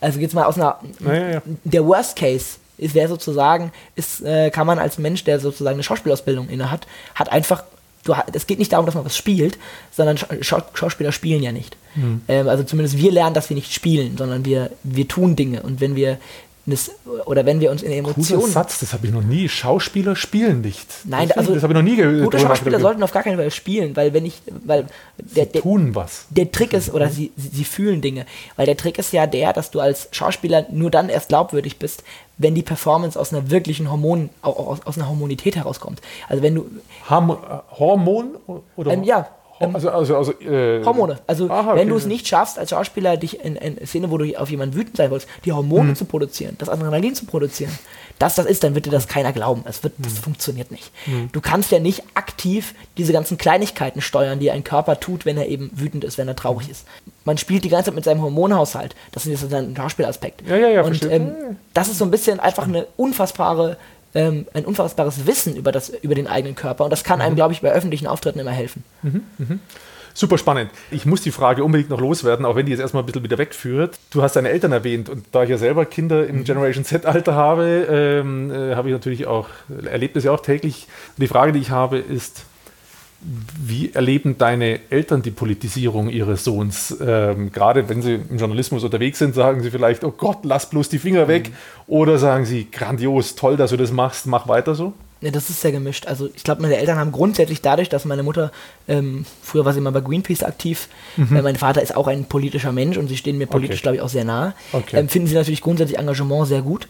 Also jetzt mal aus einer. Ja, ja, ja. Der Worst Case ist, wäre sozusagen, ist, äh, kann man als Mensch, der sozusagen eine Schauspielausbildung inne hat, hat einfach. Du, es geht nicht darum, dass man was spielt, sondern Scha Schau Schauspieler spielen ja nicht. Hm. Ähm, also zumindest wir lernen, dass wir nicht spielen, sondern wir, wir tun Dinge. Und wenn wir oder wenn wir uns in Cooler Emotionen. Satz, das habe ich noch nie. Schauspieler spielen nicht. Nein, das, also das habe ich noch nie gehört. Gute Schauspieler sollten auf gar keinen Fall spielen, weil wenn ich, weil der, der, tun was. der Trick ist, oder sie, sie, fühlen Dinge, weil der Trick ist ja der, dass du als Schauspieler nur dann erst glaubwürdig bist, wenn die Performance aus einer wirklichen Hormon, au- aus, aus einer Hormonität herauskommt. Also wenn du, Ham Hormon oder? Ähm, ja, Ho- Also, also, also äh, Hormone. Also aha, okay. wenn du es nicht schaffst, als Schauspieler dich in eine Szene, wo du auf jemanden wütend sein willst, die Hormone Mhm. zu produzieren, das Adrenalin zu produzieren, dass das ist, dann wird dir das keiner glauben. Es wird, Mhm. das funktioniert nicht. Du kannst ja nicht aktiv diese ganzen Kleinigkeiten steuern, die ein Körper tut, wenn er eben wütend ist, wenn er traurig ist. Man spielt die ganze Zeit mit seinem Hormonhaushalt. Das ist jetzt ein Schauspielaspekt. Ja, ja, ja, Und ähm, das ist so ein bisschen einfach eine unfassbare ähm, ein unfassbares Wissen über, das, über den eigenen Körper. Und das kann Mhm. einem, glaube ich, bei öffentlichen Auftritten immer helfen. Super spannend. Ich muss die Frage unbedingt noch loswerden, auch wenn die jetzt erstmal ein bisschen wieder wegführt. Du hast deine Eltern erwähnt und da ich ja selber Kinder Mhm. im Generation Z-Alter habe, ähm, äh, habe ich natürlich auch, erlebt es ja auch täglich. Die Frage, die ich habe, ist, wie erleben deine Eltern die Politisierung ihres Sohns? Ähm, gerade wenn sie im Journalismus unterwegs sind, sagen sie vielleicht, oh Gott, lass bloß die Finger weg. Mhm. Oder sagen sie, grandios, toll, dass du das machst, mach weiter so? Ja, das ist sehr gemischt. Also ich glaube, meine Eltern haben grundsätzlich dadurch, dass meine Mutter, ähm, früher war sie immer bei Greenpeace aktiv, äh, mein Vater ist auch ein politischer Mensch und sie stehen mir politisch, Mhm. Okay. glaube ich, auch sehr nahe, Okay. ähm, finden sie natürlich grundsätzlich Engagement sehr gut.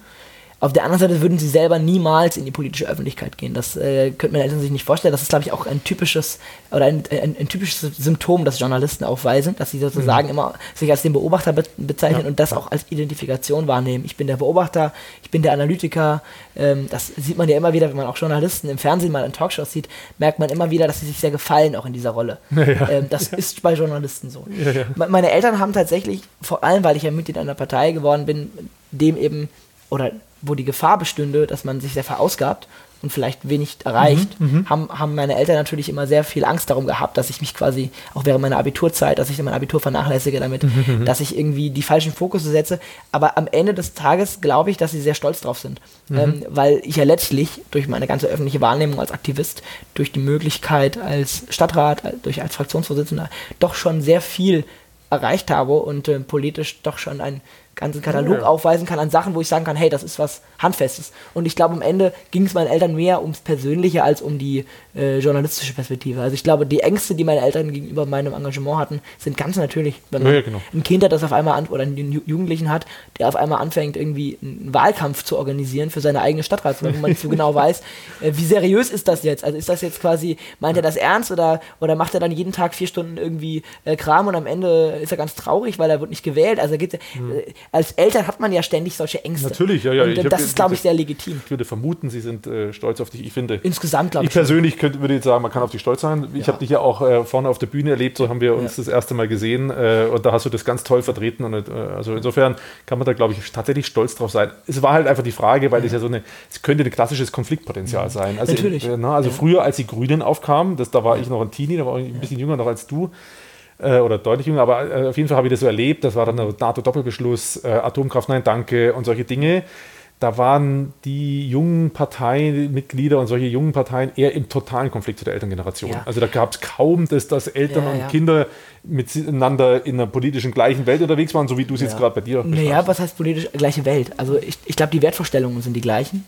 Auf der anderen Seite würden sie selber niemals in die politische Öffentlichkeit gehen. Das äh, könnte meine Eltern sich nicht vorstellen. Das ist, glaube ich, auch ein typisches oder ein, ein, ein typisches Symptom, das Journalisten aufweisen, dass sie sozusagen immer sich als den Beobachter be bezeichnen Mhm. Ja. und das auch als Identifikation wahrnehmen. Ich bin der Beobachter, ich bin der Analytiker. Ähm, das sieht man ja immer wieder, wenn man auch Journalisten im Fernsehen mal in Talkshows sieht, merkt man immer wieder, dass sie sich sehr gefallen auch in dieser Rolle. Ähm, das ist bei Journalisten so. Ja, ja. Me- Meine Eltern haben tatsächlich, vor allem weil ich ja Mitglied einer Partei geworden bin, dem eben, oder wo die Gefahr bestünde, dass man sich sehr verausgabt und vielleicht wenig erreicht, Mhm, haben, haben meine Eltern natürlich immer sehr viel Angst darum gehabt, dass ich mich quasi, auch während meiner Abiturzeit, dass ich mein Abitur vernachlässige damit, Mhm, dass ich irgendwie die falschen Fokus setze. Aber am Ende des Tages glaube ich, dass sie sehr stolz drauf sind. Mhm. Ähm, weil ich ja letztlich durch meine ganze öffentliche Wahrnehmung als Aktivist, durch die Möglichkeit als Stadtrat, durch als Fraktionsvorsitzender, doch schon sehr viel erreicht habe und äh, politisch doch schon einen ganzen Katalog Ja. aufweisen kann an Sachen, wo ich sagen kann, hey, das ist was Handfestes. Und ich glaube, am Ende ging es meinen Eltern mehr ums Persönliche als um die äh, journalistische Perspektive. Also ich glaube, die Ängste, die meine Eltern gegenüber meinem Engagement hatten, sind ganz natürlich. Wenn man Ja, genau. ein Kind hat, das auf einmal an, oder einen Ju- Jugendlichen hat, der auf einmal anfängt, irgendwie einen Wahlkampf zu organisieren für seine eigene Stadtratswahl, wo man nicht so genau weiß, äh, wie seriös ist das jetzt? Also ist das jetzt quasi, meint er das ernst oder, oder macht er dann jeden Tag vier Stunden irgendwie äh, Kram und am Ende ist er ganz traurig, weil er wird nicht gewählt? Also geht's, ja- äh, als Eltern hat man ja ständig solche Ängste. Natürlich, ja, ja. Und, das ist, glaube ich, sehr legitim. Ich würde vermuten, sie sind äh, stolz auf dich. Ich finde, Insgesamt, glaube ich ich. persönlich könnte, würde jetzt sagen, man kann auf dich stolz sein. Ich habe dich ja auch äh, vorne auf der Bühne erlebt, so haben wir uns Ja. das erste Mal gesehen äh, und da hast du das ganz toll vertreten. Und, äh, also insofern kann man da, glaube ich, tatsächlich stolz drauf sein. Es war halt einfach die Frage, weil das ja so eine, es könnte ein klassisches Konfliktpotenzial sein. Also, Natürlich. Äh, na, also früher, als die Grünen aufkamen, das, da war ich noch ein Teenie, da war ich ein bisschen jünger noch als du. Äh, oder deutlich jünger, aber äh, auf jeden Fall habe ich das so erlebt. Das war dann der NATO-Doppelbeschluss, äh, Atomkraft, nein, danke und solche Dinge. Da waren die jungen Parteimitglieder und solche jungen Parteien eher im totalen Konflikt zu der Elterngeneration. Ja. Also da gab es kaum, dass, dass Eltern Ja, und ja. Kinder miteinander in einer politischen gleichen Welt unterwegs waren, so wie du es jetzt gerade bei dir Naja, beschreibst. was heißt politisch gleiche Welt? Also ich, ich glaube, die Wertvorstellungen sind die gleichen.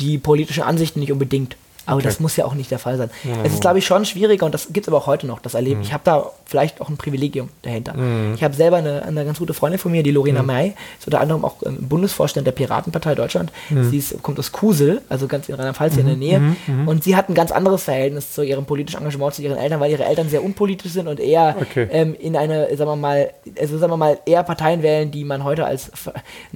Die politischen Ansichten nicht unbedingt. Aber das muss ja auch nicht der Fall sein. es ist, glaube ich, schon schwieriger und das gibt es aber auch heute noch, das Erleben. Ich habe da vielleicht auch ein Privilegium dahinter. Ich habe selber eine, eine ganz gute Freundin von mir, die Lorena May, ist unter anderem auch ähm, Bundesvorstand der Piratenpartei Deutschland. Sie ist, kommt aus Kusel, also ganz in Rheinland-Pfalz hier in der Nähe. Und sie hat ein ganz anderes Verhältnis zu ihrem politischen Engagement zu ihren Eltern, weil ihre Eltern sehr unpolitisch sind und eher Okay. ähm, in eine, sagen wir mal, also sagen wir mal, eher Parteien wählen, die man heute als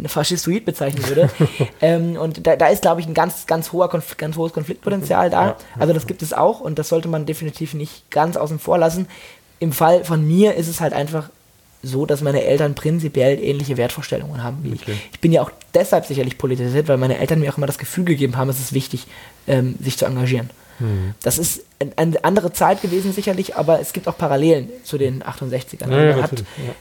Faschistoid bezeichnen würde. ähm, und da, da ist, glaube ich, ein ganz, ganz, hoher Konf ganz hohes Konfliktpotenzial da. Ja. Also das gibt es auch und das sollte man definitiv nicht ganz außen vor lassen. im Fall von mir ist es halt einfach so, dass meine Eltern prinzipiell ähnliche Wertvorstellungen haben wie Okay. ich. Ich bin ja auch deshalb sicherlich politisiert, weil meine Eltern mir auch immer das Gefühl gegeben haben, es ist wichtig, ähm, sich zu engagieren. Hm. Das ist ein- eine andere Zeit gewesen sicherlich, aber es gibt auch Parallelen zu den 68ern. Ja, ja, hat.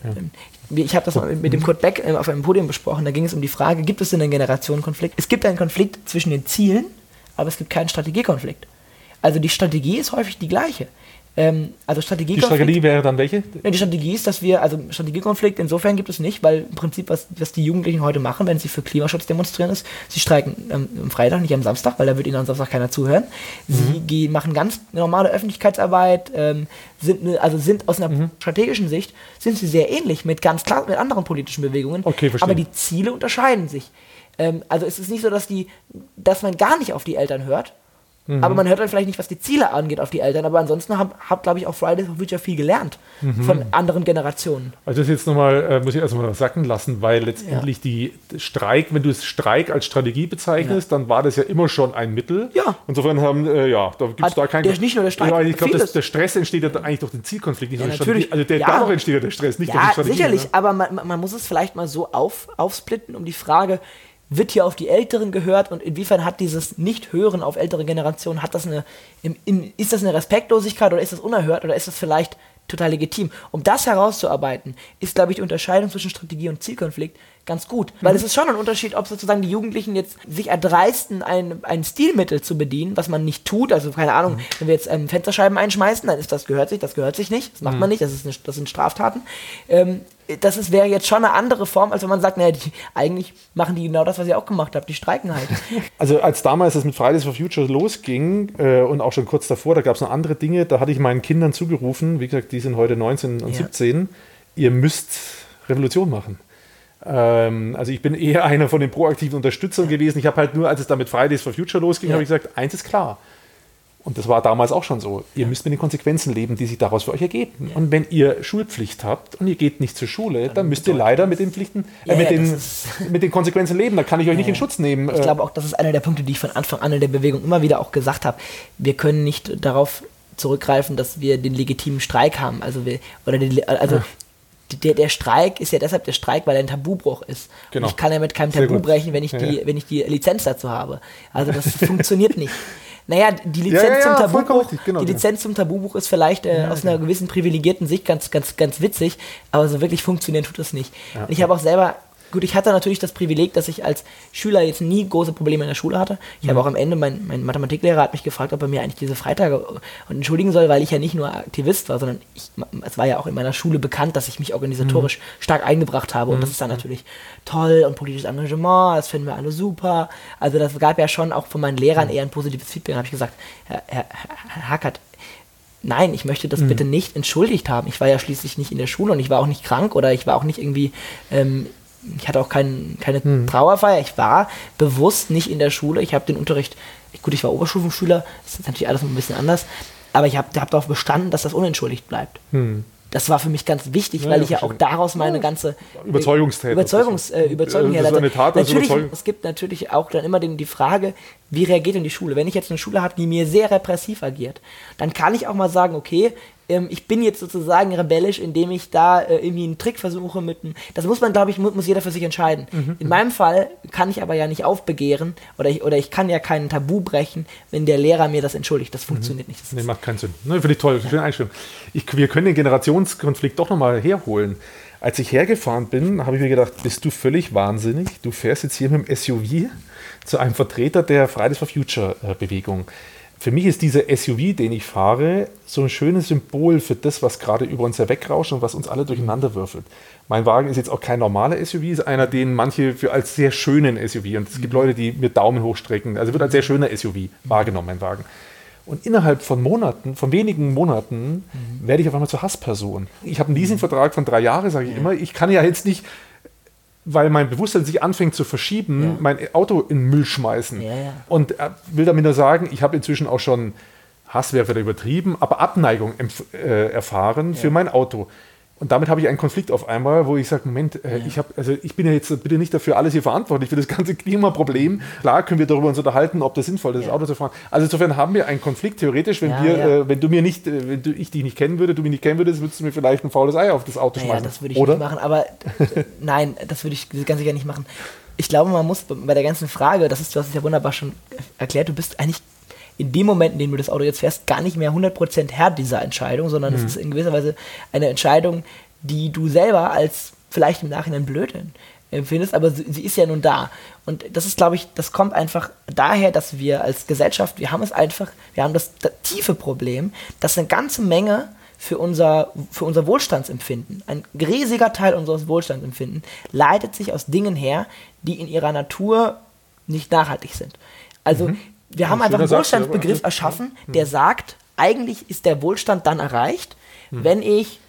Ja, ähm, Ich habe das mal mit dem Kurt Beck äh, auf einem Podium besprochen, da ging es um die Frage, gibt es denn einen Generationenkonflikt? Es gibt einen Konflikt zwischen den Zielen, aber es gibt keinen Strategiekonflikt. Also die Strategie ist häufig die gleiche. Ähm, also Die Strategiekonflikt... Strategie wäre dann welche? Ja, die Strategie ist, dass wir, also Strategiekonflikt insofern gibt es nicht, weil im Prinzip, was, was die Jugendlichen heute machen, wenn sie für Klimaschutz demonstrieren, ist, sie streiken ähm, am Freitag, nicht am Samstag, weil da wird ihnen am Samstag keiner zuhören. Sie gehen, machen ganz normale Öffentlichkeitsarbeit, ähm, sind, also sind aus einer strategischen Sicht, sind sie sehr ähnlich mit ganz klar mit anderen politischen Bewegungen, Okay, verstehe. aber die Ziele unterscheiden sich. Ähm, also es ist nicht so, dass die, dass man gar nicht auf die Eltern hört, Mhm. aber man hört dann vielleicht nicht, was die Ziele angeht, auf die Eltern. Aber ansonsten hat, hat glaube ich, auch Fridays for Future viel gelernt Mhm. von anderen Generationen. Also das jetzt nochmal, äh, muss ich erstmal sacken lassen, weil letztendlich die Streik, wenn du es Streik als Strategie bezeichnest, dann war das ja immer schon ein Mittel. Ja. Insofern haben, äh, ja, da gibt es da keinen. der- nicht nur der Streik, Ja, ich glaube, der Stress entsteht ja eigentlich durch den Zielkonflikt, nicht Ja, natürlich. Also der, Ja. dadurch entsteht ja der Stress, nicht durch die Ja, Strategie. sicherlich, ne? aber man, man- man muss es vielleicht mal so auf, aufsplitten um die Frage, wird hier auf die Älteren gehört und inwiefern hat dieses Nicht-Hören auf ältere Generationen, hat das eine, im, in, ist das eine Respektlosigkeit oder ist das unerhört oder ist das vielleicht total legitim? Um das herauszuarbeiten, ist, glaube ich, die Unterscheidung zwischen Strategie und Zielkonflikt ganz gut. Weil es ist schon ein Unterschied, ob sozusagen die Jugendlichen jetzt sich erdreisten, ein, ein Stilmittel zu bedienen, was man nicht tut. Also, keine Ahnung, wenn wir jetzt ähm, Fensterscheiben einschmeißen, dann ist das gehört sich, das gehört sich nicht. Das macht man nicht, das, ist eine, das sind Straftaten. Ähm, das ist, wäre jetzt schon eine andere Form, als wenn man sagt, naja, die, eigentlich machen die genau das, was ihr auch gemacht habt, die streiken halt. Also als damals das mit Fridays for Future losging äh, und auch schon kurz davor, da gab es noch andere Dinge, da hatte ich meinen Kindern zugerufen, wie gesagt, die sind heute 19 und Ja. 17, ihr müsst Revolution machen. Ähm, also ich bin eher einer von den proaktiven Unterstützern gewesen. Ich habe halt nur, als es da mit Fridays for Future losging, Ja. habe ich gesagt, eins ist klar. Und das war damals auch schon so. Ihr müsst mit den Konsequenzen leben, die sich daraus für euch ergeben. Und wenn ihr Schulpflicht habt und ihr geht nicht zur Schule, dann müsst ihr leider mit den Pflichten, äh, Ja, mit, ja, den, mit den Konsequenzen leben. Da kann ich euch nicht in Schutz nehmen. Ich Äh, glaube auch, das ist einer der Punkte, die ich von Anfang an in der Bewegung immer wieder auch gesagt habe. Wir können nicht darauf zurückgreifen, dass wir den legitimen Streik haben. Also wir, oder den, also der, der Streik ist ja deshalb der Streik, weil er ein Tabubruch ist. Genau. Und ich kann ja mit keinem Sehr Tabu gut. brechen, wenn ich, Ja, die, ja. wenn ich die Lizenz dazu habe. Also das funktioniert nicht. Naja, die Lizenz Ja, zum Tabubuch, richtig, genau, die genau. Lizenz zum Tabubuch ist vielleicht äh, aus einer gewissen privilegierten Sicht ganz, ganz, ganz witzig, aber so wirklich funktionieren tut das nicht. Und ich habe auch selber, gut, ich hatte natürlich das Privileg, dass ich als Schüler jetzt nie große Probleme in der Schule hatte. Ich Mhm. habe auch am Ende, mein, mein Mathematiklehrer hat mich gefragt, ob er mir eigentlich diese Freitage und entschuldigen soll, weil ich ja nicht nur Aktivist war, sondern ich, es war ja auch in meiner Schule bekannt, dass ich mich organisatorisch Mhm. stark eingebracht habe und das ist dann natürlich toll und politisches Engagement, das finden wir alle super. Also das gab ja schon auch von meinen Lehrern eher ein positives Feedback. Da habe ich gesagt, Herr, Herr, Herr Hackert, nein, ich möchte das bitte nicht entschuldigt haben. Ich war ja schließlich nicht in der Schule und ich war auch nicht krank oder ich war auch nicht irgendwie, ähm, ich hatte auch kein, keine Trauerfeier. Ich war bewusst nicht in der Schule. Ich habe den Unterricht, gut, ich war Oberstufenschüler, das ist natürlich alles ein bisschen anders, aber ich habe hab darauf bestanden, dass das unentschuldigt bleibt. Das war für mich ganz wichtig, Ja, weil ja, ich ja auch daraus meine ganze Überzeugungstäter. Überzeugungs, äh, Überzeugung Das ist eine Tat aus natürlich, Überzeugung. Es gibt natürlich auch dann immer den, die Frage, wie reagiert denn die Schule? Wenn ich jetzt eine Schule habe, die mir sehr repressiv agiert, dann kann ich auch mal sagen, okay, ähm, ich bin jetzt sozusagen rebellisch, indem ich da äh, irgendwie einen Trick versuche mit einem. Das muss man, glaube ich, mu muss jeder für sich entscheiden. Mhm. In meinem Fall kann ich aber ja nicht aufbegehren oder ich, oder ich kann ja kein Tabu brechen, wenn der Lehrer mir das entschuldigt. Das funktioniert nicht. Das Nee, macht keinen Sinn. Ne, Finde ich toll, schöne Einstellung. Ich, wir können den Generationskonflikt doch nochmal herholen. Als ich hergefahren bin, habe ich mir gedacht, bist du völlig wahnsinnig? Du fährst jetzt hier mit dem SUV zu einem Vertreter der Fridays for Future äh, Bewegung. Für mich ist dieser SUV, den ich fahre, so ein schönes Symbol für das, was gerade über uns herwegrauscht und was uns alle durcheinander würfelt. Mein Wagen ist jetzt auch kein normaler SUV, ist einer, den manche für als sehr schönen SUV und es gibt Leute, die mir Daumen hochstrecken. Also wird als sehr schöner SUV wahrgenommen, mein Wagen. Und innerhalb von Monaten, von wenigen Monaten, werde ich auf einmal zur Hassperson. Ich habe einen Leasingvertrag von drei Jahren, sage ich immer. Ich kann ja jetzt nicht, weil mein Bewusstsein sich anfängt zu verschieben, Ja. mein Auto in den Müll schmeißen. Ja, ja. Und äh, will damit nur sagen, ich habe inzwischen auch schon Hass wäre wieder übertrieben, aber Abneigung äh, erfahren für mein Auto. Und damit habe ich einen Konflikt auf einmal, wo ich sage, Moment, äh, ja. ich, hab, also ich bin ja jetzt bitte nicht dafür alles hier verantwortlich für das ganze Klimaproblem. Klar können wir darüber uns unterhalten, ob das sinnvoll ist, ja. Auto zu fahren. Also insofern haben wir einen Konflikt theoretisch, wenn ja, wir, äh, wenn du mir nicht, äh, wenn du, ich dich nicht kennen würde, du mich nicht kennen würdest, würdest du mir vielleicht ein faules Ei auf das Auto schmeißen. Ja, das würde ich Oder? nicht machen, aber nein, das würde ich ganz sicher nicht machen. Ich glaube, man muss bei der ganzen Frage, das ist, du hast es ja wunderbar schon erklärt, du bist eigentlich in dem Moment, in dem du das Auto jetzt fährst, gar nicht mehr 100% Herr dieser Entscheidung, sondern mhm. es ist in gewisser Weise eine Entscheidung, die du selber als vielleicht im Nachhinein blöd empfindest, aber sie, sie ist ja nun da. Und das ist, glaube ich, das kommt einfach daher, dass wir als Gesellschaft, wir haben es einfach, wir haben das, das tiefe Problem, dass eine ganze Menge für unser, für unser Wohlstandsempfinden, ein riesiger Teil unseres Wohlstandsempfinden, leitet sich aus Dingen her, die in ihrer Natur nicht nachhaltig sind. Also mhm wir haben einfach einen Wohlstandsbegriff erschaffen, der sagt, eigentlich ist der Wohlstand dann erreicht, hm. wenn ich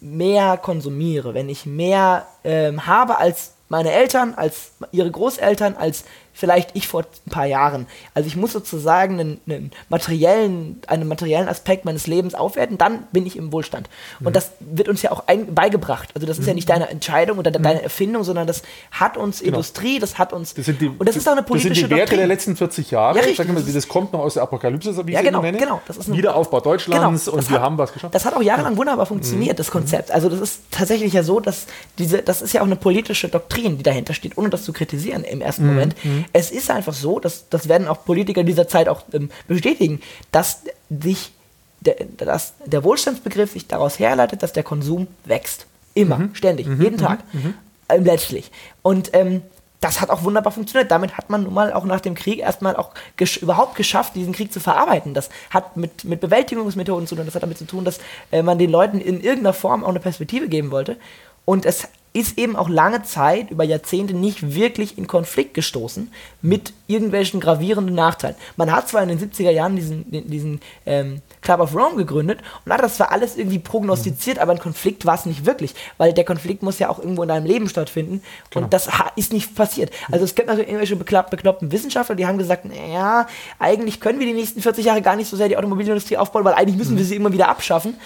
mehr konsumiere, wenn ich mehr ähm, habe als meine Eltern, als ihre Großeltern, als vielleicht ich vor ein paar Jahren. Also ich muss sozusagen einen, einen, materiellen, einen materiellen Aspekt meines Lebens aufwerten, dann bin ich im Wohlstand. Und mhm. das wird uns ja auch ein, beigebracht. Also das ist mhm. ja nicht deine Entscheidung oder deine mhm. Erfindung, sondern das hat uns genau. Industrie, das hat uns. Das die, und das ist auch eine politische Das sind die Werte Doktrin. der letzten 40 Jahre. Ja, richtig, mal, das kommt noch aus der Apokalypse, wie ja, ich genau, nenne. genau. Das ist ein, Wiederaufbau Deutschlands genau, und wir hat, haben was geschafft. Das hat auch jahrelang wunderbar funktioniert, mhm. das Konzept. Also das ist tatsächlich ja so, dass diese, das ist ja auch eine politische Doktrin, die dahinter steht, ohne das zu kritisieren im ersten mhm. Moment. Mhm. Es ist einfach so, das, das werden auch Politiker dieser Zeit auch ähm, bestätigen, dass sich der, dass der Wohlstandsbegriff sich daraus herleitet, dass der Konsum wächst. Immer, mhm. ständig, mhm. jeden Tag. Mhm. Ähm, letztlich. Und ähm, das hat auch wunderbar funktioniert. Damit hat man nun mal auch nach dem Krieg erstmal auch gesch überhaupt geschafft, diesen Krieg zu verarbeiten. Das hat mit, mit Bewältigungsmethoden zu tun. Das hat damit zu tun, dass äh, man den Leuten in irgendeiner Form auch eine Perspektive geben wollte. Und es ist eben auch lange Zeit, über Jahrzehnte, nicht wirklich in Konflikt gestoßen mit irgendwelchen gravierenden Nachteilen. Man hat zwar in den 70er Jahren diesen, diesen ähm, Club of Rome gegründet und hat das zwar alles irgendwie prognostiziert, mhm. aber ein Konflikt war es nicht wirklich, weil der Konflikt muss ja auch irgendwo in deinem Leben stattfinden genau. und das ist nicht passiert. Also es gibt natürlich irgendwelche bekloppten Wissenschaftler, die haben gesagt, naja, eigentlich können wir die nächsten 40 Jahre gar nicht so sehr die Automobilindustrie aufbauen, weil eigentlich müssen mhm. wir sie immer wieder abschaffen.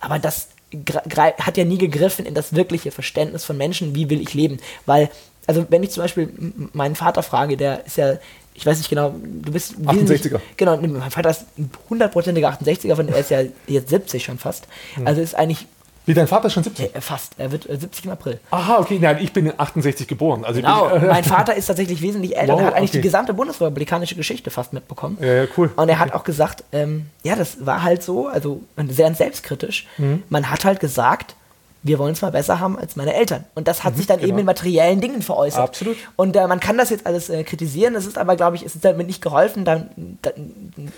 Aber das hat ja nie gegriffen in das wirkliche Verständnis von Menschen, wie will ich leben. Weil, also wenn ich zum Beispiel meinen Vater frage, der ist ja, ich weiß nicht genau, du bist... 68er. Genau, mein Vater ist ein hundertprozentiger 68er, von er ist ja jetzt 70 schon fast. Hm. Also ist eigentlich wie dein Vater ist schon 70? Ja, fast. Er wird 70 im April. Aha, okay. Nein, ich bin in 68 geboren. Also genau. Bin, äh, mein Vater ist tatsächlich wesentlich älter. Wow, er hat eigentlich okay. die gesamte bundesrepublikanische Geschichte fast mitbekommen. Ja, ja cool. Und er hat auch gesagt, ähm, ja, das war halt so, also sehr selbstkritisch. Mhm. Man hat halt gesagt, wir wollen es mal besser haben als meine Eltern. Und das hat mhm, sich dann genau. eben in materiellen Dingen veräußert. Absolut. Und äh, man kann das jetzt alles äh, kritisieren, es ist aber, glaube ich, es ist damit nicht geholfen, dann, dann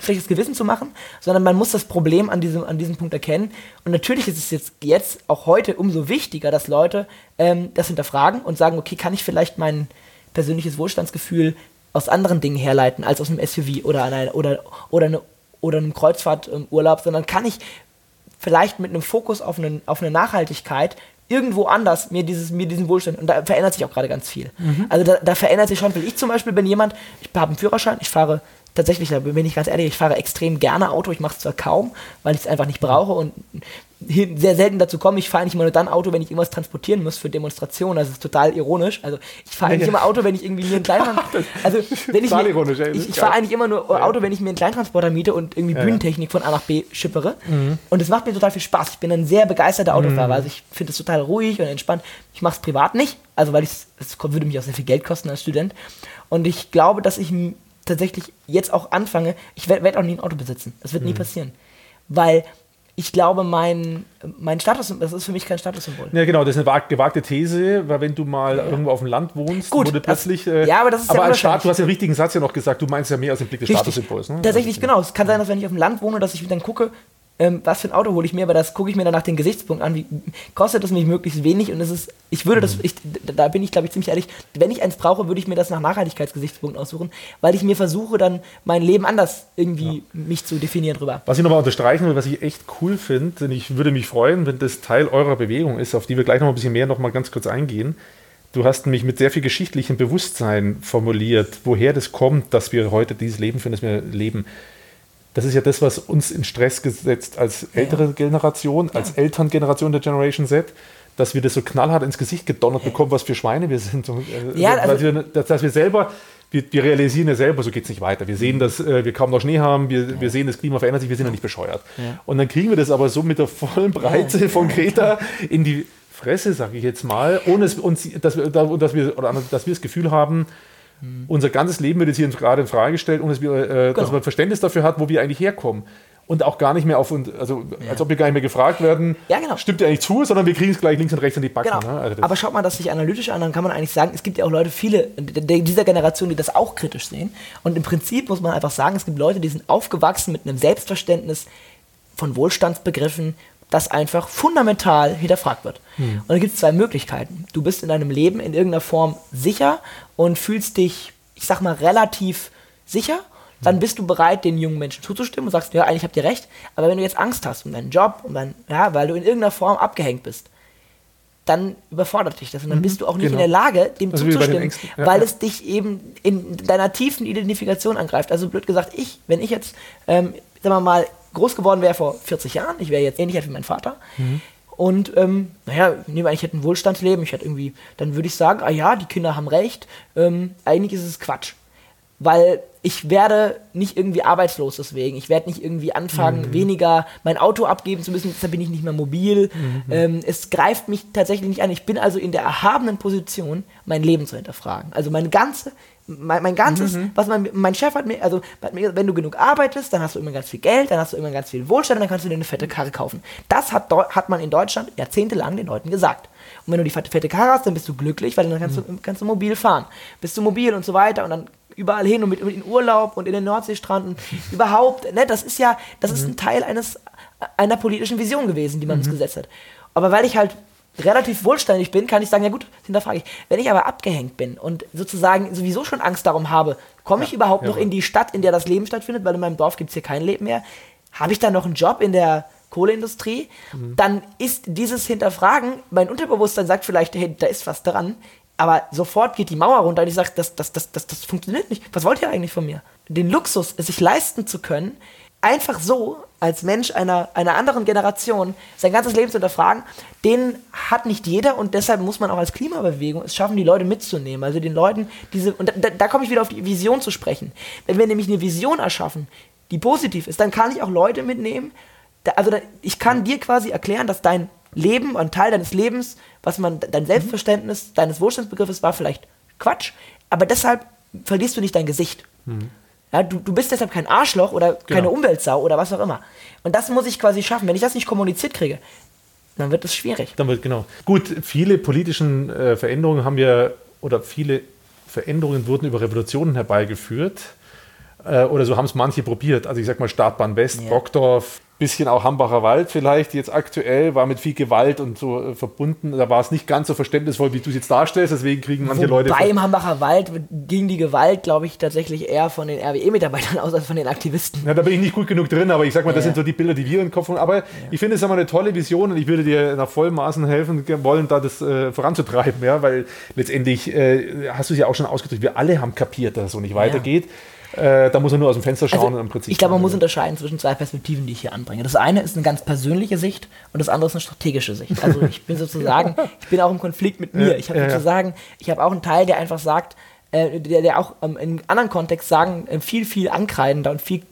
schlechtes Gewissen zu machen, sondern man muss das Problem an diesem, an diesem Punkt erkennen. Und natürlich ist es jetzt, jetzt auch heute umso wichtiger, dass Leute ähm, das hinterfragen und sagen, okay, kann ich vielleicht mein persönliches Wohlstandsgefühl aus anderen Dingen herleiten, als aus einem SUV oder, einer, oder, oder, eine, oder einem Kreuzfahrturlaub, sondern kann ich vielleicht mit einem Fokus auf, einen, auf eine Nachhaltigkeit irgendwo anders mir, dieses, mir diesen Wohlstand, und da verändert sich auch gerade ganz viel. Mhm. Also da, da, verändert sich schon viel. Ich zum Beispiel bin jemand, ich habe einen Führerschein, ich fahre tatsächlich, da bin ich ganz ehrlich, ich fahre extrem gerne Auto, ich mache es zwar kaum, weil ich es einfach nicht brauche und sehr selten dazu komme. Ich fahre nicht immer nur dann Auto, wenn ich irgendwas transportieren muss für Demonstrationen. Das ist total ironisch. Also ich fahre eigentlich immer Auto, wenn ich irgendwie mir einen Kleintransporter. Also wenn ich, mir, ironisch, ey, ich, ich fahre eigentlich immer nur ja. Auto, wenn ich mir einen Kleintransporter miete und irgendwie ja, Bühnentechnik von A nach B schippere. Mhm. Und es macht mir total viel Spaß. Ich bin ein sehr begeisterter Autofahrer. Mhm. Also ich finde es total ruhig und entspannt. Ich mache es privat nicht, also weil es würde mich auch sehr viel Geld kosten als Student. Und ich glaube, dass ich tatsächlich jetzt auch anfange, ich werde werd auch nie ein Auto besitzen. Das wird mhm. nie passieren. Weil ich glaube, mein, mein Status, das ist für mich kein Statussymbol. Ja, genau, das ist eine gewagte These, weil wenn du mal ja. irgendwo auf dem Land wohnst, Gut, wurde plötzlich. Das, äh, ja, aber das ist aber ja als Staat, du hast den richtigen Satz ja noch gesagt, du meinst ja mehr als den Blick des Statussymbols. Ne? Tatsächlich, genau. Es kann sein, dass wenn ich auf dem Land wohne, dass ich dann gucke, ähm, was für ein Auto hole ich mir, aber das gucke ich mir dann nach den Gesichtspunkten an, wie kostet es mich möglichst wenig und es ist, ich würde das, mhm. ich, da bin ich glaube ich ziemlich ehrlich, wenn ich eins brauche, würde ich mir das nach Nachhaltigkeitsgesichtspunkten aussuchen, weil ich mir versuche dann mein Leben anders irgendwie ja. mich zu definieren drüber. Was ich nochmal unterstreichen will, was ich echt cool finde, und ich würde mich freuen, wenn das Teil eurer Bewegung ist, auf die wir gleich noch ein bisschen mehr noch mal ganz kurz eingehen. Du hast mich mit sehr viel geschichtlichem Bewusstsein formuliert, woher das kommt, dass wir heute dieses Leben führen, das wir leben das ist ja das, was uns in Stress gesetzt als ältere ja. Generation, als ja. Elterngeneration der Generation Z, dass wir das so knallhart ins Gesicht gedonnert bekommen, was für Schweine wir sind. Äh, ja, also, wir, dass, dass, wir selber, wir, wir, realisieren ja selber, so geht es nicht weiter. Wir sehen, dass äh, wir kaum noch Schnee haben, wir, ja. wir sehen, das Klima verändert sich, wir sind ja nicht bescheuert. Und dann kriegen wir das aber so mit der vollen Breite von Greta in die Fresse, sage ich jetzt mal, ohne es uns, dass wir, dass wir, oder dass wir das Gefühl haben, Mhm. Unser ganzes Leben wird jetzt hier gerade in Frage gestellt und dass, wir, äh, genau. dass man Verständnis dafür hat, wo wir eigentlich herkommen. Und auch gar nicht mehr auf, also ja. als ob wir gar nicht mehr gefragt werden, ja, genau. stimmt ihr eigentlich zu, sondern wir kriegen es gleich links und rechts in die Backen. Genau. Ne? Also Aber schaut mal das sich analytisch an, dann kann man eigentlich sagen, es gibt ja auch Leute, viele dieser Generation, die das auch kritisch sehen. Und im Prinzip muss man einfach sagen, es gibt Leute, die sind aufgewachsen mit einem Selbstverständnis von Wohlstandsbegriffen, das einfach fundamental hinterfragt wird. Hm. Und da gibt es zwei Möglichkeiten. Du bist in deinem Leben in irgendeiner Form sicher und fühlst dich, ich sag mal, relativ sicher. Dann hm. bist du bereit, den jungen Menschen zuzustimmen und sagst, ja, eigentlich habt ihr recht. Aber wenn du jetzt Angst hast um deinen Job, um dein, ja, weil du in irgendeiner Form abgehängt bist, dann überfordert dich das und dann mhm, bist du auch nicht genau. in der Lage, dem also zuzustimmen, ja, weil ja. es dich eben in deiner tiefen Identifikation angreift. Also blöd gesagt, ich, wenn ich jetzt, ähm, sagen wir mal, groß geworden wäre vor 40 Jahren, ich wäre jetzt ähnlich alt wie mein Vater. Mhm. Und ähm, naja, nehmen wir ich hätte ein Wohlstandsleben, ich hätte irgendwie, dann würde ich sagen, ah ja, die Kinder haben recht, ähm, eigentlich ist es Quatsch. Weil ich werde nicht irgendwie arbeitslos deswegen. Ich werde nicht irgendwie anfangen, mhm. weniger mein Auto abgeben zu müssen, deshalb bin ich nicht mehr mobil. Mhm. Ähm, es greift mich tatsächlich nicht an. Ich bin also in der erhabenen Position, mein Leben zu hinterfragen. Also meine ganze mein, mein ganzes, mhm. was mein, mein Chef hat mir, also hat mir, wenn du genug arbeitest, dann hast du immer ganz viel Geld, dann hast du immer ganz viel Wohlstand, dann kannst du dir eine fette Karre kaufen. Das hat, hat man in Deutschland jahrzehntelang den Leuten gesagt. Und wenn du die fette Karre hast, dann bist du glücklich, weil dann kannst, mhm. du, kannst du mobil fahren. Bist du mobil und so weiter und dann überall hin und mit, mit in Urlaub und in den Nordseestrand und überhaupt, ne, das ist ja, das mhm. ist ein Teil eines, einer politischen Vision gewesen, die man uns mhm. gesetzt hat. Aber weil ich halt relativ wohlständig bin, kann ich sagen, ja gut, hinterfrage ich. Wenn ich aber abgehängt bin und sozusagen sowieso schon Angst darum habe, komme ich ja, überhaupt ja, noch in die Stadt, in der das Leben stattfindet, weil in meinem Dorf gibt es hier kein Leben mehr, habe ich dann noch einen Job in der Kohleindustrie, mhm. dann ist dieses Hinterfragen, mein Unterbewusstsein sagt vielleicht, hey, da ist was dran, aber sofort geht die Mauer runter und ich sage, das, das, das, das, das funktioniert nicht. Was wollt ihr eigentlich von mir? Den Luxus, es sich leisten zu können, einfach so als Mensch einer, einer anderen Generation sein ganzes Leben zu hinterfragen, den hat nicht jeder und deshalb muss man auch als Klimabewegung es schaffen, die Leute mitzunehmen. Also den Leuten diese, und da, da komme ich wieder auf die Vision zu sprechen. Wenn wir nämlich eine Vision erschaffen, die positiv ist, dann kann ich auch Leute mitnehmen. Da, also da, ich kann dir quasi erklären, dass dein Leben, ein Teil deines Lebens, was man, dein Selbstverständnis, deines Wohlstandsbegriffes war vielleicht Quatsch, aber deshalb verlierst du nicht dein Gesicht. Mhm. Ja, du, du bist deshalb kein Arschloch oder keine genau. Umweltsau oder was auch immer. Und das muss ich quasi schaffen. Wenn ich das nicht kommuniziert kriege, dann wird es schwierig. Dann wird, genau. Gut, viele politischen äh, Veränderungen haben wir, oder viele Veränderungen wurden über Revolutionen herbeigeführt. Äh, oder so haben es manche probiert. Also ich sag mal Startbahn West, yeah. Brockdorf, bisschen auch Hambacher Wald vielleicht jetzt aktuell, war mit viel Gewalt und so äh, verbunden. Da war es nicht ganz so verständnisvoll, wie du es jetzt darstellst, deswegen kriegen manche Wobei Leute... Bei im Hambacher Wald ging die Gewalt, glaube ich, tatsächlich eher von den RWE-Mitarbeitern aus als von den Aktivisten. Ja, da bin ich nicht gut genug drin, aber ich sag mal, das ja. sind so die Bilder, die wir im Kopf haben. Aber ja. ich finde es immer eine tolle Vision und ich würde dir nach vollem Maßen helfen wollen, da das äh, voranzutreiben, ja, weil letztendlich äh, hast du es ja auch schon ausgedrückt, wir alle haben kapiert, dass es so nicht weitergeht. Ja. Äh, da muss er nur aus dem Fenster schauen also, und im Prinzip. Ich glaube, man muss unterscheiden zwischen zwei Perspektiven, die ich hier anbringe. Das eine ist eine ganz persönliche Sicht und das andere ist eine strategische Sicht. Also ich bin sozusagen, ich bin auch im Konflikt mit mir. Ich habe ja, sozusagen, ich habe auch einen Teil, der einfach sagt, äh, der, der auch ähm, in anderen Kontext sagen, äh, viel, viel ankreidender und viel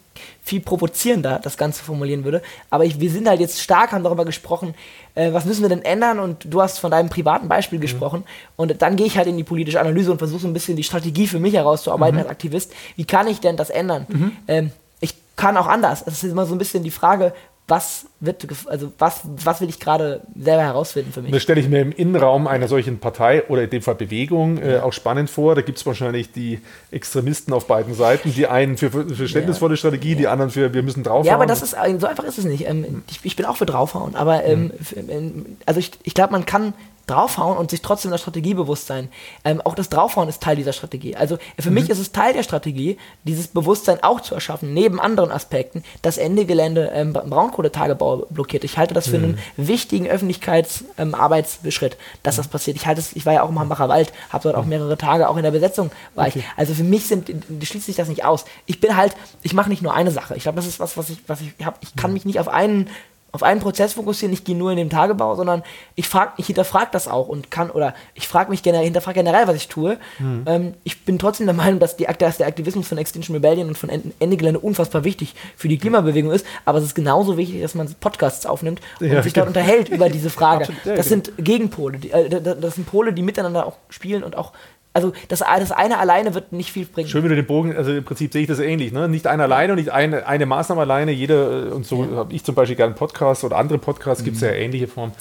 viel provozierender das Ganze formulieren würde. Aber ich, wir sind halt jetzt stark, haben darüber gesprochen, äh, was müssen wir denn ändern? Und du hast von deinem privaten Beispiel mhm. gesprochen. Und dann gehe ich halt in die politische Analyse und versuche so ein bisschen die Strategie für mich herauszuarbeiten mhm. als Aktivist. Wie kann ich denn das ändern? Mhm. Ähm, ich kann auch anders. Es ist immer so ein bisschen die Frage, was wird, also was, was will ich gerade selber herausfinden für mich? Das stelle ich mir im Innenraum einer solchen Partei oder in dem Fall Bewegung äh, auch spannend vor. Da gibt es wahrscheinlich die Extremisten auf beiden Seiten, die einen für, für verständnisvolle ja. Strategie, die anderen für wir müssen draufhauen. Ja, aber das ist so einfach ist es nicht. Ähm, ich, ich, bin auch für draufhauen, aber ähm, mhm. ähm, also ich, ich glaube, man kann draufhauen und sich trotzdem der Strategie bewusst sein. Ähm, auch das Draufhauen ist Teil dieser Strategie. Also für mich ist es Teil der Strategie, dieses Bewusstsein auch zu erschaffen, neben anderen Aspekten, dass Ende Gelände ähm, Braunkohletagebau blockiert. Ich halte das für einen wichtigen Öffentlichkeitsarbeitsschritt, ähm, dass das passiert. Ich halte es, ich war ja auch im Hambacher Wald, habe dort auch mehrere Tage, auch in der Besetzung war ich. Also für mich sind, schließt sich das nicht aus. Ich bin halt, ich mache nicht nur eine Sache. Ich glaube, das ist was, was ich, was ich habe. Ich kann mich nicht auf einen auf einen Prozess fokussieren, ich gehe nur in den Tagebau, sondern ich frage, ich hinterfrage das auch und kann, oder ich frage mich generell, hinterfrage generell, was ich tue. Mhm. Ähm, ich bin trotzdem der Meinung, dass, die, dass der Aktivismus von Extinction Rebellion und von Ende Gelände unfassbar wichtig für die Klimabewegung ist, aber es ist genauso wichtig, dass man Podcasts aufnimmt und ja, sich dort genau. unterhält über diese Frage. Das genau. sind Gegenpole, die, äh, das sind Pole, die miteinander auch spielen und auch also das, das eine alleine wird nicht viel bringen. Schön, wie du den Bogen, also im Prinzip sehe ich das ähnlich. Ne? Nicht einer alleine und nicht eine, eine Maßnahme alleine. Jeder, und so ja. habe ich zum Beispiel gerne Podcasts oder andere Podcasts, mhm. gibt es ja ähnliche Formen.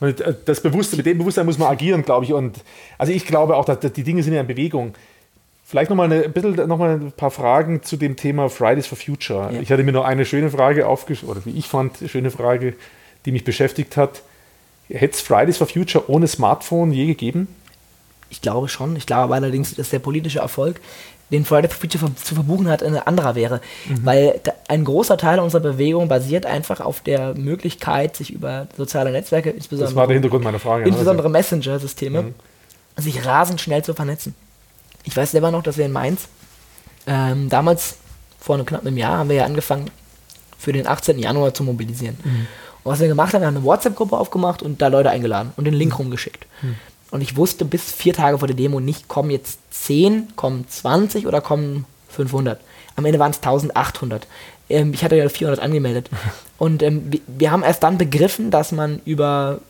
Und äh, das Bewusstsein, mit dem Bewusstsein muss man agieren, glaube ich. Und also ich glaube auch, dass die Dinge sind ja in Bewegung. Vielleicht nochmal ein bisschen noch mal ein paar Fragen zu dem Thema Fridays for Future. Ja. Ich hatte mir noch eine schöne Frage aufgeschrieben, oder wie ich fand, schöne Frage, die mich beschäftigt hat. Hätte es Fridays for Future ohne Smartphone je gegeben? Ich glaube schon. Ich glaube allerdings, dass der politische Erfolg, den Friday for Future zu verbuchen hat, ein anderer wäre. Mhm. Weil ein großer Teil unserer Bewegung basiert einfach auf der Möglichkeit, sich über soziale Netzwerke, insbesondere, das war der Hintergrund meiner Frage, insbesondere also. Messenger-Systeme, mhm. sich rasend schnell zu vernetzen. Ich weiß selber noch, dass wir in Mainz ähm, damals, vor einem knapp einem Jahr, haben wir ja angefangen, für den 18. Januar zu mobilisieren. Mhm. Und was wir gemacht haben, wir haben eine WhatsApp-Gruppe aufgemacht und da Leute eingeladen und den Link mhm. rumgeschickt. Mhm. Und ich wusste bis vier Tage vor der Demo nicht, kommen jetzt 10, kommen 20 oder kommen 500. Am Ende waren es 1800. Ähm, ich hatte ja 400 angemeldet. Und ähm, wir, wir haben erst dann begriffen, dass man über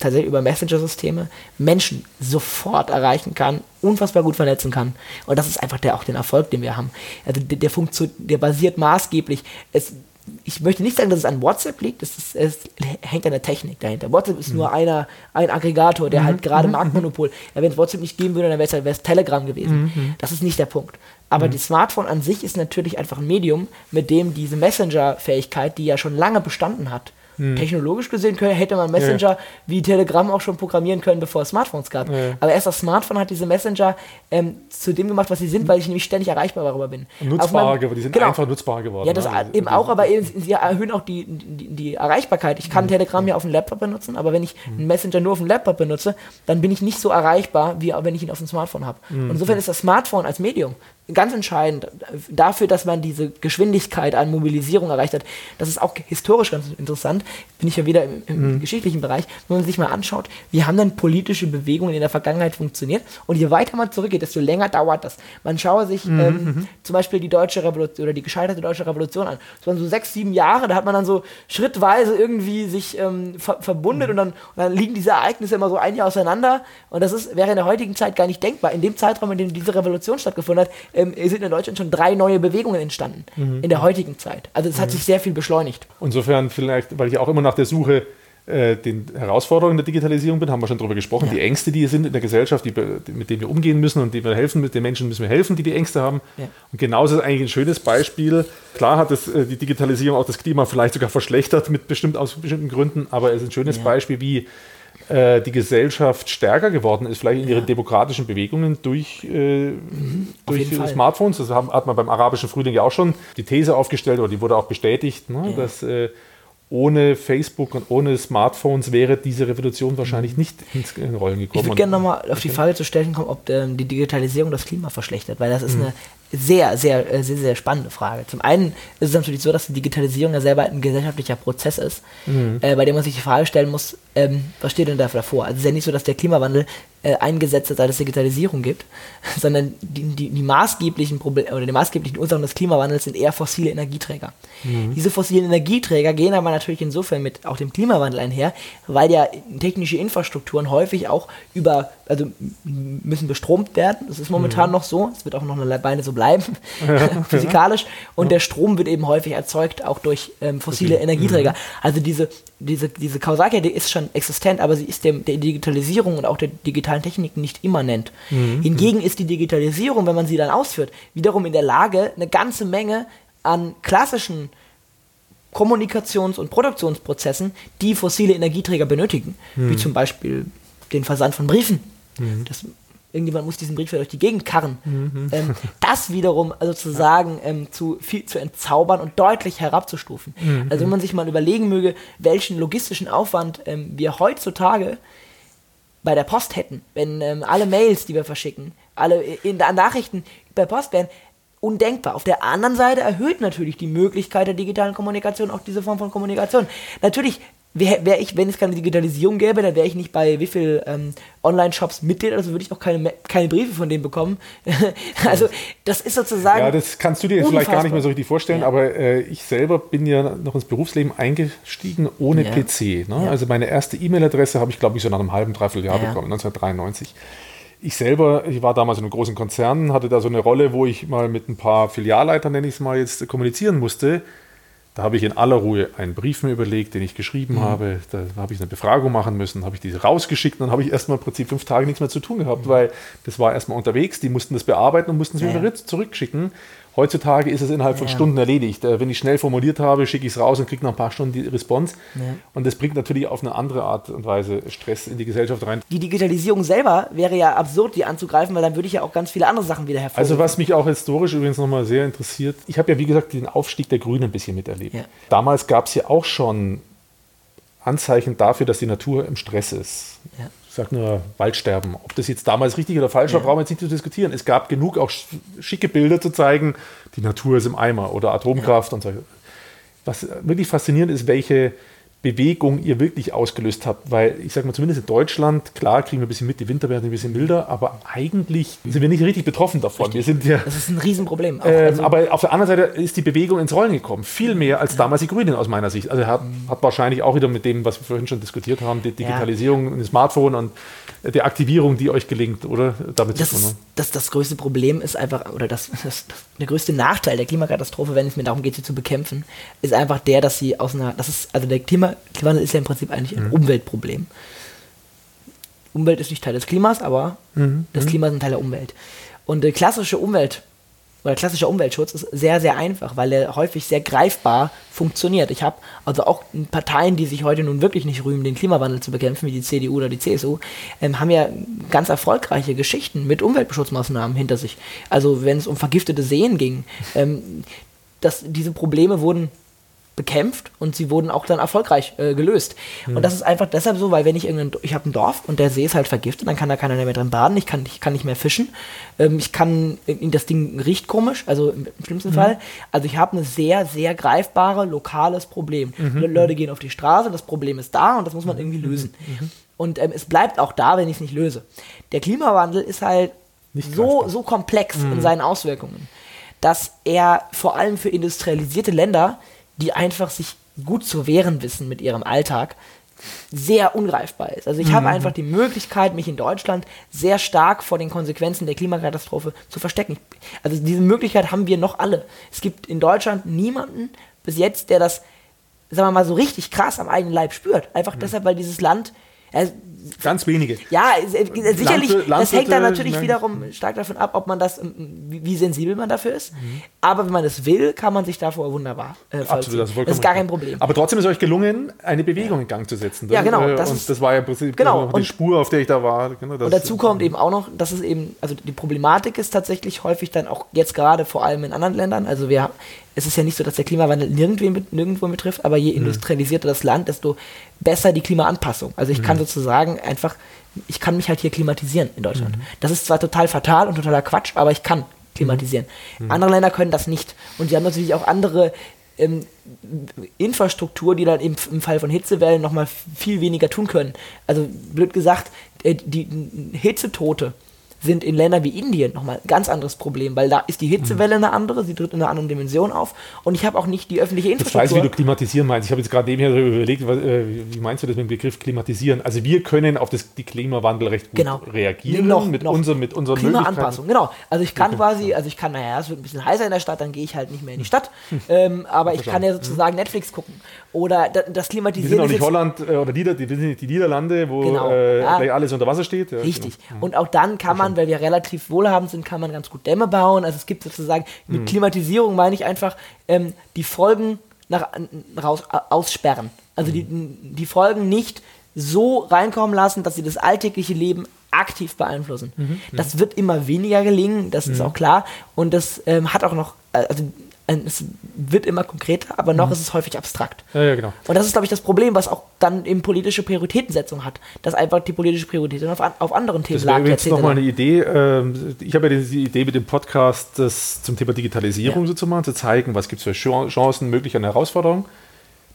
tatsächlich über Messenger-Systeme Menschen sofort erreichen kann, unfassbar gut vernetzen kann. Und das ist einfach der, auch der Erfolg, den wir haben. Also der, der, der basiert maßgeblich. Es, ich möchte nicht sagen, dass es an WhatsApp liegt, es, ist, es hängt an der Technik dahinter. WhatsApp ist mhm. nur einer, ein Aggregator, der mhm. halt gerade mhm. Marktmonopol. Ja, wenn es WhatsApp nicht geben würde, dann wäre es halt, Telegram gewesen. Mhm. Das ist nicht der Punkt. Aber mhm. das Smartphone an sich ist natürlich einfach ein Medium, mit dem diese Messenger-Fähigkeit, die ja schon lange bestanden hat, hm. Technologisch gesehen hätte man Messenger ja. wie Telegram auch schon programmieren können, bevor es Smartphones gab. Ja. Aber erst das Smartphone hat diese Messenger ähm, zu dem gemacht, was sie sind, weil ich nämlich ständig erreichbar darüber bin. Nutzbar geworden, die sind genau. einfach nutzbar geworden. Ja, das ne? eben auch, aber eben, sie erhöhen auch die, die, die Erreichbarkeit. Ich kann hm. Telegram ja auf dem Laptop benutzen, aber wenn ich hm. einen Messenger nur auf dem Laptop benutze, dann bin ich nicht so erreichbar, wie wenn ich ihn auf dem Smartphone habe. Hm. Und insofern ist das Smartphone als Medium ganz entscheidend dafür, dass man diese Geschwindigkeit an Mobilisierung erreicht hat. Das ist auch historisch ganz interessant. Bin ich ja wieder im, im mhm. geschichtlichen Bereich. Wenn man sich mal anschaut, wie haben denn politische Bewegungen in der Vergangenheit funktioniert? Und je weiter man zurückgeht, desto länger dauert das. Man schaue sich mhm. ähm, mhm. zum Beispiel die deutsche Revolution oder die gescheiterte deutsche Revolution an. Das waren so sechs, sieben Jahre, da hat man dann so schrittweise irgendwie sich ähm, ver verbundet mhm. und, dann, und dann liegen diese Ereignisse immer so ein Jahr auseinander. Und das ist, wäre in der heutigen Zeit gar nicht denkbar. In dem Zeitraum, in dem diese Revolution stattgefunden hat, ähm, sind in Deutschland schon drei neue Bewegungen entstanden mhm. in der heutigen Zeit. Also es mhm. hat sich sehr viel beschleunigt. Insofern vielleicht, weil ich auch immer nach der Suche äh, den Herausforderungen der Digitalisierung bin, haben wir schon darüber gesprochen, ja. die Ängste, die sind in der Gesellschaft, die, mit denen wir umgehen müssen und die wir helfen, mit den Menschen müssen wir helfen, die die Ängste haben. Ja. Und genauso ist eigentlich ein schönes Beispiel. Klar hat das, äh, die Digitalisierung auch das Klima vielleicht sogar verschlechtert, mit bestimmt, aus bestimmten Gründen, aber es ist ein schönes ja. Beispiel, wie äh, die Gesellschaft stärker geworden ist, vielleicht in ihren demokratischen Bewegungen durch, äh, mhm, durch Smartphones. Das hat man beim arabischen Frühling ja auch schon die These aufgestellt oder die wurde auch bestätigt, ne, ja. dass äh, ohne Facebook und ohne Smartphones wäre diese Revolution wahrscheinlich nicht ins Rollen gekommen. Ich würde gerne nochmal auf die Frage zu stellen kommen, ob ähm, die Digitalisierung das Klima verschlechtert, weil das ist mhm. eine sehr, sehr, äh, sehr, sehr spannende Frage. Zum einen ist es natürlich so, dass die Digitalisierung ja selber ein gesellschaftlicher Prozess ist, mhm. äh, bei dem man sich die Frage stellen muss, ähm, was steht denn da davor? Also es ist ja nicht so, dass der Klimawandel äh, eingesetzt hat, seit es Digitalisierung gibt, sondern die, die, die maßgeblichen Probleme oder die maßgeblichen Ursachen des Klimawandels sind eher fossile Energieträger. Mhm. Diese fossilen Energieträger gehen aber natürlich insofern mit auch dem Klimawandel einher, weil ja technische Infrastrukturen häufig auch über, also müssen bestromt werden. Das ist momentan mhm. noch so. Es wird auch noch eine Weile so bleiben, physikalisch. Und ja. der Strom wird eben häufig erzeugt auch durch ähm, fossile okay. Energieträger. Mhm. Also diese, diese, diese Kausalkette ist schon existent, aber sie ist dem, der Digitalisierung und auch der digitalen Techniken nicht immanent. Mhm. Hingegen ist die Digitalisierung, wenn man sie dann ausführt, wiederum in der Lage, eine ganze Menge an klassischen Kommunikations- und Produktionsprozessen, die fossile Energieträger benötigen, mhm. wie zum Beispiel den Versand von Briefen. Das, irgendjemand muss diesen Brief ja durch die Gegend karren. Ähm, das wiederum sozusagen ähm, zu viel zu entzaubern und deutlich herabzustufen. Also wenn man sich mal überlegen möge, welchen logistischen Aufwand ähm, wir heutzutage bei der Post hätten, wenn ähm, alle Mails, die wir verschicken, alle in, in Nachrichten per Post wären, undenkbar. Auf der anderen Seite erhöht natürlich die Möglichkeit der digitalen Kommunikation auch diese Form von Kommunikation. Natürlich wäre wär ich, wenn es keine Digitalisierung gäbe, dann wäre ich nicht bei wie viel ähm, Online-Shops Mitglied, also würde ich auch keine, keine Briefe von denen bekommen. also das ist sozusagen. Ja, das kannst du dir jetzt vielleicht gar nicht mehr so richtig vorstellen, Ja. aber äh, ich selber bin ja noch ins Berufsleben eingestiegen ohne Ja. PC. Ne? Ja. Also meine erste E-Mail-Adresse habe ich, glaube ich, so nach einem halben, dreiviertel Jahr Ja. bekommen, 1993. Ich selber, ich war damals in einem großen Konzern, hatte da so eine Rolle, wo ich mal mit ein paar Filialleitern, nenne ich es mal jetzt, kommunizieren musste. Da habe ich in aller Ruhe einen Brief mir überlegt, den ich geschrieben Mhm. habe. Da habe ich eine Befragung machen müssen, habe ich diese rausgeschickt und dann habe ich erstmal im Prinzip fünf Tage nichts mehr zu tun gehabt, weil das war erstmal unterwegs, die mussten das bearbeiten und mussten es Mhm. Ja, wieder ja. zurückschicken. Heutzutage ist es innerhalb von Ja. Stunden erledigt. Äh, Wenn ich schnell formuliert habe, schicke ich es raus und kriege nach ein paar Stunden die Response. Ja. Und das bringt natürlich auf eine andere Art und Weise Stress in die Gesellschaft rein. die Digitalisierung selber wäre ja absurd, die anzugreifen, weil dann würde ich ja auch ganz viele andere Sachen wieder hervorheben. Also was mich auch historisch übrigens nochmal sehr interessiert, ich habe ja wie gesagt den Aufstieg der Grünen ein bisschen miterlebt. Ja. Damals gab es ja auch schon Anzeichen dafür, dass die Natur im Stress ist. Ja. Ich sage nur Waldsterben. Ob das jetzt damals richtig oder falsch war, Ja. brauchen wir jetzt nicht zu diskutieren. Es gab genug auch sch- schicke Bilder zu zeigen, die Natur ist im Eimer oder Atomkraft und so. Was wirklich faszinierend ist, welche Bewegung ihr wirklich ausgelöst habt, weil ich sage mal, zumindest in Deutschland, klar kriegen wir ein bisschen mit, die Winter werden ein bisschen milder, aber eigentlich sind wir nicht richtig betroffen davon. Wir sind ja, das ist ein Riesenproblem. Auch, ähm, also, aber auf der anderen Seite ist die Bewegung ins Rollen gekommen, viel mehr als damals die Grünen aus meiner Sicht. Also hat, hat wahrscheinlich auch wieder mit dem, was wir vorhin schon diskutiert haben, die Digitalisierung und das Smartphone und der Aktivierung, die euch gelingt, oder? Damit das, zu tun. ist, das, das größte Problem ist einfach, oder das, das, der größte Nachteil der Klimakatastrophe, wenn es mir darum geht, sie zu bekämpfen, ist einfach der, dass sie aus einer, das ist, also der Klima, Klimawandel ist ja im Prinzip eigentlich Mhm. ein Umweltproblem. Umwelt ist nicht Teil des Klimas, aber Mhm. das Klima ist ein Teil der Umwelt. Und der klassische Umwelt oder klassischer Umweltschutz ist sehr, sehr einfach, weil er häufig sehr greifbar funktioniert. Ich habe also auch Parteien, die sich heute nun wirklich nicht rühmen, den Klimawandel zu bekämpfen, wie die CDU oder die CSU, ähm, haben ja ganz erfolgreiche Geschichten mit Umweltschutzmaßnahmen hinter sich. Also wenn es um vergiftete Seen ging, ähm, dass diese Probleme wurden bekämpft und sie wurden auch dann erfolgreich äh, gelöst. Und das ist einfach deshalb so, weil wenn ich irgendein, ich habe ein Dorf und der See ist halt vergiftet, dann kann da keiner mehr drin baden, ich kann, ich kann nicht mehr fischen, ähm, ich kann, äh, das Ding riecht komisch, also im, im schlimmsten Fall. Also ich habe ein sehr, sehr greifbare lokales Problem. Le Leute gehen auf die Straße, das Problem ist da und das muss man irgendwie lösen. Und ähm, es bleibt auch da, wenn ich es nicht löse. Der Klimawandel ist halt Nicht so, greifbar. so komplex in seinen Auswirkungen, dass er vor allem für industrialisierte Länder, die einfach sich gut zu wehren wissen mit ihrem Alltag, sehr ungreifbar ist. Also ich habe einfach die Möglichkeit, mich in Deutschland sehr stark vor den Konsequenzen der Klimakatastrophe zu verstecken. Also diese Möglichkeit haben wir noch alle. Es gibt in Deutschland niemanden bis jetzt, der das, sagen wir mal, so richtig krass am eigenen Leib spürt. Einfach deshalb, weil dieses Land, Ganz wenige. ja, äh, sicherlich, Landwir- das hängt dann Landwirte, natürlich ne? wiederum stark davon ab, ob man das, ähm, wie, sensibel man dafür ist. Aber wenn man es will, kann man sich davor wunderbar äh, Absolut, das ist Das ist gar kein. Problem. Aber trotzdem ist euch gelungen, eine Bewegung in Gang zu setzen. Ja, genau, äh, das und ist- das war ja im Prinzip genau, die Spur, auf der ich da war. Genau, das- Und dazu kommt eben auch noch, dass es eben, also die Problematik ist tatsächlich häufig dann auch jetzt gerade vor allem in anderen Ländern, also wir, es ist ja nicht so, dass der Klimawandel nirgendwen, nirgendwo betrifft, aber je industrialisierter das Land, desto besser die Klimaanpassung. Also ich kann sozusagen einfach, ich kann mich halt hier klimatisieren in Deutschland. Das ist zwar total fatal und totaler Quatsch, aber ich kann klimatisieren. Andere Länder können das nicht. Und sie haben natürlich auch andere ähm, Infrastruktur, die dann im, im Fall von Hitzewellen nochmal viel weniger tun können. Also blöd gesagt, äh, die die Hitzetote sind in Ländern wie Indien nochmal ein ganz anderes Problem, weil da ist die Hitzewelle eine andere, sie tritt in einer anderen Dimension auf und ich habe auch nicht die öffentliche weiß ich, Infrastruktur. wie du klimatisieren meinst. Ich habe jetzt gerade nebenher darüber überlegt, was, äh, wie meinst du das mit dem Begriff klimatisieren? Also wir können auf das, die Klimawandel recht gut Genau. reagieren Noch- mit, noch. Unser, mit unseren Klimaanpassung, genau. Also ich kann quasi, also ich kann, naja, es wird ein bisschen heißer in der Stadt, dann gehe ich halt nicht mehr in die Stadt. Ähm, aber ich kann ja sozusagen Netflix gucken. Oder da- das Wir sind Klimatisieren auch nicht Holland äh, oder Nieder, die, Niederlande, wo Genau. äh, Ja. gleich alles unter Wasser steht. Ja, Richtig. genau. Und auch dann kann man, weil wir relativ wohlhabend sind, kann man ganz gut Dämme bauen. Also es gibt sozusagen, Mhm. mit Klimatisierung meine ich einfach ähm, die Folgen nach, raus, aussperren. Also die, die Folgen nicht so reinkommen lassen, dass sie das alltägliche Leben aktiv beeinflussen. Mhm. Das wird immer weniger gelingen, das ist auch klar. Und das ähm, hat auch noch, äh, also äh, es wird immer konkreter, aber Mhm. noch ist es häufig abstrakt. Ja, ja, genau. Und das ist, glaube ich, das Problem, was auch dann eben politische Prioritätensetzung hat. Dass einfach die politische Priorität auf, an- auf anderen Themen Das lag. übrigens jahrzehntelang. nochmal eine Idee. ähm, Ich habe ja die Idee mit dem Podcast, das zum Thema Digitalisierung Ja. so zu machen, zu zeigen, was gibt es für Chan- Chancen, Möglichkeiten, Herausforderungen.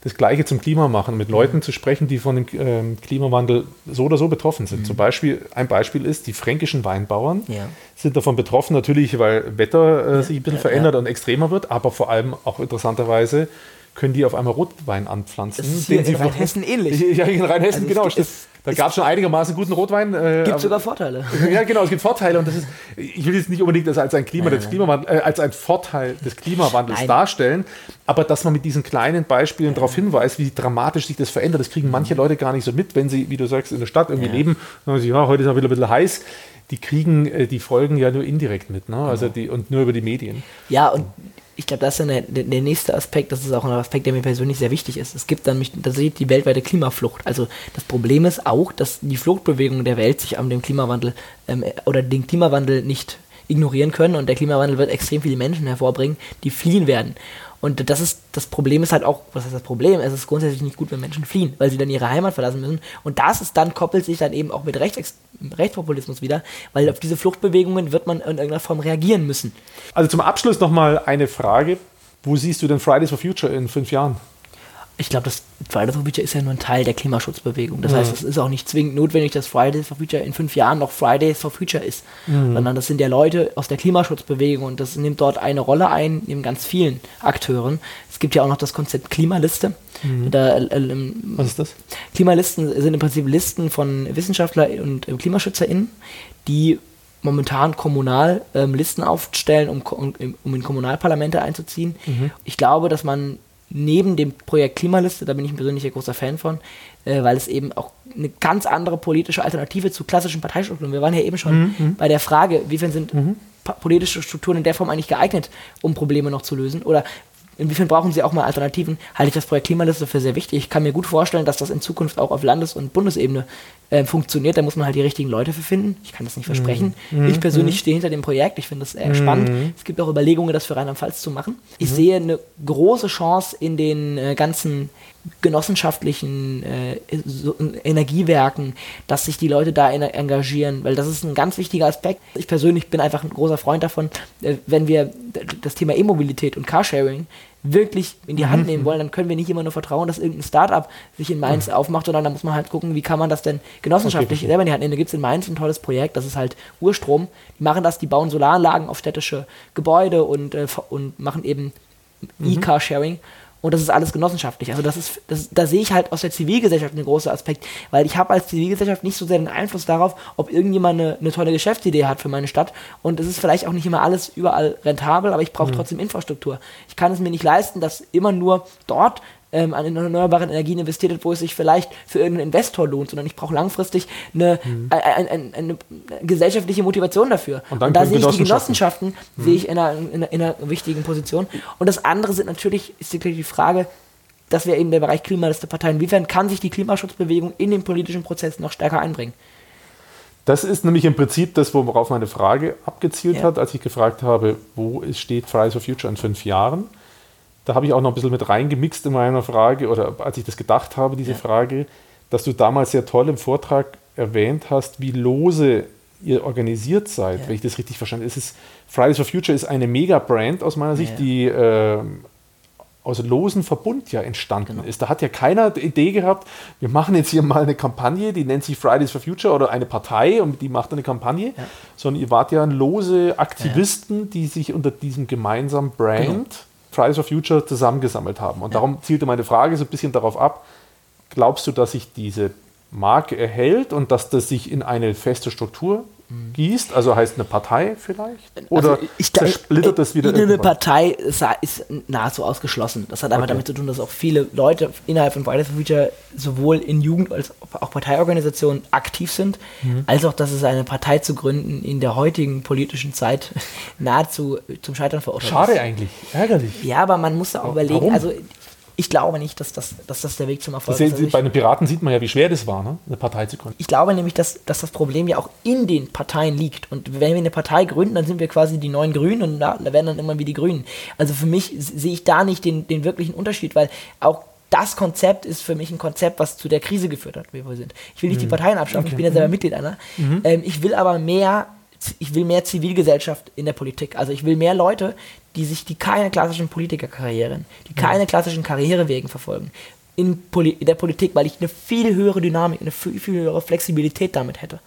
Das Gleiche zum Klima machen, mit Leuten zu sprechen, die von dem ähm, Klimawandel so oder so betroffen sind. Zum Beispiel, ein Beispiel ist, die fränkischen Weinbauern Ja. sind davon betroffen, natürlich, weil Wetter äh, sich ein bisschen ja, verändert ja. und extremer wird, aber vor allem auch interessanterweise können die auf einmal Rotwein anpflanzen. Das ist hier den sie in Rheinhessen ähnlich. Ja, in Rheinhessen, Also genau. gibt- Da gab es schon einigermaßen guten Rotwein. Äh, Gibt sogar Vorteile. ja, genau, es gibt Vorteile und das ist, ich will jetzt nicht unbedingt das als ein Klima Nein, des. Klimawandels, äh, als ein Vorteil des Klimawandels Nein. darstellen, aber dass man mit diesen kleinen Beispielen darauf hinweist, wie dramatisch sich das verändert, das kriegen manche Leute gar nicht so mit, wenn sie, wie du sagst, in der Stadt irgendwie Ja. leben, sagen sie, ja, heute ist es wieder ein bisschen heiß. Die kriegen äh, die Folgen ja nur indirekt mit, ne? Genau. Also die und nur über die Medien. Ja, und ich glaube, das ist dann der, der, nächste Aspekt, das ist auch ein Aspekt, der mir persönlich sehr wichtig ist. Es gibt dann sieht die weltweite Klimaflucht. Also das Problem ist auch, dass die Fluchtbewegungen der Welt sich an dem Klimawandel ähm, oder den Klimawandel nicht ignorieren können und der Klimawandel wird extrem viele Menschen hervorbringen, die fliehen werden. Und das ist, das Problem ist halt auch, was ist das Problem? Es ist grundsätzlich nicht gut, wenn Menschen fliehen, weil sie dann ihre Heimat verlassen müssen. Und das ist dann, koppelt sich dann eben auch mit Rechts, Rechtspopulismus wieder, weil auf diese Fluchtbewegungen wird man in irgendeiner Form reagieren müssen. Also zum Abschluss nochmal eine Frage. Wo siehst du denn Fridays for Future in fünf Jahren? Ich glaube, das Fridays for Future ist ja nur ein Teil der Klimaschutzbewegung. Das heißt, es ist auch nicht zwingend notwendig, dass Fridays for Future in fünf Jahren noch Fridays for Future ist. Sondern das sind ja Leute aus der Klimaschutzbewegung und das nimmt dort eine Rolle ein, neben ganz vielen Akteuren. Es gibt ja auch noch das Konzept Klimaliste. Da, äh, ähm, Was ist das? Klimalisten sind im Prinzip Listen von Wissenschaftler und äh, KlimaschützerInnen, die momentan kommunal ähm, Listen aufstellen, um, um, um in Kommunalparlamente einzuziehen. Ich glaube, dass man neben dem Projekt Klimaliste, da bin ich ein persönlicher großer Fan von, äh, weil es eben auch eine ganz andere politische Alternative zu klassischen Parteistrukturen. Wir waren ja eben schon bei der Frage, wiefern sind pa- politische Strukturen in der Form eigentlich geeignet, um Probleme noch zu lösen? Oder inwiefern brauchen sie auch mal Alternativen? Halte ich das Projekt Klimaliste für sehr wichtig. Ich kann mir gut vorstellen, dass das in Zukunft auch auf Landes- und Bundesebene äh, funktioniert. Da muss man halt die richtigen Leute für finden. Ich kann das nicht versprechen. Ich persönlich stehe hinter dem Projekt. Ich finde das sehr spannend. Es gibt auch Überlegungen, das für Rheinland-Pfalz zu machen. Ich sehe eine große Chance in den äh, ganzen genossenschaftlichen äh, so, Energiewerken, dass sich die Leute da en- engagieren, weil das ist ein ganz wichtiger Aspekt. Ich persönlich bin einfach ein großer Freund davon, äh, wenn wir das Thema E-Mobilität und Carsharing wirklich in die Hand nehmen wollen, dann können wir nicht immer nur vertrauen, dass irgendein Startup sich in Mainz aufmacht, sondern da muss man halt gucken, wie kann man das denn genossenschaftlich Okay, selber in die Hand nehmen. Da gibt es in Mainz ein tolles Projekt, das ist halt Urstrom. Die machen das, die bauen Solaranlagen auf städtische Gebäude und, äh, und machen eben E-Carsharing. Und das ist alles genossenschaftlich. Also das ist, das, da sehe ich halt aus der Zivilgesellschaft einen großen Aspekt, weil ich habe als Zivilgesellschaft nicht so sehr den Einfluss darauf, ob irgendjemand eine, eine tolle Geschäftsidee hat für meine Stadt. Und es ist vielleicht auch nicht immer alles überall rentabel, aber ich brauche trotzdem Infrastruktur. Ich kann es mir nicht leisten, dass immer nur dort ähm, an erneuerbaren Energien investiert wo es sich vielleicht für irgendeinen Investor lohnt, sondern ich brauche langfristig eine, ein, ein, eine gesellschaftliche Motivation dafür. Und dann da sehe ich die Genossenschaften. Genossenschaften, sehe ich in einer, in, einer, in einer wichtigen Position. Und das andere sind natürlich, ist natürlich die Frage, dass wir eben der Bereich Klimaliste Partei, inwiefern kann sich die Klimaschutzbewegung in den politischen Prozess noch stärker einbringen? Das ist nämlich im Prinzip das, worauf meine Frage abgezielt Ja. hat, als ich gefragt habe, wo steht Fridays for Future in fünf Jahren. Da habe ich auch noch ein bisschen mit reingemixt in meiner Frage, oder als ich das gedacht habe, diese Ja. Frage, dass du damals sehr toll im Vortrag erwähnt hast, wie lose ihr organisiert seid, Ja. wenn ich das richtig verstanden habe. Ist, Fridays for Future ist eine Mega-Brand aus meiner Sicht, Ja. die ähm, aus losen Verbund ja entstanden Genau. ist. Da hat ja keiner die Idee gehabt, wir machen jetzt hier mal eine Kampagne, die nennt sich Fridays for Future oder eine Partei und die macht eine Kampagne, sondern ihr wart ja lose Aktivisten, die sich unter diesem gemeinsamen Brand Genau. Fridays for Future zusammengesammelt haben. Und darum zielte meine Frage so ein bisschen darauf ab, glaubst du, dass sich diese Marke erhält und dass das sich in eine feste Struktur gießt? Also heißt eine Partei vielleicht? Oder Also ich zersplittert das wieder Eine? Partei ist, ist nahezu ausgeschlossen. Das hat einfach Okay. damit zu tun, dass auch viele Leute innerhalb von Fridays for Future sowohl in Jugend- als auch Parteiorganisationen aktiv sind, Mhm. als auch, dass es eine Partei zu gründen in der heutigen politischen Zeit nahezu zum Scheitern verurteilt ist. Schade eigentlich, ärgerlich. Ja, aber man muss da auch überlegen, warum? also Ich glaube nicht, dass das, dass das der Weg zum Erfolg ist. Also bei den Piraten sieht man ja, wie schwer das war, ne? eine Partei zu gründen. ich glaube nämlich, dass, dass das Problem ja auch in den Parteien liegt. Und wenn wir eine Partei gründen, dann sind wir quasi die neuen Grünen und da, da werden dann immer wie die Grünen. Also für mich sehe ich da nicht den, den wirklichen Unterschied, weil auch das Konzept ist für mich ein Konzept, was zu der Krise geführt hat, wie wir sind. Ich will nicht die Parteien abschaffen, ich bin ja selber Mitglied einer. Ähm, ich will aber mehr, ich will mehr Zivilgesellschaft in der Politik. Also ich will mehr Leute, die sich, die keine klassischen Politikerkarrieren, die keine klassischen Karrierewegen verfolgen. In, Poli in der Politik, weil ich eine viel höhere Dynamik, eine viel, viel höhere Flexibilität damit hätte.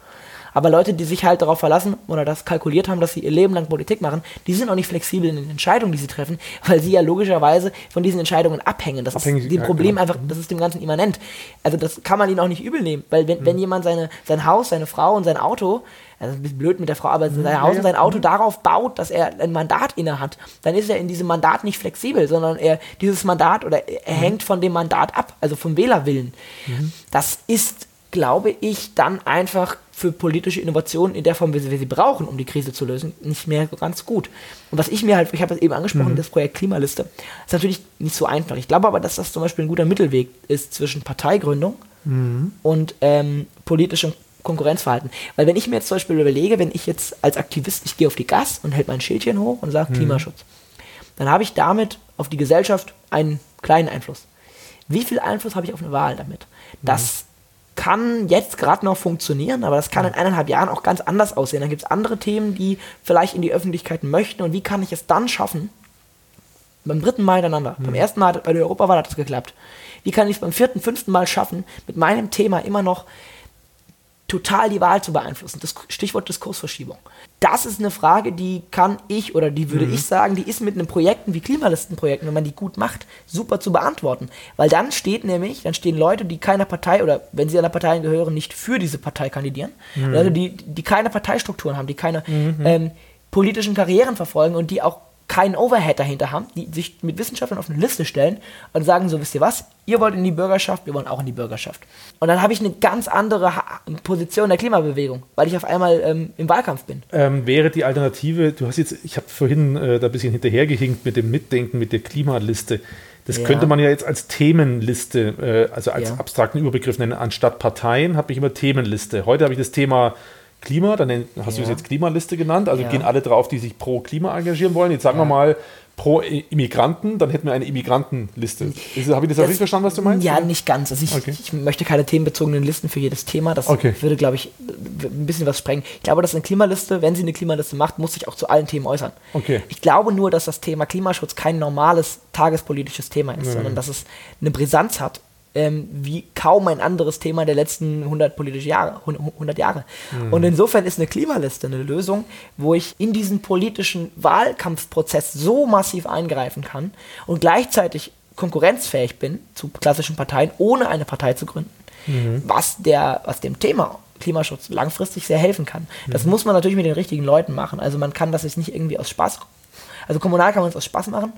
Aber Leute, die sich halt darauf verlassen oder das kalkuliert haben, dass sie ihr Leben lang Politik machen, die sind auch nicht flexibel in den Entscheidungen, die sie treffen, weil sie ja logischerweise von diesen Entscheidungen abhängen. Das Abhängig, ist dem ja, Problem genau. einfach, das ist dem Ganzen immanent. Also das kann man ihnen auch nicht übel nehmen, weil wenn, Mhm. wenn jemand seine, sein Haus, seine Frau und sein Auto, also ein bisschen blöd mit der Frau, aber Mhm. sein Haus und sein Auto darauf baut, dass er ein Mandat inne hat, dann ist er in diesem Mandat nicht flexibel, sondern er dieses Mandat oder er Mhm. hängt von dem Mandat ab, also vom Wählerwillen. Das ist, glaube ich, dann einfach für politische Innovationen in der Form, wie sie, wie sie brauchen, um die Krise zu lösen, nicht mehr ganz gut. Und was ich mir halt, ich habe das eben angesprochen, das Projekt Klimaliste, ist natürlich nicht so einfach. Ich glaube aber, dass das zum Beispiel ein guter Mittelweg ist zwischen Parteigründung und ähm, politischem Konkurrenzverhalten. Weil wenn ich mir jetzt zum Beispiel überlege, wenn ich jetzt als Aktivist, ich gehe auf die Gas und hält mein Schildchen hoch und sage Klimaschutz, dann habe ich damit auf die Gesellschaft einen kleinen Einfluss. Wie viel Einfluss habe ich auf eine Wahl damit? Das kann jetzt gerade noch funktionieren, aber das kann in eineinhalb Jahren auch ganz anders aussehen. Dann gibt es andere Themen, die vielleicht in die Öffentlichkeit möchten. Und wie kann ich es dann schaffen, beim dritten Mal hintereinander, beim ersten Mal bei der Europawahl hat das geklappt, wie kann ich es beim vierten, fünften Mal schaffen, mit meinem Thema immer noch total die Wahl zu beeinflussen. Das Stichwort Diskursverschiebung. Das ist eine Frage, die kann ich oder die würde ich sagen, die ist mit einem Projekten wie Klimalistenprojekten, wenn man die gut macht, super zu beantworten. Weil dann steht nämlich, dann stehen Leute, die keiner Partei oder wenn sie einer Partei gehören, nicht für diese Partei kandidieren. Also die, die keine Parteistrukturen haben, die keine ähm, politischen Karrieren verfolgen und die auch keinen Overhead dahinter haben, die sich mit Wissenschaftlern auf eine Liste stellen und sagen so, wisst ihr was, ihr wollt in die Bürgerschaft, wir wollen auch in die Bürgerschaft. Und dann habe ich eine ganz andere ha Position der Klimabewegung, weil ich auf einmal ähm, im Wahlkampf bin. Ähm, wäre die Alternative, du hast jetzt, ich habe vorhin äh, da ein bisschen hinterhergehinkt mit dem Mitdenken, mit der Klimaliste. Das Ja. könnte man ja jetzt als Themenliste, äh, also als Ja. abstrakten Überbegriff nennen. Anstatt Parteien habe ich immer Themenliste. Heute habe ich das Thema Klima, dann hast du es Ja. jetzt Klimaliste genannt. Also Ja. gehen alle drauf, die sich pro Klima engagieren wollen. Jetzt sagen wir mal pro Immigranten, dann hätten wir eine Immigrantenliste. Ist- Habe ich das, auch richtig verstanden, was du meinst? Ja, nicht ganz. Also ich, Okay. ich möchte keine themenbezogenen Listen für jedes Thema. Das Okay. würde, glaube ich, ein bisschen was sprengen. Ich glaube, dass eine Klimaliste, wenn sie eine Klimaliste macht, muss sich auch zu allen Themen äußern. Okay. Ich glaube nur, dass das Thema Klimaschutz kein normales tagespolitisches Thema ist, sondern dass es eine Brisanz hat, ähm, wie kaum ein anderes Thema der letzten 100 politische Jahre, 100 Jahre. Und insofern ist eine Klimaliste eine Lösung, wo ich in diesen politischen Wahlkampfprozess so massiv eingreifen kann und gleichzeitig konkurrenzfähig bin zu klassischen Parteien, ohne eine Partei zu gründen, was, der, was dem Thema Klimaschutz langfristig sehr helfen kann. Das muss man natürlich mit den richtigen Leuten machen. Also man kann das jetzt nicht irgendwie aus Spaß, also kommunal kann man es aus Spaß machen,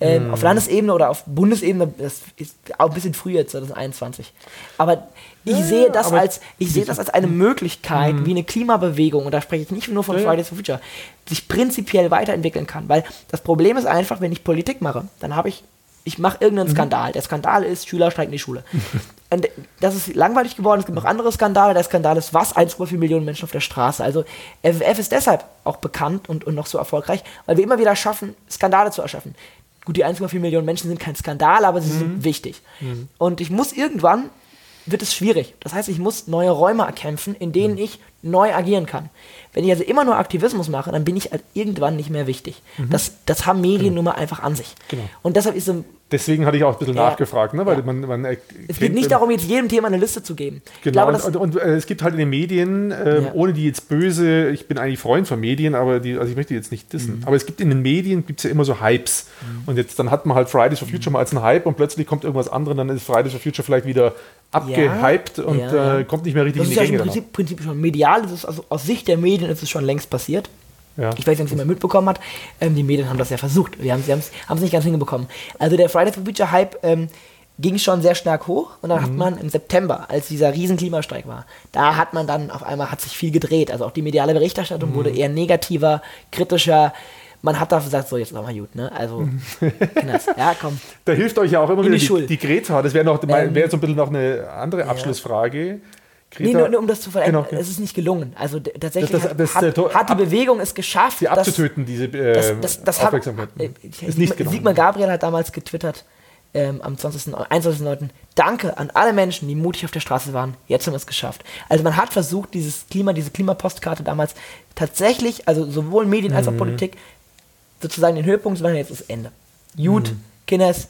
ähm, auf Landesebene oder auf Bundesebene, das ist auch ein bisschen früh jetzt, 2021. Aber ich sehe das als, ich sehe das als eine Möglichkeit, wie eine Klimabewegung, und da spreche ich nicht nur von Ja, ja. Fridays for Future, sich prinzipiell weiterentwickeln kann. Weil das Problem ist einfach, wenn ich Politik mache, dann habe ich, ich mache irgendeinen Skandal. Der Skandal ist, Schüler steigen in die Schule. Und das ist langweilig geworden. Es gibt noch andere Skandale. Der Skandal ist was? 1,4 Millionen Menschen auf der Straße. Also FFF ist deshalb auch bekannt und, und noch so erfolgreich, weil wir immer wieder schaffen, Skandale zu erschaffen. Gut, die 1,4 Millionen Menschen sind kein Skandal, aber sie sind wichtig. Und ich muss irgendwann, wird es schwierig. Das heißt, ich muss neue Räume erkämpfen, in denen ich neu agieren kann. Wenn ich also immer nur Aktivismus mache, dann bin ich halt irgendwann nicht mehr wichtig. Das, das haben Medien nun mal einfach an sich. Genau. Und deshalb ist so, Deswegen hatte ich auch ein bisschen Ja. nachgefragt, ne? weil Ja. man, man es geht nicht darum, jetzt jedem Thema eine Liste zu geben. Genau, glaube, und, und, und äh, es gibt halt in den Medien, ähm, Ja. ohne die jetzt böse, ich bin eigentlich Freund von Medien, aber die, also ich möchte die jetzt nicht dissen, Mhm. aber es gibt in den Medien, gibt es ja immer so Hypes. Und jetzt dann hat man halt Fridays for Future mal als einen Hype und plötzlich kommt irgendwas anderes, dann ist Fridays for Future vielleicht wieder abgehypt und. Äh, kommt nicht mehr richtig das in ist die ja Gänge. im Prinzip, Prinzip schon medial. Das ist also aus Sicht der Medien ist es schon längst passiert. Ja. Ich weiß nicht, ob jemand mitbekommen hat. Ähm, die Medien haben das ja versucht. Wir haben es nicht ganz hingekommen. Also der Fridays for Future Hype ähm, ging schon sehr stark hoch und dann hat man im September, als dieser riesen Klimastreik war, da hat man dann auf einmal hat sich viel gedreht. Also auch die mediale Berichterstattung wurde eher negativer, kritischer. man hat da gesagt, so jetzt ist mal gut, ne? Also, Kinders, ja, komm. Da hilft euch ja auch immer In wieder die die, die Greta. Das wäre noch Ähm, wäre so ein bisschen noch eine andere Abschlussfrage. Nee, Greta, nur, nur um das zu verändern, Genau. es ist nicht gelungen. Also tatsächlich Das- das- hat- das- hat, hat die Bewegung es geschafft, sie abzutöten, diese äh, das, das, hat, Aufmerksamkeit. äh, ist nicht Sigmar, gelungen. Sigmar Gabriel hat damals getwittert, ähm, am 20. 21.09. Danke an alle Menschen, die mutig auf der Straße waren. Jetzt haben wir es geschafft. Also man hat versucht, dieses Klima, diese Klimapostkarte damals tatsächlich, also sowohl Medien Mhm. als auch Politik, sozusagen den Höhepunkt zu machen, jetzt ist Ende. Gut, Kinders.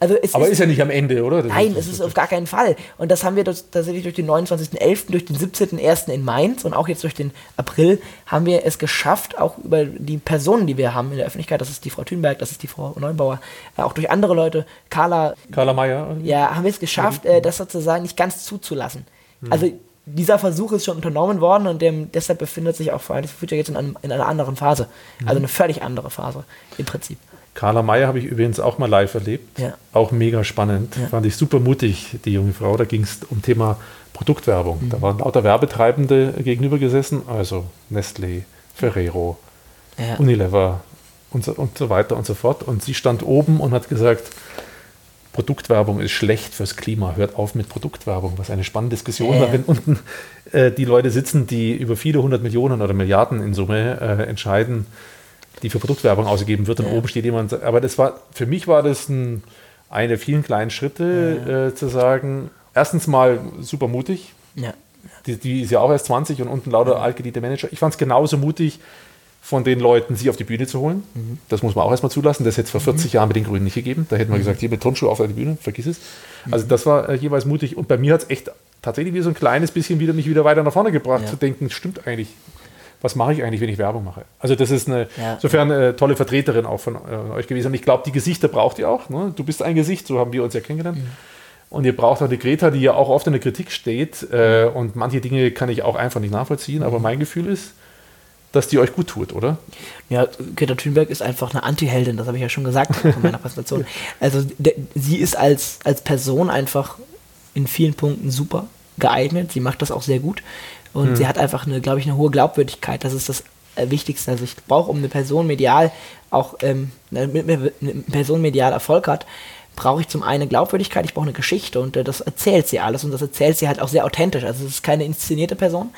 Also es Mhm. Aber ist ja nicht am Ende, oder? Das Nein, es ist auf gar keinen Fall. Und das haben wir durch, tatsächlich durch den 29.11., durch den 17.01. in Mainz und auch jetzt durch den April haben wir es geschafft, auch über die Personen, die wir haben in der Öffentlichkeit, das ist die Frau Thünberg, das ist die Frau Neubauer, äh, auch durch andere Leute, Carla, Carla Mayer. ja, haben wir es geschafft, äh, das sozusagen nicht ganz zuzulassen. Also dieser Versuch ist schon unternommen worden und dem, deshalb befindet sich auch Fridays for Future jetzt in, einem, in einer anderen Phase. Also eine völlig andere Phase im Prinzip. Carla Mayer habe ich übrigens auch mal live erlebt. Ja. Auch mega spannend. Ja. Fand ich super mutig, die junge Frau. Da ging es um Thema Produktwerbung. Mhm. Da waren lauter Werbetreibende gegenüber gesessen, also Nestlé, Ferrero, Ja. Unilever und so, und so weiter und so fort. Und sie stand oben und hat gesagt, Produktwerbung ist schlecht fürs Klima. Hört auf mit Produktwerbung. Was eine spannende Diskussion Ja, war, wenn unten äh, die Leute sitzen, die über viele hundert Millionen oder Milliarden in Summe äh, entscheiden, die für Produktwerbung ausgegeben wird. Und Ja. oben steht jemand. Aber das war für mich war das ein, eine vielen kleinen Schritte äh, zu sagen. Erstens mal super mutig. Ja. Die, die ist ja auch erst 20 und unten lauter altgediente Manager. Ich fand es genauso mutig, von den Leuten sie auf die Bühne zu holen. Mhm. Das muss man auch erstmal zulassen. Das hätte es vor 40 Jahren mit den Grünen nicht gegeben. Da hätten wir gesagt, hier mit Turnschuhe auf die Bühne, vergiss es. Mhm. Also das war äh, jeweils mutig. Und bei mir hat es echt tatsächlich wie so ein kleines bisschen wieder mich wieder weiter nach vorne gebracht, Ja. zu denken, stimmt eigentlich. Was mache ich eigentlich, wenn ich Werbung mache? Also das ist eine, Ja. insofern eine tolle Vertreterin auch von äh, euch gewesen. Und ich glaube, die Gesichter braucht ihr auch. Ne? Du bist ein Gesicht, so haben wir uns ja kennengelernt. Mhm. Und ihr braucht auch die Greta, die ja auch oft in der Kritik steht. Äh, und manche Dinge kann ich auch einfach nicht nachvollziehen. Aber mein Gefühl ist, dass die euch gut tut, oder? Ja, Greta Thunberg ist einfach eine Anti-Heldin, das habe ich ja schon gesagt in meiner Präsentation. Also de, sie ist als, als Person einfach in vielen Punkten super geeignet. Sie macht das auch sehr gut. Und sie hat einfach eine, glaube ich, eine hohe Glaubwürdigkeit. Das ist das äh, Wichtigste. Also ich brauche, um eine Person medial auch, ähm, damit eine eine Person medial Erfolg hat, brauche ich zum einen Glaubwürdigkeit, ich brauche eine Geschichte und äh, das erzählt sie alles und das erzählt sie halt auch sehr authentisch. Also es ist keine inszenierte Person.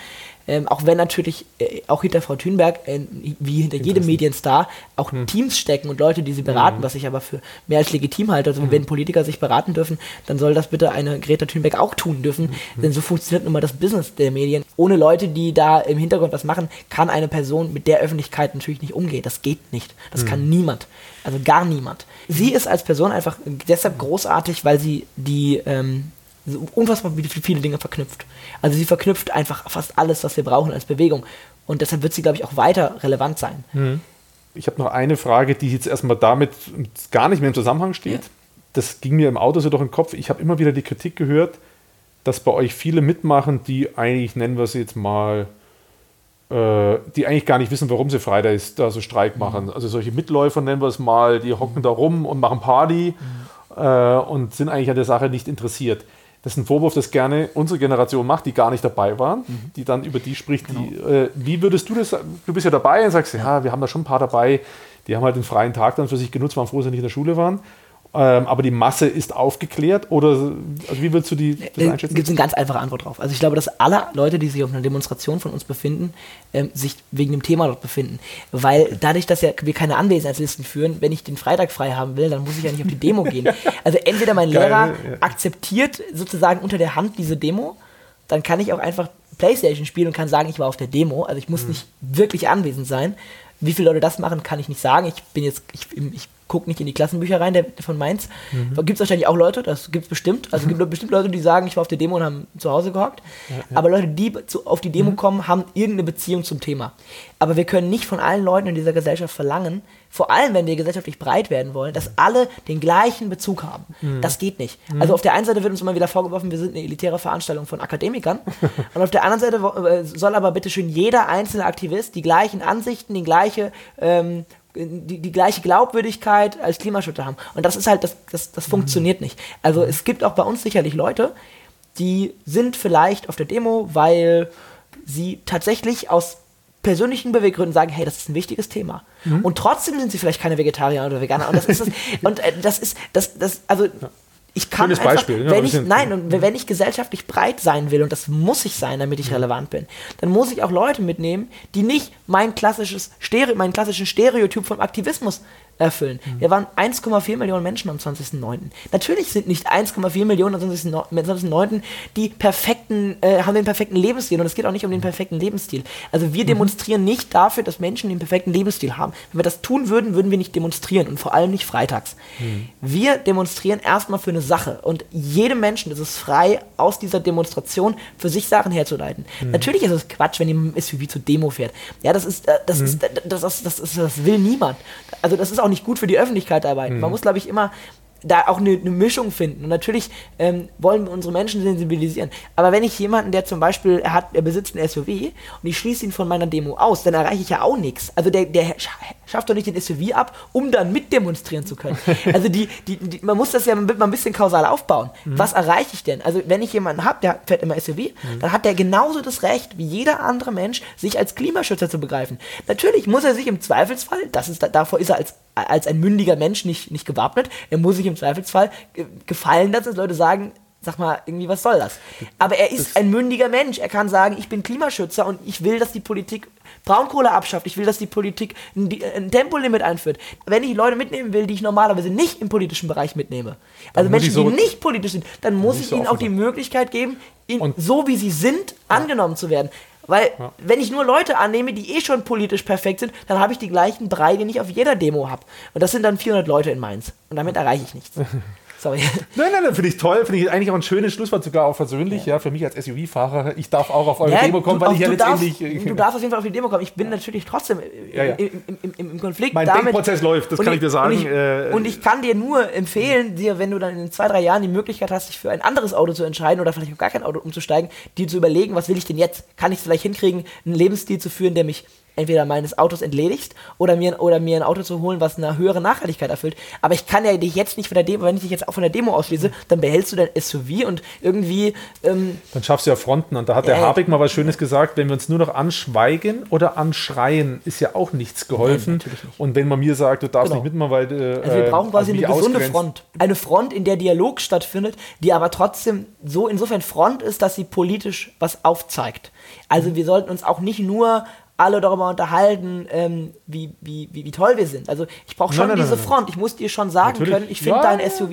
Ähm, auch wenn natürlich äh, auch hinter Frau Thünberg, äh, wie hinter jedem Medienstar, auch Teams stecken und Leute, die sie beraten, was ich aber für mehr als legitim halte. Also wenn Politiker sich beraten dürfen, dann soll das bitte eine Greta Thunberg auch tun dürfen. Denn so funktioniert nun mal das Business der Medien. Ohne Leute, die da im Hintergrund was machen, kann eine Person mit der Öffentlichkeit natürlich nicht umgehen. Das geht nicht. Das kann niemand. Also gar niemand. Sie ist als Person einfach deshalb großartig, weil sie die ähm, unfassbar viele Dinge verknüpft. Also sie verknüpft einfach fast alles, was wir brauchen als Bewegung. Und deshalb wird sie, glaube ich, auch weiter relevant sein. Ich habe noch eine Frage, die jetzt erstmal damit gar nicht mehr im Zusammenhang steht. Das ging mir im Auto so durch den Kopf. Ich habe immer wieder die Kritik gehört, dass bei euch viele mitmachen, die eigentlich, nennen wir sie jetzt mal, äh, die eigentlich gar nicht wissen, warum sie Fridays da so Streik machen. Also solche Mitläufer, nennen wir es mal, die hocken da rum und machen Party äh, und sind eigentlich an der Sache nicht interessiert. Das ist ein Vorwurf, das gerne unsere Generation macht, die gar nicht dabei waren, die dann über die spricht. Die, äh, wie würdest du das, du bist ja dabei und sagst, ja, wir haben da schon ein paar dabei, die haben halt den freien Tag dann für sich genutzt, waren froh, dass sie nicht in der Schule waren. Ähm, aber die Masse ist aufgeklärt oder also wie würdest du die das Da einschätzen? gibt es eine ganz einfache Antwort drauf. Also ich glaube, dass alle Leute, die sich auf einer Demonstration von uns befinden, ähm, sich wegen dem Thema dort befinden. Weil dadurch, dass ja wir keine Anwesenheitslisten führen, wenn ich den Freitag frei haben will, dann muss ich ja nicht auf die Demo gehen. Also entweder mein Geil, Lehrer ja. akzeptiert sozusagen unter der Hand diese Demo, dann kann ich auch einfach Playstation spielen und kann sagen, ich war auf der Demo. Also ich muss nicht wirklich anwesend sein. Wie viele Leute das machen, kann ich nicht sagen. Ich bin jetzt, ich, ich gucke nicht in die Klassenbücher rein der, von Mainz. Gibt es wahrscheinlich auch Leute, das gibt es bestimmt. Also es gibt bestimmt Leute, die sagen, ich war auf der Demo und haben zu Hause gehockt. Aber Leute, die zu, auf die Demo kommen, haben irgendeine Beziehung zum Thema. Aber wir können nicht von allen Leuten in dieser Gesellschaft verlangen, vor allem wenn wir gesellschaftlich breit werden wollen, dass alle den gleichen Bezug haben. Das geht nicht. Also auf der einen Seite wird uns immer wieder vorgeworfen, wir sind eine elitäre Veranstaltung von Akademikern. und auf der anderen Seite äh, soll aber bitte schön jeder einzelne Aktivist die gleichen Ansichten, die gleiche, ähm, die, die gleiche Glaubwürdigkeit als Klimaschützer haben. Und das ist halt, das, das, das funktioniert nicht. Also es gibt auch bei uns sicherlich Leute, die sind vielleicht auf der Demo, weil sie tatsächlich aus persönlichen Beweggründen sagen, hey, das ist ein wichtiges Thema. Mhm. Und trotzdem sind sie vielleicht keine Vegetarier oder Veganer. Und das ist das, und äh, das ist, das, das, also ich kann Schönes einfach, Beispiel, ja, wenn ich, nein, und wenn ich gesellschaftlich breit sein will, und das muss ich sein, damit ich relevant bin, dann muss ich auch Leute mitnehmen, die nicht mein klassisches Stereo, meinen klassischen Stereotyp vom Aktivismus erfüllen. Wir waren 1,4 Millionen Menschen am 20.09. Natürlich sind nicht 1,4 Millionen am 20.09. die perfekten, äh, haben den perfekten Lebensstil und es geht auch nicht um den perfekten Lebensstil. Also wir demonstrieren nicht dafür, dass Menschen den perfekten Lebensstil haben. Wenn wir das tun würden, würden wir nicht demonstrieren und vor allem nicht freitags. Wir demonstrieren erstmal für eine Sache und jedem Menschen ist es frei, aus dieser Demonstration für sich Sachen herzuleiten. Natürlich ist es Quatsch, wenn jemand SUV zur Demo fährt. Ja, das ist, äh, das ist, äh, das, das, das, ist, das will niemand. Also das ist auch nicht gut für die Öffentlichkeit dabei. Man muss, glaube ich, immer da auch eine, eine Mischung finden. Und natürlich ähm, wollen wir unsere Menschen sensibilisieren. Aber wenn ich jemanden, der zum Beispiel, er hat, er besitzt ein SUV und ich schließe ihn von meiner Demo aus, dann erreiche ich ja auch nichts. Also der, der scha- schafft doch nicht den SUV ab, um dann mitdemonstrieren zu können. Also die, die, die, man muss das ja mal ein bisschen kausal aufbauen. Was erreiche ich denn? Also wenn ich jemanden habe, der fährt immer SUV, dann hat der genauso das Recht wie jeder andere Mensch, sich als Klimaschützer zu begreifen. Natürlich muss er sich im Zweifelsfall, das ist, davor ist er als als ein mündiger Mensch nicht, nicht gewappnet. Er muss sich im Zweifelsfall ge- gefallen lassen, dass Leute sagen, sag mal, irgendwie, was soll das? Aber er ist ein mündiger Mensch. Er kann sagen, ich bin Klimaschützer und ich will, dass die Politik Braunkohle abschafft. Ich will, dass die Politik ein, ein Tempolimit einführt. Wenn ich Leute mitnehmen will, die ich normalerweise nicht im politischen Bereich mitnehme, also Menschen, so- die nicht politisch sind, dann muss ich so ihnen auch die. Möglichkeit geben, Und- so wie sie sind, angenommen zu werden. Weil, wenn ich nur Leute annehme, die eh schon politisch perfekt sind, dann habe ich die gleichen drei, die ich auf jeder Demo habe. Und das sind dann 400 Leute in Mainz. Und damit erreiche ich nichts. Sorry. Nein, nein, nein, finde ich toll. Finde ich eigentlich auch ein schönes Schlusswort, sogar auch persönlich. Ja, für mich als SUV-Fahrer. Ich darf auch auf eure Ja, Demo kommen, weil ich ja du darfst, letztendlich. du darfst auf jeden Fall auf die Demo kommen. Ich bin natürlich trotzdem äh, Ja, ja. Im, im, im, im Konflikt Mein damit. Denkprozess läuft, das Und kann ich dir sagen. Und ich, Äh, und ich kann dir nur empfehlen, dir, wenn du dann in zwei, drei Jahren die Möglichkeit hast, dich für ein anderes Auto zu entscheiden oder vielleicht auf gar kein Auto umzusteigen, dir zu überlegen, was will ich denn jetzt? Kann ich es vielleicht hinkriegen, einen Lebensstil zu führen, der mich entweder meines Autos entledigt oder mir, oder mir ein Auto zu holen, was eine höhere Nachhaltigkeit erfüllt. Aber ich kann ja dich jetzt nicht von der Demo, wenn ich dich jetzt auch von der Demo ausschließe, dann behältst du dein SUV und irgendwie ähm, Dann schaffst du ja Fronten. Und da hat der ja. Habeck mal was Schönes gesagt, wenn wir uns nur noch anschweigen oder anschreien, ist ja auch nichts geholfen. natürlich nicht. Und wenn man mir sagt, du darfst Genau. nicht mitmachen, weil äh, Also wir brauchen quasi mich eine gesunde ausgrenzt. Front. Eine Front, in der Dialog stattfindet, die aber trotzdem so insofern Front ist, dass sie politisch was aufzeigt. Also wir sollten uns auch nicht nur alle darüber unterhalten, ähm, wie, wie, wie, wie toll wir sind. Also ich brauche schon Nein, nein, diese nein. Front. Ich muss dir schon sagen Natürlich. können, ich finde Ja, dein ja. SUV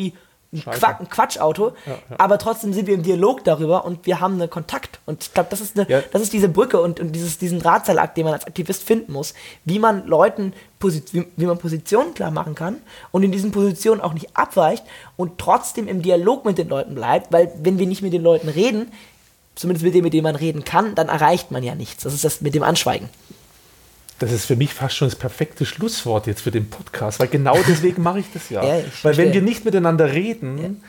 ein. Quack, ein Quatschauto, aber trotzdem sind wir im Dialog darüber und wir haben einen Kontakt. Und ich glaube, das ist eine, Ja. das ist diese Brücke und, und dieses, diesen Drahtseilakt, den man als Aktivist finden muss, wie man Leuten, wie, wie man Positionen klar machen kann und in diesen Positionen auch nicht abweicht und trotzdem im Dialog mit den Leuten bleibt, weil wenn wir nicht mit den Leuten reden, zumindest mit dem, mit dem man reden kann, dann erreicht man ja nichts. Das ist das mit dem Anschweigen. Das ist für mich fast schon das perfekte Schlusswort jetzt für den Podcast, weil genau deswegen mache ich das ja. Ja, ich weil wenn verstehe. wir nicht miteinander reden,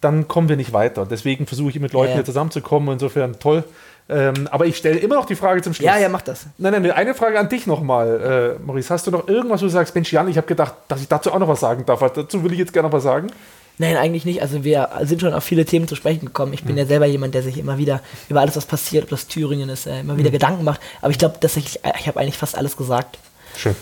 dann kommen wir nicht weiter. Deswegen versuche ich mit Leuten Ja, ja. hier zusammenzukommen. Insofern toll. Ähm, aber ich stelle immer noch die Frage zum Schluss. Ja, ja, mach das. Nein, nein, eine Frage an dich nochmal, äh, Maurice. Hast du noch irgendwas, wo du sagst, Mensch, Jan, ich habe gedacht, dass ich dazu auch noch was sagen darf. Dazu will ich jetzt gerne noch was sagen. Nein, eigentlich nicht. Also wir sind schon auf viele Themen zu sprechen gekommen. Ich bin ja selber jemand, der sich immer wieder über alles, was passiert, ob das Thüringen ist, äh, immer wieder Gedanken macht. Aber ich glaube, dass ich, äh, ich habe eigentlich fast alles gesagt. Schön.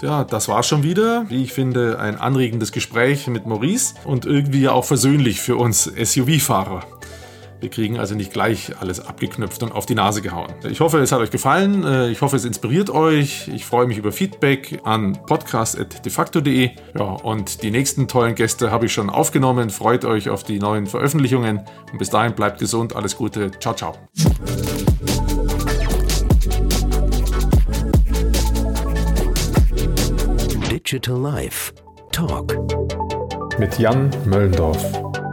Tja, das war schon wieder, wie ich finde, ein anregendes Gespräch mit Maurice und irgendwie auch versöhnlich für uns SUV-Fahrer. Wir kriegen also nicht gleich alles abgeknüpft und auf die Nase gehauen. Ich hoffe, es hat euch gefallen. Äh, Ich hoffe, es inspiriert euch. Ich freue mich über Feedback an podcast.defacto.de. Ja, und die nächsten tollen Gäste habe ich schon aufgenommen. Freut euch auf die neuen Veröffentlichungen. Und bis dahin bleibt gesund. Alles Gute. Ciao, ciao. Digital Life. Talk. Mit Jan Möllendorf.